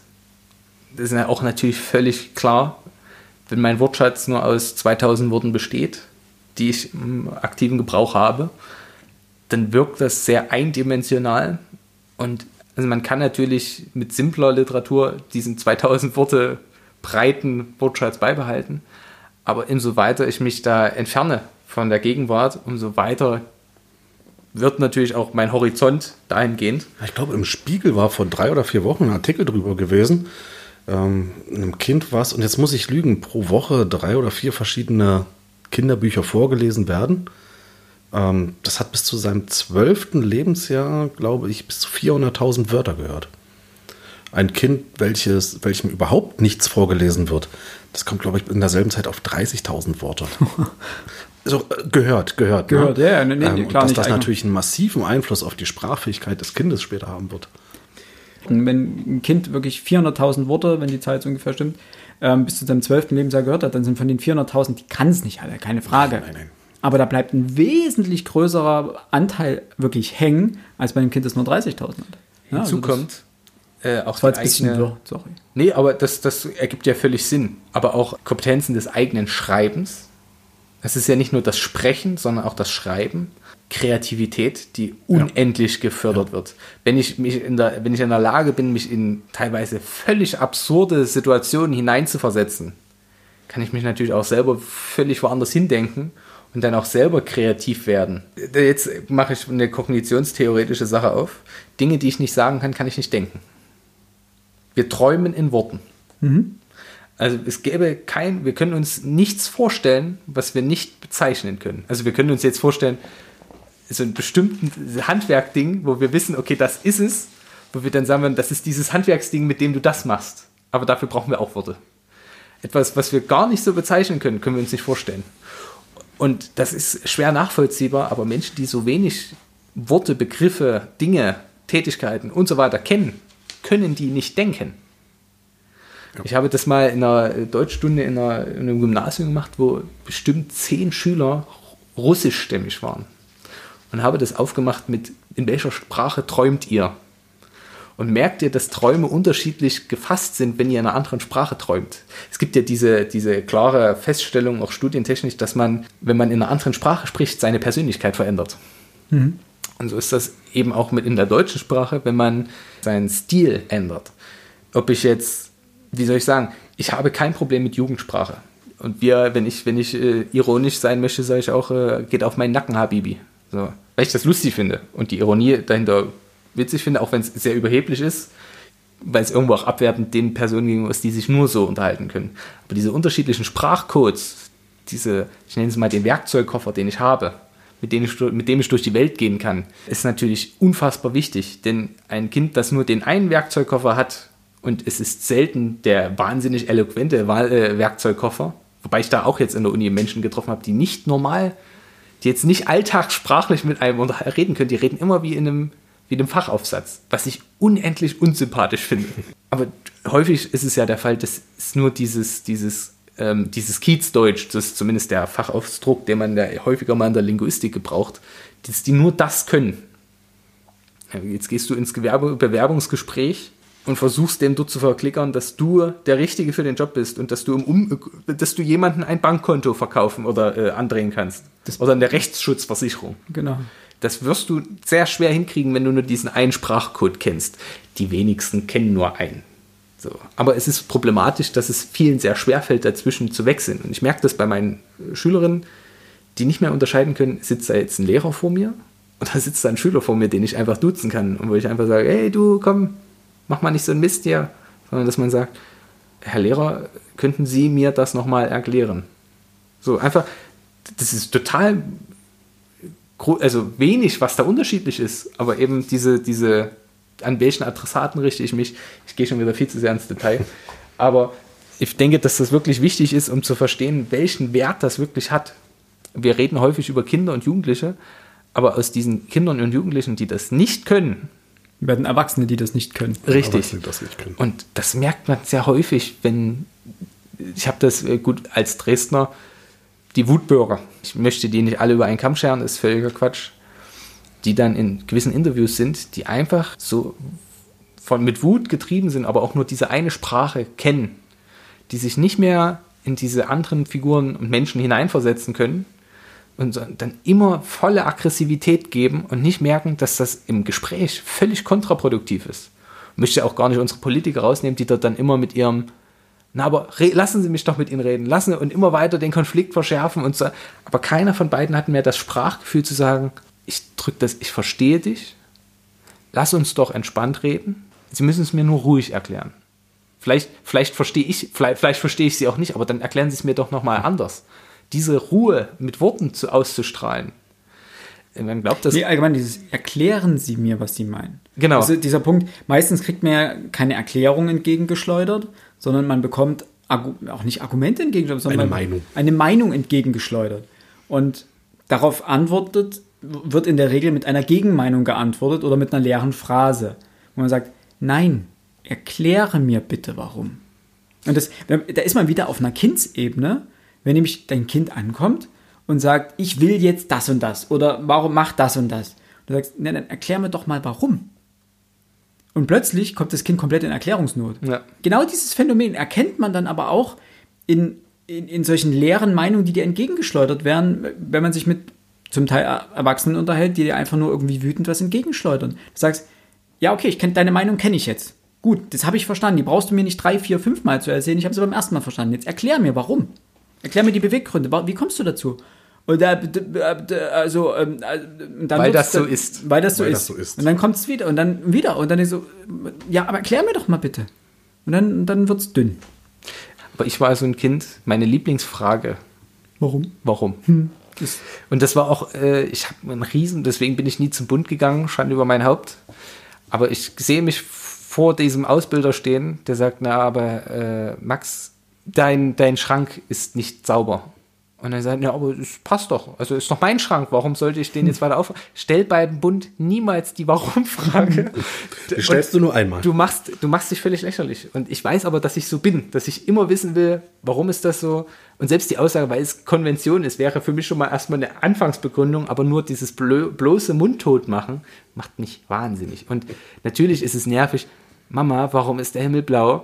Das ist ja auch natürlich völlig klar, wenn mein Wortschatz nur aus 2000 Worten besteht, die ich im aktiven Gebrauch habe, dann wirkt das sehr eindimensional. Und also man kann natürlich mit simpler Literatur diesen 2000 Worte breiten Wortschatz beibehalten. Aber umso weiter ich mich da entferne von der Gegenwart, umso weiter wird natürlich auch mein Horizont dahingehend. Ich glaube, im Spiegel war vor drei oder vier Wochen ein Artikel drüber gewesen. Ähm, einem Kind was, und jetzt muss ich lügen, pro Woche drei oder vier verschiedene Kinderbücher vorgelesen werden. Ähm, das hat bis zu seinem zwölften Lebensjahr, glaube ich, bis zu 400.000 Wörter gehört. Ein Kind, welches, welchem überhaupt nichts vorgelesen wird, das kommt, glaube ich, in derselben Zeit auf 30.000 Worte. so, äh, gehört, gehört. Gehört, ja, ja, nee, nee, ähm, und klar, dass nicht das natürlich einen massiven Einfluss auf die Sprachfähigkeit des Kindes später haben wird. Und wenn ein Kind wirklich 400.000 Worte, wenn die Zahl so ungefähr stimmt, ähm, bis zu seinem 12. Lebensjahr gehört hat, dann sind von den 400.000, die kann es nicht alle, keine Frage. Nein, nein. Aber da bleibt ein wesentlich größerer Anteil wirklich hängen, als bei einem Kind, das nur 30.000 hat. Ja, Hinzu also kommt äh, auch Das eigene, wirr, sorry. Nee, aber das, das ergibt ja völlig Sinn. Aber auch Kompetenzen des eigenen Schreibens. Es ist ja nicht nur das Sprechen, sondern auch das Schreiben. Kreativität, die unendlich gefördert wird. Wenn ich mich in der, wenn ich in der Lage bin, mich in teilweise völlig absurde Situationen hineinzuversetzen, kann ich mich natürlich auch selber völlig woanders hindenken und dann auch selber kreativ werden. Jetzt mache ich eine kognitionstheoretische Sache auf. Dinge, die ich nicht sagen kann, kann ich nicht denken. Wir träumen in Worten. Also es gäbe kein, wir können uns nichts vorstellen, was wir nicht bezeichnen können. Also wir können uns jetzt vorstellen, so ein bestimmten Handwerkding, wo wir wissen, okay, das ist es, wo wir dann sagen, das ist dieses Handwerksding, mit dem du das machst. Aber dafür brauchen wir auch Worte. Etwas, was wir gar nicht so bezeichnen können, können wir uns nicht vorstellen. Und das ist schwer nachvollziehbar, aber Menschen, die so wenig Worte, Begriffe, Dinge, Tätigkeiten und so weiter kennen, können die nicht denken. Ja. Ich habe das mal in einer Deutschstunde in, einer, in einem Gymnasium gemacht, wo bestimmt zehn Schüler russischstämmig waren. Und habe das aufgemacht mit, in welcher Sprache träumt ihr? Und merkt ihr, dass Träume unterschiedlich gefasst sind, wenn ihr in einer anderen Sprache träumt? Es gibt ja diese, diese klare Feststellung, auch studientechnisch, dass man, wenn man in einer anderen Sprache spricht, seine Persönlichkeit verändert. Mhm. Und so ist das eben auch mit in der deutschen Sprache, wenn man seinen Stil ändert. Ob ich jetzt, wie soll ich sagen, ich habe kein Problem mit Jugendsprache. Und wir, wenn ich, wenn ich äh, ironisch sein möchte, sage ich auch, äh, geht auf meinen Nacken, Habibi. So, weil ich das lustig finde und die Ironie dahinter witzig finde, auch wenn es sehr überheblich ist, weil es irgendwo auch abwertend den Personen gegenüber ist, die sich nur so unterhalten können. Aber diese unterschiedlichen Sprachcodes, diese, ich nenne es mal den Werkzeugkoffer, den ich habe, mit dem, ich, mit dem ich durch die Welt gehen kann, ist natürlich unfassbar wichtig. Denn ein Kind, das nur den einen Werkzeugkoffer hat, und es ist selten der wahnsinnig eloquente äh, Werkzeugkoffer, wobei ich da auch jetzt in der Uni Menschen getroffen habe, die nicht normal, die jetzt nicht alltagssprachlich mit einem reden können, die reden immer wie in einem wie dem Fachaufsatz, was ich unendlich unsympathisch finde. Aber häufig ist es ja der Fall, dass es nur dieses, dieses, ähm, dieses Kiezdeutsch, das ist zumindest der Fachausdruck, den man da häufiger mal in der Linguistik gebraucht, dass die nur das können. Jetzt gehst du ins Gewerbe Bewerbungsgespräch und versuchst dem dort zu verklickern, dass du der Richtige für den Job bist und dass du, im um dass du jemanden ein Bankkonto verkaufen oder äh, andrehen kannst. Das oder eine Rechtsschutzversicherung. Genau. Das wirst du sehr schwer hinkriegen, wenn du nur diesen einen Sprachcode kennst. Die wenigsten kennen nur einen. So. Aber es ist problematisch, dass es vielen sehr schwer fällt, dazwischen zu wechseln. Und ich merke das bei meinen Schülerinnen, die nicht mehr unterscheiden können, sitzt da jetzt ein Lehrer vor mir oder sitzt da ein Schüler vor mir, den ich einfach duzen kann und wo ich einfach sage, hey du, komm, mach mal nicht so ein Mist hier, sondern dass man sagt, Herr Lehrer, könnten Sie mir das nochmal erklären? So einfach, das ist total also wenig, was da unterschiedlich ist, aber eben diese, diese, an welchen Adressaten richte ich mich, ich gehe schon wieder viel zu sehr ins Detail, aber ich denke, dass das wirklich wichtig ist, um zu verstehen, welchen Wert das wirklich hat. Wir reden häufig über Kinder und Jugendliche, aber aus diesen Kindern und Jugendlichen, die das nicht können, werden Erwachsene, die das nicht können. Richtig. Das nicht können. Und das merkt man sehr häufig, wenn ich habe das äh, gut als Dresdner die Wutbürger, ich möchte die nicht alle über einen Kamm scheren, ist völliger Quatsch, die dann in gewissen Interviews sind, die einfach so von, mit Wut getrieben sind, aber auch nur diese eine Sprache kennen, die sich nicht mehr in diese anderen Figuren und Menschen hineinversetzen können und dann immer volle Aggressivität geben und nicht merken, dass das im Gespräch völlig kontraproduktiv ist. Ich möchte auch gar nicht unsere Politiker rausnehmen, die dort dann immer mit ihrem na, aber lassen Sie mich doch mit Ihnen reden. Lassen und immer weiter den Konflikt verschärfen und so. Aber keiner von beiden hat mehr das Sprachgefühl zu sagen, ich drücke das, ich verstehe dich. Lass uns doch entspannt reden. Sie müssen es mir nur ruhig erklären. Vielleicht, vielleicht verstehe ich, vielleicht, vielleicht verstehe ich Sie auch nicht, aber dann erklären Sie es mir doch nochmal anders. Diese Ruhe mit Worten zu, auszustrahlen. Man glaubt, dass. Nee, allgemein dieses Erklären Sie mir, was Sie meinen. Genau. Also dieser Punkt, meistens kriegt man ja keine Erklärung entgegengeschleudert, sondern man bekommt auch nicht Argumente entgegengeschleudert, sondern eine Meinung. eine Meinung entgegengeschleudert. Und darauf antwortet, wird in der Regel mit einer Gegenmeinung geantwortet oder mit einer leeren Phrase, wo man sagt, nein, erkläre mir bitte warum. Und das, da ist man wieder auf einer Kindsebene, wenn nämlich dein Kind ankommt und sagt, ich will jetzt das und das oder warum macht das und das. Und du sagst, nein, dann erklär mir doch mal warum. Und plötzlich kommt das Kind komplett in Erklärungsnot. Ja. Genau dieses Phänomen erkennt man dann aber auch in, in, in solchen leeren Meinungen, die dir entgegengeschleudert werden, wenn man sich mit zum Teil Erwachsenen unterhält, die dir einfach nur irgendwie wütend was entgegenschleudern. Du sagst, ja, okay, ich kenn, deine Meinung kenne ich jetzt. Gut, das habe ich verstanden. Die brauchst du mir nicht drei, vier, fünf Mal zu erzählen. Ich habe sie beim ersten Mal verstanden. Jetzt erklär mir, warum. Erklär mir die Beweggründe. Wie kommst du dazu? Und da, also, ähm, äh, dann weil das so ist. Weil das so, weil ist. Das so ist. Und dann kommt es wieder und dann wieder. Und dann ist so, ja, aber erklär mir doch mal bitte. Und dann, dann wird es dünn. Aber ich war so ein Kind, meine Lieblingsfrage, Warum? warum? Das, Und das war auch, äh, ich habe einen Riesen, deswegen bin ich nie zum Bund gegangen, stand über mein Haupt. Aber ich sehe mich vor diesem Ausbilder stehen, der sagt, na, aber äh, Max, dein, dein Schrank ist nicht sauber. Und er sagt, ja, aber es passt doch. Also ist doch mein Schrank. Warum sollte ich den jetzt weiter auf? Stell beim Bund niemals die Warum-Frage. Stellst du nur einmal. Du machst, du machst dich völlig lächerlich. Und ich weiß aber, dass ich so bin, dass ich immer wissen will, warum ist das so. Und selbst die Aussage, weil es Konvention ist, wäre für mich schon mal erstmal eine Anfangsbegründung, aber nur dieses bloße Mundtot machen, macht mich wahnsinnig. Und natürlich ist es nervig. Mama, warum ist der Himmel blau?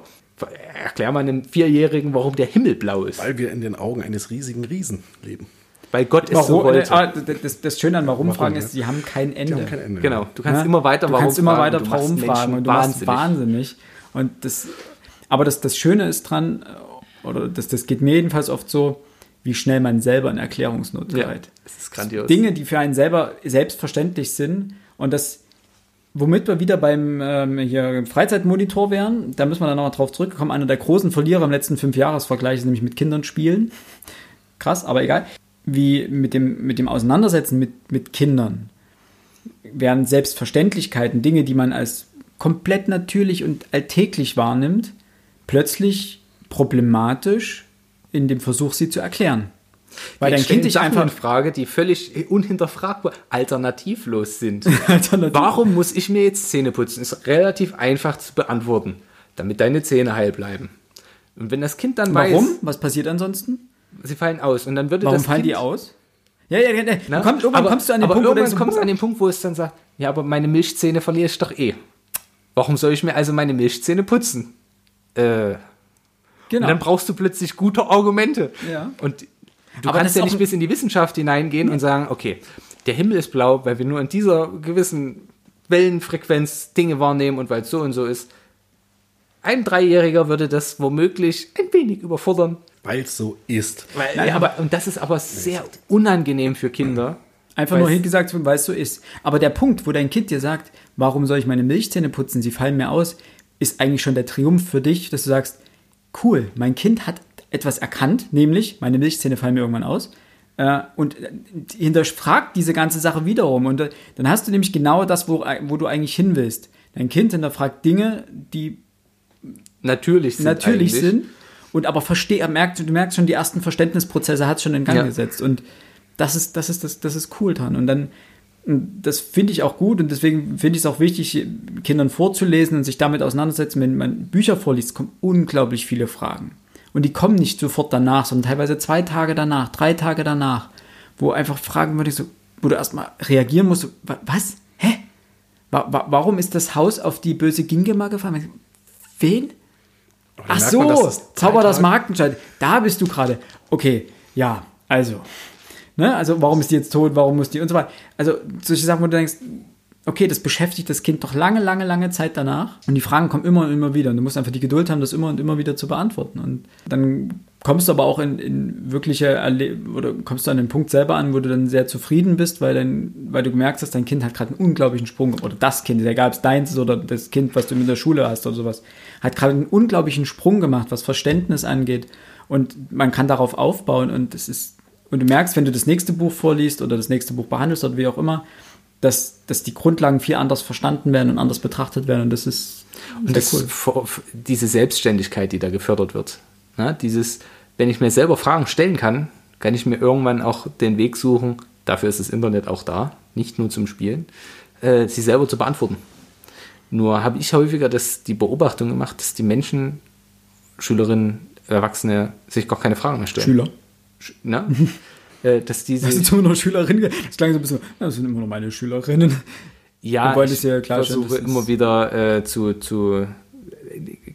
Erklär mal einem Vierjährigen, warum der Himmel blau ist. Weil wir in den Augen eines riesigen Riesen leben. Weil Gott es so warum, wollte. ah, das, das Schöne an Warum-Fragen Warum, ist, sie haben kein Ende. Die haben kein Ende. Genau, du kannst Ja? immer weiter du warum kannst immer fragen, weiter warum fragen und du machst wahnsinnig. Und das, aber das, das Schöne ist dran, oder das, das geht mir jedenfalls oft so, wie schnell man selber in Erklärungsnot Ja, gerät. das ist grandios. Dinge, die für einen selber selbstverständlich sind und das, womit wir wieder beim ähm, hier Freizeitmonitor wären, da müssen wir dann noch drauf zurückkommen. Einer der großen Verlierer im letzten Fünfjahresvergleich ist nämlich mit Kindern spielen. Krass, aber egal. Wie mit dem, mit dem Auseinandersetzen mit, mit Kindern werden Selbstverständlichkeiten, Dinge, die man als komplett natürlich und alltäglich wahrnimmt, plötzlich problematisch in dem Versuch, sie zu erklären. Weil dein Kind dich einfach in Frage, die völlig unhinterfragbar alternativlos sind. Alternativ- Warum muss ich mir jetzt Zähne putzen? Ist relativ einfach zu beantworten, damit deine Zähne heil bleiben. Und wenn das Kind dann Warum? weiß, Was passiert ansonsten? sie fallen aus und dann würde Warum das fallen kind, die aus? Ja, ja, ja. Ne? Du kommst, irgendwann aber, kommst du an den aber Punkt, irgendwann kommst du an den Punkt, wo es dann sagt, ja, aber meine Milchzähne verliere ich doch eh. Warum soll ich mir also meine Milchzähne putzen? Äh, Und genau. dann brauchst du plötzlich gute Argumente. Ja. Und du Aber das kannst ist ja nicht ein- bis in die Wissenschaft hineingehen und sagen, okay, der Himmel ist blau, weil wir nur in dieser gewissen Wellenfrequenz Dinge wahrnehmen und weil es so und so ist. Ein Dreijähriger würde das womöglich ein wenig überfordern. Weil es so ist. Weil, Nein, ja, aber, und das ist aber sehr unangenehm für Kinder. Einfach nur hingesagt, weil es so ist. Aber der Punkt, wo dein Kind dir sagt, warum soll ich meine Milchzähne putzen, sie fallen mir aus, ist eigentlich schon der Triumph für dich, dass du sagst, cool, mein Kind hat etwas erkannt, nämlich meine Milchzähne fallen mir irgendwann aus. Äh, und äh, hinterfragt diese ganze Sache wiederum. Und äh, dann hast du nämlich genau das, wo, wo du eigentlich hin willst. Dein Kind hinterfragt Dinge, die Natürlich sind natürlich eigentlich. sind und aber versteh, er merkt, du merkst schon, die ersten Verständnisprozesse hat schon in Gang Ja. gesetzt und das ist, das ist, das, das ist cool dran und dann, und das finde ich auch gut und deswegen finde ich es auch wichtig, Kindern vorzulesen und sich damit auseinandersetzen. Wenn man Bücher vorliest, kommen unglaublich viele Fragen. Und die kommen nicht sofort danach, sondern teilweise zwei Tage danach, drei Tage danach, wo einfach Fragen, wo du, so, wo du erstmal reagieren musst, so, wa- was? Hä? Wa wa warum ist das Haus auf die böse Gingema gefallen? Wen? Ach so, man, das Zauber das Markenscheid. Da bist du gerade. Okay, ja, also. Ne, also, warum ist die jetzt tot? Warum muss die und so weiter. Also, solche Sachen, wo du denkst, okay, das beschäftigt das Kind doch lange, lange, lange Zeit danach. Und die Fragen kommen immer und immer wieder. Und du musst einfach die Geduld haben, das immer und immer wieder zu beantworten. Und dann kommst du aber auch in, in wirkliche Erle oder kommst du an den Punkt selber an, wo du dann sehr zufrieden bist, weil, dann, weil du gemerkt hast, dein Kind hat gerade einen unglaublichen Sprung. Oder das Kind, egal ob es deins ist oder das Kind, was du in der Schule hast oder sowas, hat gerade einen unglaublichen Sprung gemacht, was Verständnis angeht. Und man kann darauf aufbauen und es ist, und du merkst, wenn du das nächste Buch vorliest oder das nächste Buch behandelst oder wie auch immer, dass, dass die Grundlagen viel anders verstanden werden und anders betrachtet werden. Und das ist Und das, cool. diese Selbstständigkeit, die da gefördert wird. Ne? Dieses, wenn ich mir selber Fragen stellen kann, kann ich mir irgendwann auch den Weg suchen, dafür ist das Internet auch da, nicht nur zum Spielen, äh, sie selber zu beantworten. Nur habe ich häufiger das, die Beobachtung gemacht, dass die Menschen, Schülerinnen, Erwachsene, sich gar keine Fragen mehr stellen. Schüler. Sch- Ne? äh, dass diese, Das sind immer noch Schülerinnen. Das klang so ein bisschen, das sind immer noch meine Schülerinnen. ja, wollen ich ja klarstellen, versuche das ist- immer wieder äh, zu, zu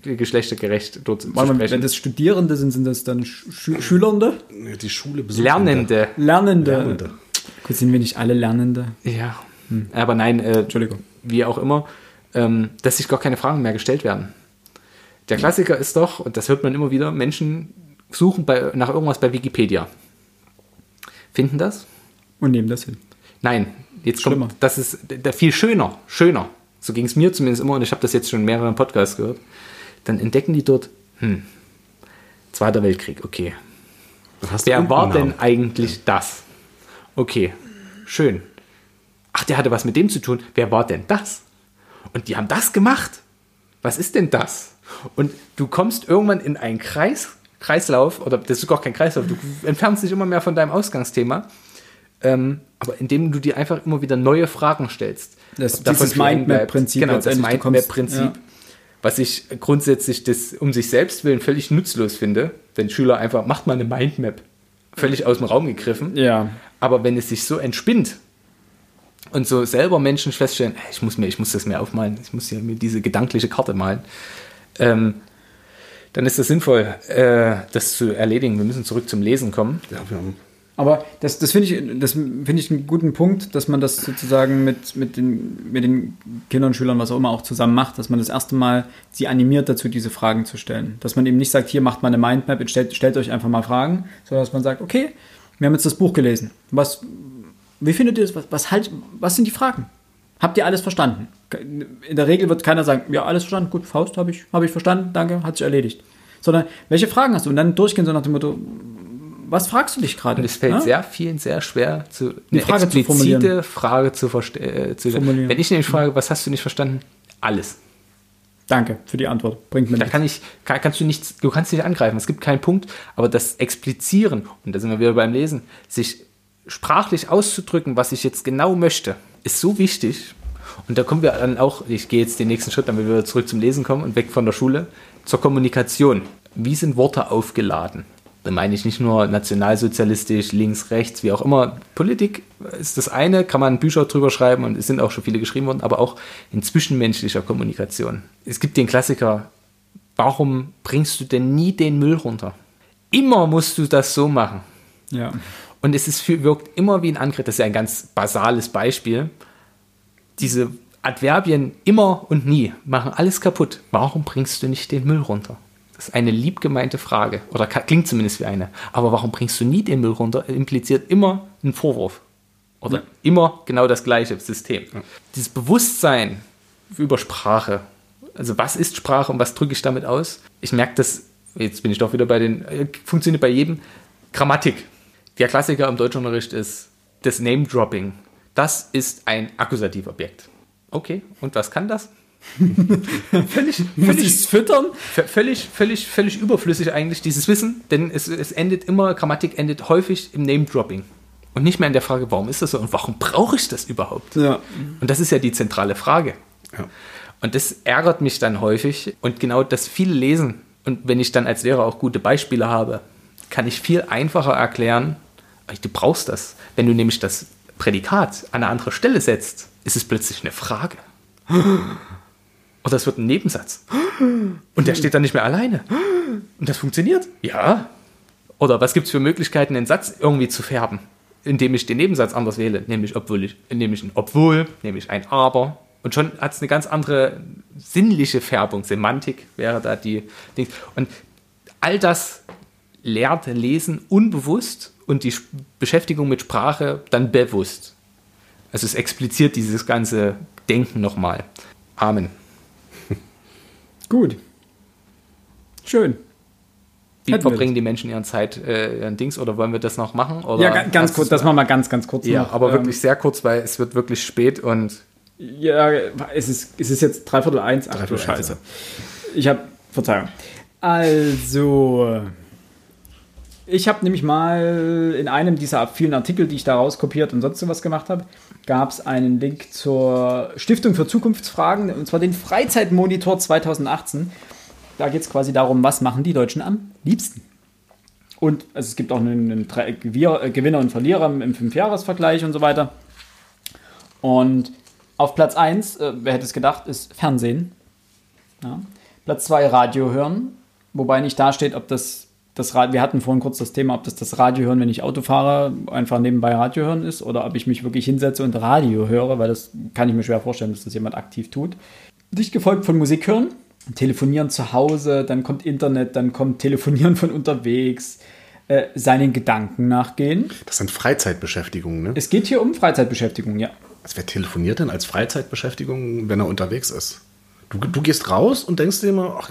äh, geschlechtergerecht dort zu sprechen. wenn das Studierende sind, sind das dann Schü Schülernde? Die Schule besuchen. Lernende. Lernende. Lernende. Gut, sind wir nicht alle Lernende? Ja. Aber nein, äh, Entschuldigung. wie auch immer, ähm, dass sich gar keine Fragen mehr gestellt werden. Der Klassiker ist doch, und das hört man immer wieder, Menschen suchen bei, nach irgendwas bei Wikipedia. Finden das? Und nehmen das hin. Nein, jetzt Schlimmer. kommt, das ist da viel schöner, schöner. So ging es mir zumindest immer und ich habe das jetzt schon in mehreren Podcasts gehört. Dann entdecken die dort, hm, Zweiter Weltkrieg, okay. Das hast du Wer war denn eigentlich das? Okay, schön. Ach, der hatte was mit dem zu tun. Wer war denn das? Und die haben das gemacht. Was ist denn das? Und du kommst irgendwann in einen Kreis, Kreislauf, oder das ist gar kein Kreislauf, du entfernst dich immer mehr von deinem Ausgangsthema, ähm, aber indem du dir einfach immer wieder neue Fragen stellst. Das- dieses Mindmap-Prinzip. Genau, das Mindmap-Prinzip ja. was ich grundsätzlich das um sich selbst willen völlig nutzlos finde, wenn Schüler einfach, macht mal eine Mindmap, völlig aus dem Raum gegriffen. Ja. Aber wenn es sich so entspinnt und so selber Menschen feststellen, "Ey, ich muss mir, ich muss das mir aufmalen, ich muss hier mir diese gedankliche Karte malen, ähm, dann ist es sinnvoll, äh, das zu erledigen. Wir müssen zurück zum Lesen kommen. Ja, wir haben Aber das, das finde ich, das finde ich einen guten Punkt, dass man das sozusagen mit, mit, den, mit den Kindern, Schülern, was auch immer auch zusammen macht, dass man das erste Mal sie animiert dazu, diese Fragen zu stellen. Dass man eben nicht sagt, hier macht mal eine Mindmap, stellt, stellt euch einfach mal Fragen, sondern dass man sagt, okay, wir haben jetzt das Buch gelesen. Was, wie findet ihr das? Was, was, halt, was sind die Fragen? Habt ihr alles verstanden? In der Regel wird keiner sagen, ja, alles verstanden, gut, Faust habe ich, habe ich verstanden, danke, hat sich erledigt. Sondern, welche Fragen hast du? Und dann durchgehen so nach dem Motto, was fragst du dich gerade? Und es fällt Ja? sehr vielen sehr schwer, zu, eine Frage zu formulieren. Frage zu. Äh, zu, Formulieren. wenn ich nämlich frage, was hast du nicht verstanden? Alles. Danke für die Antwort. Bringt mir Da nichts. kann ich, kann, kannst du nichts, du kannst nicht angreifen. Es gibt keinen Punkt, aber das Explizieren, und da sind wir wieder beim Lesen, sich sprachlich auszudrücken, was ich jetzt genau möchte, ist so wichtig. Und da kommen wir dann auch, ich gehe jetzt den nächsten Schritt, damit wir zurück zum Lesen kommen und weg von der Schule, zur Kommunikation. Wie sind Worte aufgeladen? Da meine ich nicht nur nationalsozialistisch, links, rechts, wie auch immer. Politik ist das eine, kann man Bücher drüber schreiben und es sind auch schon viele geschrieben worden, aber auch in zwischenmenschlicher Kommunikation. Es gibt den Klassiker, warum bringst du denn nie den Müll runter? Immer musst du das so machen. Ja. Und es ist wirkt immer wie ein Angriff. Das ist ja ein ganz basales Beispiel. Diese Adverbien immer und nie machen alles kaputt. Warum bringst du nicht den Müll runter? Das ist eine lieb gemeinte Frage. Oder klingt zumindest wie eine. Aber warum bringst du nie den Müll runter? Impliziert immer einen Vorwurf. Oder Ja. immer genau das gleiche System. Dieses Bewusstsein über Sprache. Also was ist Sprache und was drücke ich damit aus? Ich merke das, jetzt bin ich doch wieder bei den, äh, funktioniert bei jedem. Grammatik. Der Klassiker im Deutschunterricht ist das Name-Dropping. Das ist ein Akkusativobjekt. Okay, und was kann das? völlig, völlig, füttern? völlig, völlig, völlig überflüssig eigentlich, dieses Wissen, denn es, es endet immer, Grammatik endet häufig im Name-Dropping. Und nicht mehr in der Frage, warum ist das so und warum brauche ich das überhaupt? Ja. Und das ist ja die zentrale Frage. Ja. Und das ärgert mich dann häufig. Und genau das viele lesen. Und wenn ich dann als Lehrer auch gute Beispiele habe, kann ich viel einfacher erklären, du brauchst das. Wenn du nämlich das Prädikat an eine andere Stelle setzt, ist es plötzlich eine Frage. Oder es wird ein Nebensatz. Und der steht dann nicht mehr alleine. Und das funktioniert? Ja. Oder was gibt es für Möglichkeiten, den Satz irgendwie zu färben, indem ich den Nebensatz anders wähle? Nämlich, obwohl ich, nämlich ein obwohl, nämlich ein aber. Und schon hat es eine ganz andere sinnliche Färbung. Semantik wäre da die Dings. Und all das lernt Lesen unbewusst und die Sch- Beschäftigung mit Sprache dann bewusst. Also es expliziert dieses ganze Denken nochmal. Amen. Gut. Schön. Wie Hätten verbringen die Menschen ihren Zeit, äh, ihren Dings, oder wollen wir das noch machen? Oder Ja, ga- ganz kurz, das machen wir ganz, ganz kurz Ja, noch. aber Ähm, wirklich sehr kurz, weil es wird wirklich spät und Ja, es ist, es ist jetzt dreiviertel eins. Ach du eins, Scheiße. Ich habe, Verzeihung. Also, ich habe nämlich mal in einem dieser vielen Artikel, die ich da rauskopiert und sonst was gemacht habe, gab es einen Link zur Stiftung für Zukunftsfragen, und zwar den Freizeitmonitor 2018. Da geht es quasi darum, was machen die Deutschen am liebsten. Und also es gibt auch einen, einen Drei- äh, Gewinner und Verlierer im im Fünfjahresvergleich und so weiter. Und auf Platz 1, äh, wer hätte es gedacht, ist Fernsehen. Ja. Platz 2 Radio hören, wobei nicht da steht, ob das das Radio, wir hatten vorhin kurz das Thema, ob das das Radio hören, wenn ich Auto fahre, einfach nebenbei Radio hören ist oder ob ich mich wirklich hinsetze und Radio höre, weil das kann ich mir schwer vorstellen, dass das jemand aktiv tut. Dicht gefolgt von Musik hören, telefonieren zu Hause, dann kommt Internet, dann kommt Telefonieren von unterwegs, äh, seinen Gedanken nachgehen. Das sind Freizeitbeschäftigungen, ne? Es geht hier um Freizeitbeschäftigung, ja. Also wer telefoniert denn als Freizeitbeschäftigung, wenn er unterwegs ist? Du, du gehst raus und denkst dir immer, ach,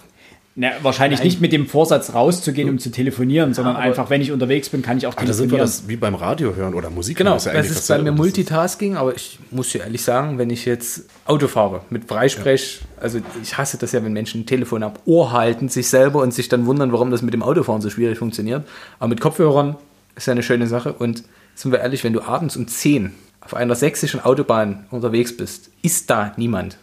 Na, wahrscheinlich Nein. nicht mit dem Vorsatz rauszugehen, um zu telefonieren, sondern aber- einfach, wenn ich unterwegs bin, kann ich auch Aber da sind wir telefonieren. das wie beim Radio hören oder Musik Genau, hören. das ist, ja eigentlich bei dasselbe. mir Das ist- Multitasking, aber ich muss dir ehrlich sagen, wenn ich jetzt Auto fahre mit Freisprech, also ich hasse das ja, wenn Menschen ein Telefon ab Ohr halten, sich selber und sich dann wundern, warum das mit dem Autofahren so schwierig funktioniert. Aber mit Kopfhörern ist ja eine schöne Sache und sind wir ehrlich, wenn du abends um 10 auf einer sächsischen Autobahn unterwegs bist, ist da niemand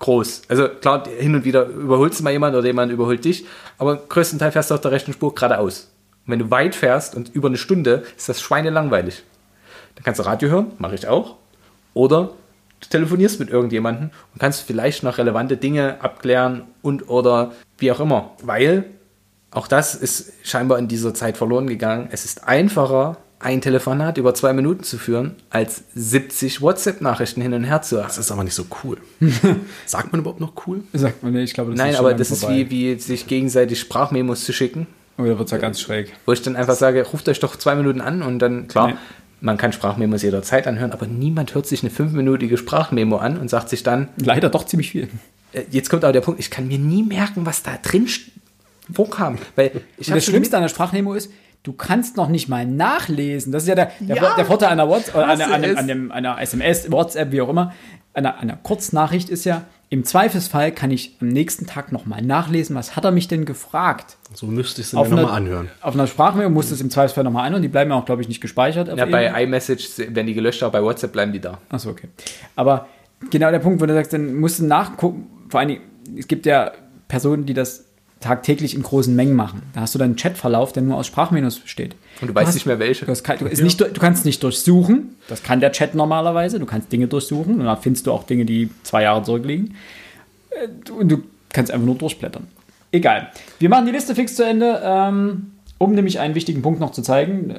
groß. Also klar, hin und wieder überholst du mal jemand oder jemand überholt dich, aber größtenteils fährst du auf der rechten Spur geradeaus. Und wenn du weit fährst und über eine Stunde, ist das schweinelangweilig. Dann kannst du Radio hören, mache ich auch. Oder du telefonierst mit irgendjemandem und kannst vielleicht noch relevante Dinge abklären und oder wie auch immer. Weil auch das ist scheinbar in dieser Zeit verloren gegangen. Es ist einfacher, ein Telefonat über zwei Minuten zu führen, als 70 WhatsApp-Nachrichten hin und her zu Das ist aber nicht so cool. Sagt man überhaupt noch cool? Sagt man, nee, ich glaube, das Nein, schon aber das ist vorbei. wie, wie sich gegenseitig Sprachmemos zu schicken, Oh, da wird es ja ganz schräg. wo ich dann einfach sage, ruft euch doch zwei Minuten an und dann, klar, Nee. man kann Sprachmemos jederzeit anhören, aber niemand hört sich eine fünfminütige Sprachmemo an und sagt sich dann, Leider doch ziemlich viel. äh, jetzt kommt aber der Punkt, ich kann mir nie merken, was da drin vorkam. Weil ich Und das Schlimmste an der Sprachmemo ist, du kannst noch nicht mal nachlesen. Das ist ja der, der, Ja, der Vorteil einer, WhatsApp, an, es. an, dem, einer SMS, WhatsApp, wie auch immer. Einer, einer Kurznachricht ist ja, im Zweifelsfall kann ich am nächsten Tag nochmal nachlesen, was hat er mich denn gefragt? So müsste ich es mir nochmal anhören. auf einer Sprachmemo musst du es im Zweifelsfall nochmal anhören. Die bleiben ja auch, glaube ich, nicht gespeichert. Ja, bei iMessage werden die gelöscht, aber bei WhatsApp bleiben die da. Achso, okay. Aber genau der Punkt, wo du sagst, dann musst du nachgucken, vor allen Dingen, es gibt ja Personen, die das tagtäglich in großen Mengen machen. Da hast du dann einen Chatverlauf, der nur aus Sprachmenüs besteht. Und du weißt hast- nicht mehr welche. Du, hast kein, du, ist nicht, du kannst nicht durchsuchen, das kann der Chat normalerweise, du kannst Dinge durchsuchen und da findest du auch Dinge, die zwei Jahre zurückliegen. Äh, Und du kannst einfach nur durchblättern. Egal. Wir machen die Liste fix zu Ende, ähm, um nämlich einen wichtigen Punkt noch zu zeigen.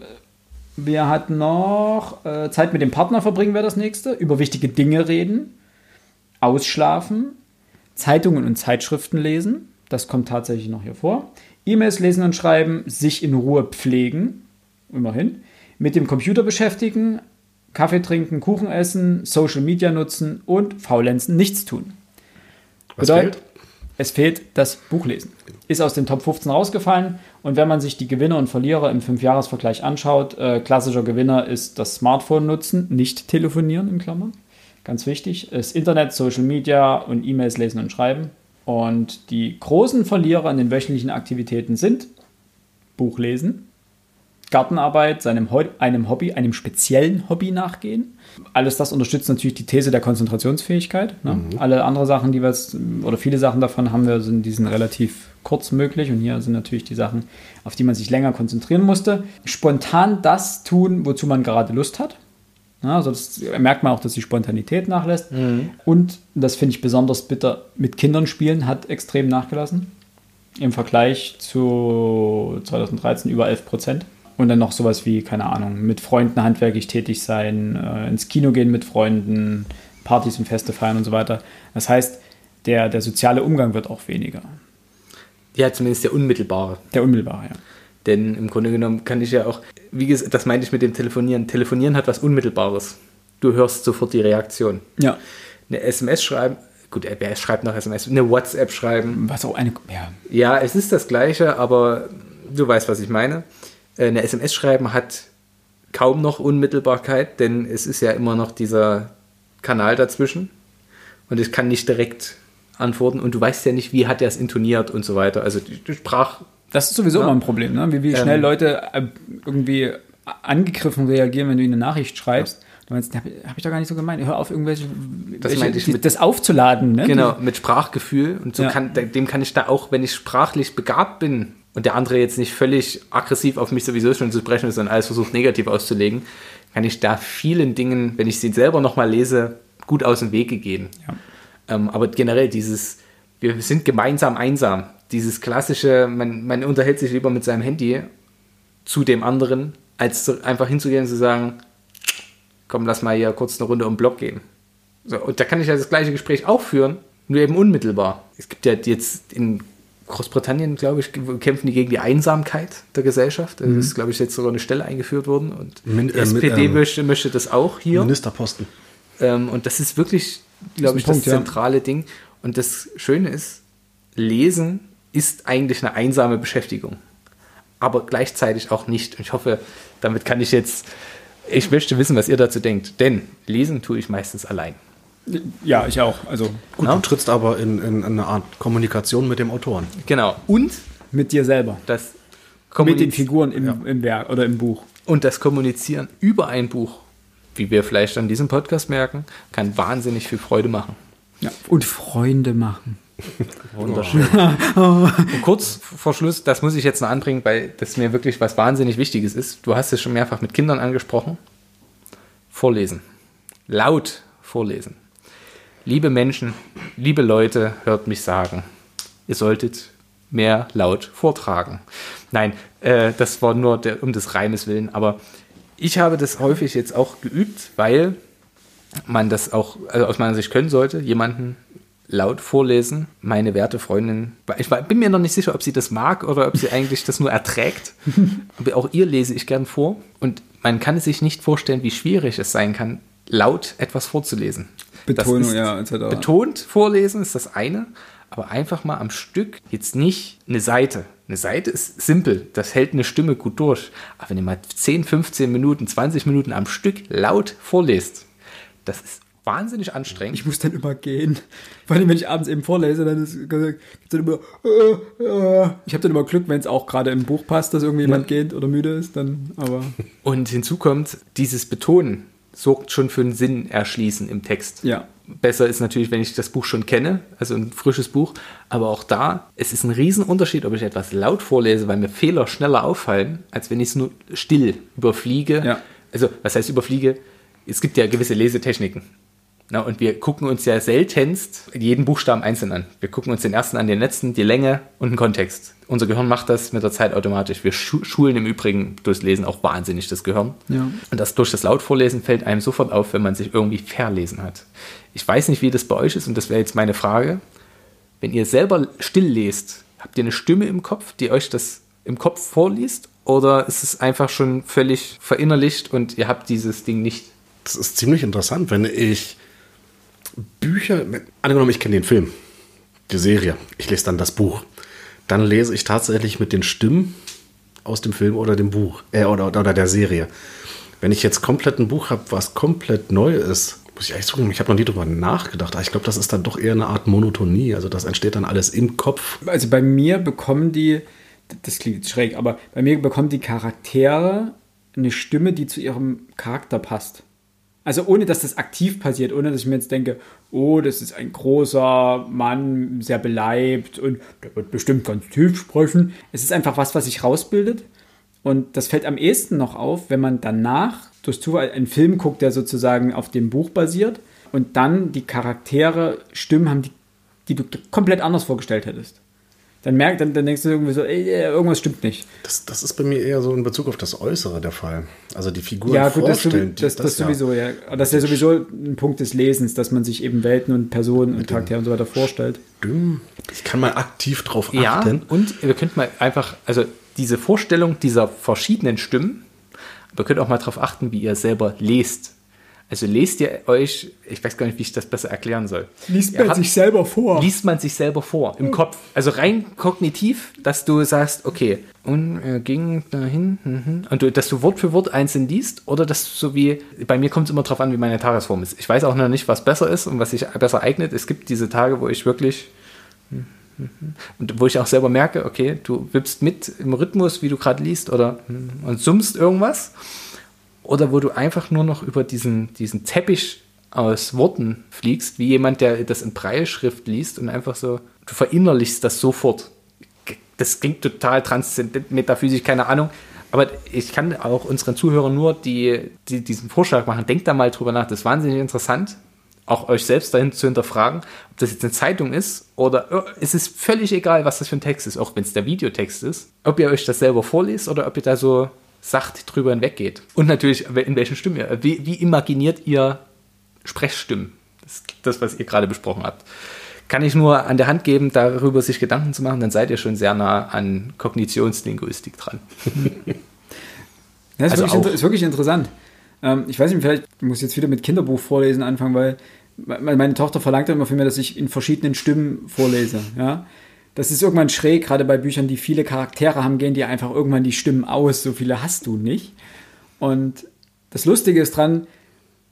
Wir hatten noch äh, Zeit mit dem Partner verbringen, wäre das nächste. Über wichtige Dinge reden. Ausschlafen. Zeitungen und Zeitschriften lesen. Das kommt tatsächlich noch hier vor. E-Mails lesen und schreiben. Sich in Ruhe pflegen. Immerhin. Mit dem Computer beschäftigen. Kaffee trinken, Kuchen essen, Social Media nutzen und faulenzen, nichts tun. Was Bedeutet, fehlt? es fehlt das Buchlesen. Ist aus dem Top 15 rausgefallen. Und wenn man sich die Gewinner und Verlierer im Fünfjahresvergleich anschaut, äh, klassischer Gewinner ist das Smartphone nutzen, nicht telefonieren in Klammern. Ganz wichtig. Das Internet, Social Media und E-Mails lesen und schreiben. Und die großen Verlierer in den wöchentlichen Aktivitäten sind Buchlesen, Gartenarbeit, seinem Ho einem Hobby, einem speziellen Hobby nachgehen. Alles das unterstützt natürlich die These der Konzentrationsfähigkeit. Ne? Alle andere Sachen, die wir jetzt, oder viele Sachen davon haben wir, sind, die sind relativ kurz möglich. Und hier sind natürlich die Sachen, auf die man sich länger konzentrieren musste. Spontan das tun, wozu man gerade Lust hat. Ja, also das merkt man auch, dass die Spontanität nachlässt. Und das finde ich besonders bitter, mit Kindern spielen hat extrem nachgelassen. Im Vergleich zu 2013 über 11 Prozent. Und dann noch sowas wie, keine Ahnung, mit Freunden handwerklich tätig sein, äh, ins Kino gehen mit Freunden, Partys und Feste feiern und so weiter. Das heißt, der, der soziale Umgang wird auch weniger. Ja, zumindest der unmittelbare. Der unmittelbare, ja. Denn im Grunde genommen kann ich ja auch, wie gesagt, das meinte ich mit dem Telefonieren. Telefonieren hat was Unmittelbares. Du hörst sofort die Reaktion. Ja. Eine SMS schreiben, gut, wer schreibt noch SMS? Eine WhatsApp schreiben. Was auch eine, ja, Ja, es ist das Gleiche, aber du weißt, was ich meine. Äh, Eine SMS schreiben hat kaum noch Unmittelbarkeit, denn es ist ja immer noch dieser Kanal dazwischen und ich kann nicht direkt antworten und du weißt ja nicht, wie hat er es intoniert und so weiter. Also die, die Sprach, Das ist sowieso Ja. immer ein Problem, ne? wie, wie schnell Ähm. Leute äh, irgendwie angegriffen reagieren, wenn du ihnen eine Nachricht schreibst. Du meinst, habe hab ich doch gar nicht so gemeint. Hör auf, irgendwelche, welche, meinte ich mit- das aufzuladen. Ne? genau, mit Sprachgefühl und so Ja. kann, dem kann ich da auch, wenn ich sprachlich begabt bin und der andere jetzt nicht völlig aggressiv auf mich sowieso schon zu sprechen ist und alles versucht negativ auszulegen, kann ich da vielen Dingen, wenn ich sie selber nochmal lese, gut aus dem Wege gehen. Ja. Ähm, aber generell dieses, wir sind gemeinsam einsam, dieses klassische, man, man unterhält sich lieber mit seinem Handy zu dem anderen, als einfach hinzugehen und zu sagen, komm, lass mal hier kurz eine Runde um den Block gehen. So, und da kann ich ja das gleiche Gespräch auch führen, nur eben unmittelbar. Es gibt ja jetzt in Großbritannien, glaube ich, kämpfen die gegen die Einsamkeit der Gesellschaft. Also ist, glaube ich, jetzt sogar eine Stelle eingeführt worden und Min- die äh, mit, SPD ähm, möchte, möchte das auch hier. Ministerposten. Ähm, und das ist wirklich, glaube ich, Punkt, das ja. zentrale Ding. Und das Schöne ist, Lesen ist eigentlich eine einsame Beschäftigung. Aber gleichzeitig auch nicht. Und ich hoffe, damit kann ich jetzt, ich möchte wissen, was ihr dazu denkt. Denn lesen tue ich meistens allein. Ja, ich auch. Also Gut, Ja. du trittst aber in, in eine Art Kommunikation mit dem Autoren. Genau. Und mit dir selber. das, Mit den Figuren im, im Werk oder im Buch. und das Kommunizieren über ein Buch, wie wir vielleicht an diesem Podcast merken, kann wahnsinnig viel Freude machen. Ja. Und Freunde machen. Wunderschön. Und kurz vor Schluss, das muss ich jetzt noch anbringen, weil das mir wirklich was wahnsinnig Wichtiges ist. Du hast es schon mehrfach mit Kindern angesprochen. Vorlesen. Laut vorlesen. Liebe Menschen, liebe Leute, hört mich sagen, ihr solltet mehr laut vortragen. Nein, äh, das war nur der, um des Reimes willen, aber ich habe das häufig jetzt auch geübt, weil man das auch also aus meiner Sicht können sollte, jemanden laut vorlesen. Meine werte Freundin, ich bin mir noch nicht sicher, ob sie das mag oder ob sie eigentlich das nur erträgt. Aber auch ihr lese ich gern vor. Und man kann sich nicht vorstellen, wie schwierig es sein kann, laut etwas vorzulesen. Betonung, ist- ja, etc. Betont vorlesen ist das eine, aber einfach mal am Stück jetzt nicht eine Seite. Eine Seite ist simpel, das hält eine Stimme gut durch. Aber wenn ihr mal 10, 15 Minuten, 20 Minuten am Stück laut vorlest, das ist wahnsinnig anstrengend. Ich muss dann immer gehen. Vor allem, wenn ich abends eben vorlese, dann ist dann immer. Äh, äh. Ich habe dann immer Glück, wenn es auch gerade im Buch passt, dass irgendwie jemand geht oder müde ist. Dann, aber Und hinzu kommt, dieses Betonen sorgt schon für ein Sinn erschließen im Text. ja, Besser ist natürlich, wenn ich das Buch schon kenne, also ein frisches Buch. Aber auch da, es ist ein Riesenunterschied, ob ich etwas laut vorlese, weil mir Fehler schneller auffallen, als wenn ich es nur still überfliege. Ja. Also, was heißt überfliege? Es gibt ja gewisse Lesetechniken. Na, und wir gucken uns ja seltenst jeden Buchstaben einzeln an. Wir gucken uns den ersten an, den letzten, die Länge und den Kontext. Unser Gehirn macht das mit der Zeit automatisch. Wir schu schulen im Übrigen durchs Lesen auch wahnsinnig das Gehirn. Ja. Und das durch das Lautvorlesen fällt einem sofort auf, wenn man sich irgendwie verlesen hat. Ich weiß nicht, wie das bei euch ist, und das wäre jetzt meine Frage. Wenn ihr selber still lest, habt ihr eine Stimme im Kopf, die euch das im Kopf vorliest? Oder ist es einfach schon völlig verinnerlicht und ihr habt dieses Ding nicht? Das ist ziemlich interessant, wenn ich Bücher, angenommen, ich kenne den Film, die Serie, ich lese dann das Buch, dann lese ich tatsächlich mit den Stimmen aus dem Film oder dem Buch äh, oder, oder der Serie. Wenn ich jetzt komplett ein Buch habe, was komplett neu ist, muss ich eigentlich zugeben, ich habe noch nie drüber nachgedacht, aber ich glaube, das ist dann doch eher eine Art Monotonie. Also das entsteht dann alles im Kopf. also bei mir bekommen die, das klingt jetzt schräg, aber bei mir bekommen die Charaktere eine Stimme, die zu ihrem Charakter passt. Also ohne, dass das aktiv passiert, ohne dass ich mir jetzt denke, oh, das ist ein großer Mann, sehr beleibt und der wird bestimmt ganz tief sprechen. Es ist einfach was, was sich rausbildet. Und das fällt am ehesten noch auf, wenn man danach durch Zufall einen Film guckt, der sozusagen auf dem Buch basiert und dann die Charaktere Stimmen haben, die, die du komplett anders vorgestellt hättest. Dann, merkt, dann, dann denkst du irgendwie so, ey, irgendwas stimmt nicht. Das, das ist bei mir eher so in Bezug auf das Äußere der Fall. Also die Figuren Ja, gut, das, vorstellen. das, das, das ja. sowieso, ja. Aber Das ist ja sowieso ein Punkt des Lesens, dass man sich eben Welten und Personen und Charaktere und so weiter vorstellt. Dumm. Ich kann mal aktiv drauf Ja, achten. und wir könnten mal einfach, also diese Vorstellung dieser verschiedenen Stimmen, aber ihr könnt auch mal darauf achten, wie ihr selber lest. Also lest ihr euch, ich weiß gar nicht, wie ich das besser erklären soll. Ihr habt- selber vor. liest man sich selber vor im Kopf. Also rein kognitiv, dass du sagst, okay, und er ging dahin, mhm. und du, dass du Wort für Wort einzeln liest, oder dass du so wie, bei mir kommt es immer drauf an, wie meine Tagesform ist. Ich weiß auch noch nicht, was besser ist und was sich besser eignet. Es gibt diese Tage, wo ich wirklich und wo ich auch selber merke, okay, du wippst mit im Rhythmus, wie du gerade liest, oder und summst irgendwas. Oder wo du einfach nur noch über diesen, diesen Teppich aus Worten fliegst, wie jemand, der das in Breilschrift liest und einfach so, du verinnerlichst das sofort. Das klingt total transzendent, metaphysisch, keine Ahnung. Aber ich kann auch unseren Zuhörern nur die, die diesen Vorschlag machen. Denkt da mal drüber nach. Das ist wahnsinnig interessant, auch euch selbst dahin zu hinterfragen, ob das jetzt eine Zeitung ist oder äh, es ist völlig egal, was das für ein Text ist, auch wenn es der Videotext ist. Ob ihr euch das selber vorlest oder ob ihr da so sacht drüber hinweggeht. Und natürlich, in welchen Stimmen ihr, wie, wie imaginiert ihr Sprechstimmen? Das das, was ihr gerade besprochen habt. Kann ich nur an der Hand geben, darüber sich Gedanken zu machen, dann seid ihr schon sehr nah an Kognitionslinguistik dran. Ja, ist, Also wirklich, auch- inter- ist wirklich interessant. Ähm, ich weiß nicht, vielleicht muss ich jetzt wieder mit Kinderbuch vorlesen anfangen, weil me- meine Tochter verlangt immer von mir, dass ich in verschiedenen Stimmen vorlese. Ja? Das ist irgendwann schräg, gerade bei Büchern, die viele Charaktere haben, gehen die einfach irgendwann die Stimmen aus. So viele hast du nicht. Und das Lustige ist dran,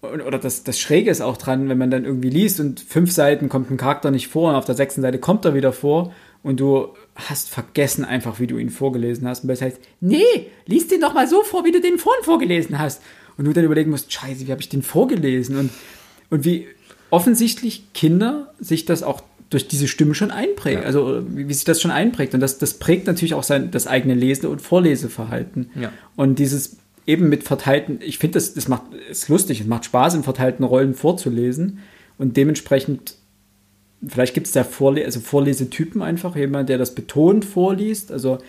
oder das, das Schräge ist auch dran, wenn man dann irgendwie liest und fünf Seiten kommt ein Charakter nicht vor und auf der sechsten Seite kommt er wieder vor und du hast vergessen einfach, wie du ihn vorgelesen hast. Und das heißt, nee, liest den doch mal so vor, wie du den vorhin vorgelesen hast. Und du dann überlegen musst, scheiße, wie habe ich den vorgelesen? Und, und wie offensichtlich Kinder sich das auch durch diese Stimme schon einprägen. Ja. Also wie, wie, sich das schon einprägt. Und das, das prägt natürlich auch sein, das eigene Lese- und Vorleseverhalten. Ja. Und dieses eben mit verteilten, ich finde, das, das macht, ist lustig, es macht Spaß, in verteilten Rollen vorzulesen. Und dementsprechend, vielleicht gibt es da Vorle also Vorlesetypen einfach, jemand, der das betont vorliest, also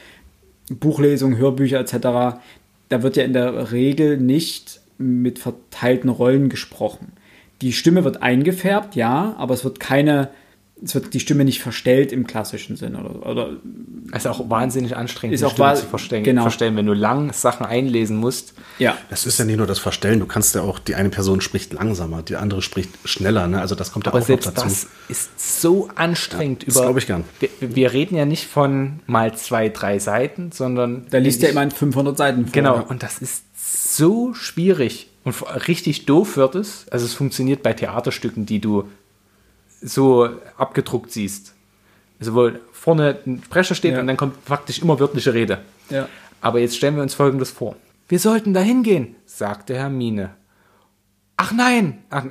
Buchlesung, Hörbücher etc. Da wird ja in der Regel nicht mit verteilten Rollen gesprochen. Die Stimme wird eingefärbt, ja, aber es wird keine es wird die Stimme nicht verstellt im klassischen Sinn. Oder, oder es ist auch wahnsinnig anstrengend, ist die auch Stimme zu verstellen, genau. verstellen, wenn du lang Sachen einlesen musst. Ja. Das ist ja nicht nur das Verstellen, du kannst ja auch, die eine Person spricht langsamer, die andere spricht schneller, ne? Also das kommt ja Aber auch selbst noch dazu. Das ist so anstrengend ja, das glaube ich gern. Wir, wir, reden ja nicht von mal zwei, drei Seiten, sondern. Da liest ja immer 500 Seiten vor. Genau, und das ist so schwierig und richtig doof wird es. Also es funktioniert bei Theaterstücken, die du so abgedruckt siehst. Also wo vorne ein Sprecher steht ja. und dann kommt praktisch immer wörtliche Rede. Ja. Aber jetzt stellen wir uns Folgendes vor. Wir sollten da hingehen, sagte Hermine. Ach nein, ach,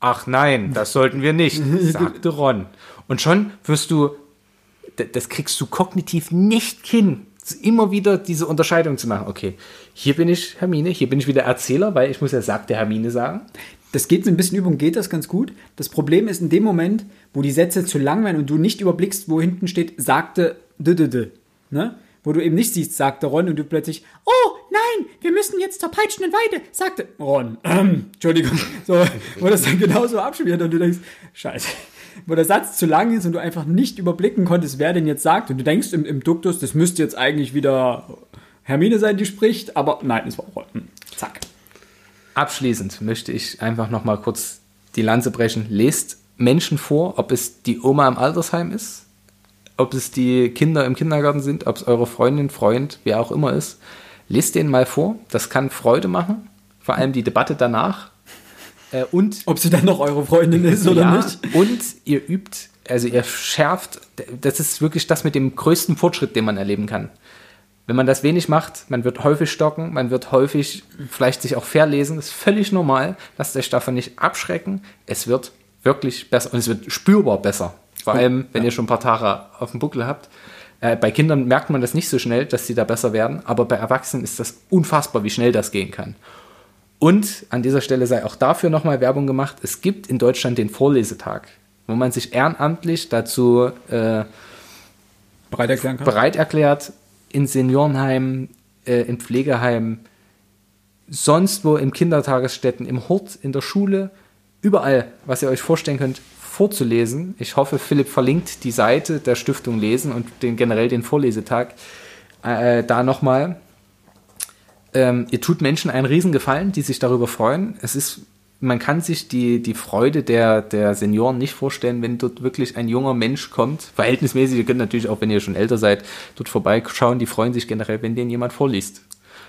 ach nein, das sollten wir nicht, sagte Ron. Und schon wirst du, das kriegst du kognitiv nicht hin, immer wieder diese Unterscheidung zu machen. Okay, hier bin ich Hermine, hier bin ich wieder Erzähler, weil ich muss ja sagte Hermine sagen das geht so ein bisschen Übung, geht das ganz gut. Das Problem ist in dem Moment, wo die Sätze zu lang werden und du nicht überblickst, wo hinten steht, sagte d, -d, -d ne? Wo du eben nicht siehst, sagte Ron und du plötzlich, oh nein, wir müssen jetzt zur peitschenden Weide, sagte Ron. Ähm, Entschuldigung. So, wo das dann genauso abschmiert und du denkst, scheiße. Wo der Satz zu lang ist und du einfach nicht überblicken konntest, wer denn jetzt sagt. Und du denkst im, im Duktus, das müsste jetzt eigentlich wieder Hermine sein, die spricht, aber nein, es war Ron. Zack. Abschließend möchte ich einfach noch mal kurz die Lanze brechen. Lest Menschen vor, ob es die Oma im Altersheim ist, ob es die Kinder im Kindergarten sind, ob es eure Freundin, Freund, wer auch immer ist. Lest denen mal vor. Das kann Freude machen. Vor allem die Debatte danach. Äh, und ob sie dann noch eure Freundin ist oder ja, nicht. Und ihr übt, also ihr schärft. Das ist wirklich das mit dem größten Fortschritt, den man erleben kann. Wenn man das wenig macht, man wird häufig stocken, man wird häufig vielleicht sich auch verlesen, das ist völlig normal. Lasst euch davon nicht abschrecken. Es wird wirklich besser und es wird spürbar besser. Vor allem, wenn ihr schon ein paar Tage auf dem Buckel habt. Äh, bei Kindern merkt man das nicht so schnell, dass sie da besser werden, aber bei Erwachsenen ist das unfassbar, wie schnell das gehen kann. Und an dieser Stelle sei auch dafür nochmal Werbung gemacht. Es gibt in Deutschland den Vorlesetag, wo man sich ehrenamtlich dazu äh, bereit, erklären kann. bereit erklärt, in Seniorenheimen, äh, in Pflegeheimen, sonst wo im Kindertagesstätten, im Hort, in der Schule, überall, was ihr euch vorstellen könnt, vorzulesen. Ich hoffe, Philipp verlinkt die Seite der Stiftung Lesen und den, generell den Vorlesetag äh, da nochmal. Ähm, ihr tut Menschen einen Riesengefallen, die sich darüber freuen. Es ist man kann sich die, die Freude der, der Senioren nicht vorstellen, wenn dort wirklich ein junger Mensch kommt. Verhältnismäßig, ihr könnt natürlich auch, wenn ihr schon älter seid, dort vorbeischauen. Die freuen sich generell, wenn denen jemand vorliest.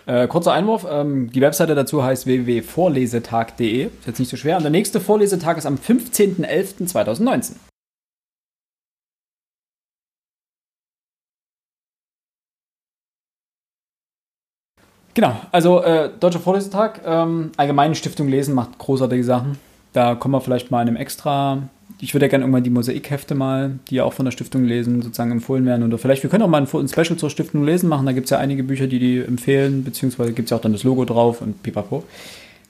Äh, kurzer Einwurf, ähm, die Webseite dazu heißt www.vorlesetag.de. Ist jetzt nicht so schwer. Und der nächste Vorlesetag ist am 15.11.2019. Genau, also äh, Deutscher Vorlesetag, ähm, Allgemeine Stiftung Lesen macht großartige Sachen. Da kommen wir vielleicht mal in einem extra. Ich würde ja gerne irgendwann die Mosaikhefte mal, die ja auch von der Stiftung lesen, sozusagen empfohlen werden. Oder vielleicht, wir können auch mal ein, Special zur Stiftung lesen machen. Da gibt es ja einige Bücher, die die empfehlen, beziehungsweise gibt es ja auch dann das Logo drauf und pipapo.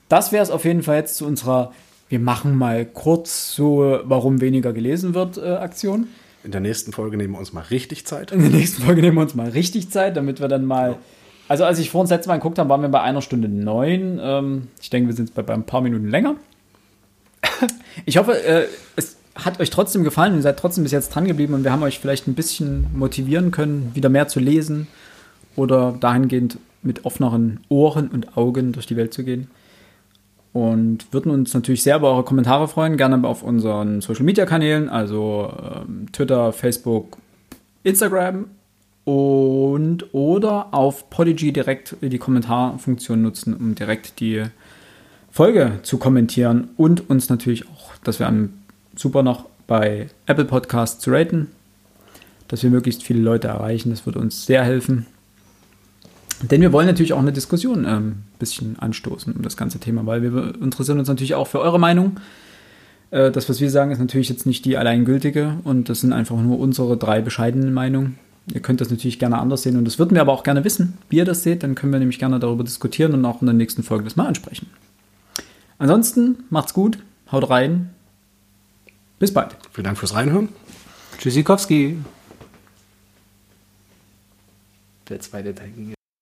Das wäre es auf jeden Fall jetzt zu unserer, wir machen mal kurz so, warum weniger gelesen wird, äh, Aktion. In der nächsten Folge nehmen wir uns mal richtig Zeit. In der nächsten Folge nehmen wir uns mal richtig Zeit, damit wir dann mal. Ja also als ich vor uns letztes Mal geguckt habe, waren wir bei einer Stunde neun. Ähm, ich denke, wir sind bei, bei ein paar Minuten länger. Ich hoffe, äh, es hat euch trotzdem gefallen und ihr seid trotzdem bis jetzt dran geblieben und wir haben euch vielleicht ein bisschen motivieren können, wieder mehr zu lesen oder dahingehend mit offeneren Ohren und Augen durch die Welt zu gehen. Und würden uns natürlich sehr über eure Kommentare freuen, gerne auf unseren Social Media Kanälen, also ähm, Twitter, Facebook, Instagram und oder auf Podigy direkt die Kommentarfunktion nutzen, um direkt die Folge zu kommentieren und uns natürlich auch, dass wir am super noch bei Apple Podcasts zu raten, dass wir möglichst viele Leute erreichen. Das würde uns sehr helfen. Denn wir wollen natürlich auch eine Diskussion ein ähm, bisschen anstoßen um das ganze Thema, weil wir interessieren uns natürlich auch für eure Meinung. Äh, das, was wir sagen, ist natürlich jetzt nicht die alleingültige und das sind einfach nur unsere drei bescheidenen Meinungen. Ihr könnt das natürlich gerne anders sehen und das würden wir aber auch gerne wissen, wie ihr das seht. Dann können wir nämlich gerne darüber diskutieren und auch in der nächsten Folge das mal ansprechen. Ansonsten macht's gut, haut rein. Bis bald. Vielen Dank fürs Reinhören. Tschüssikowski. Der zweite Teil ging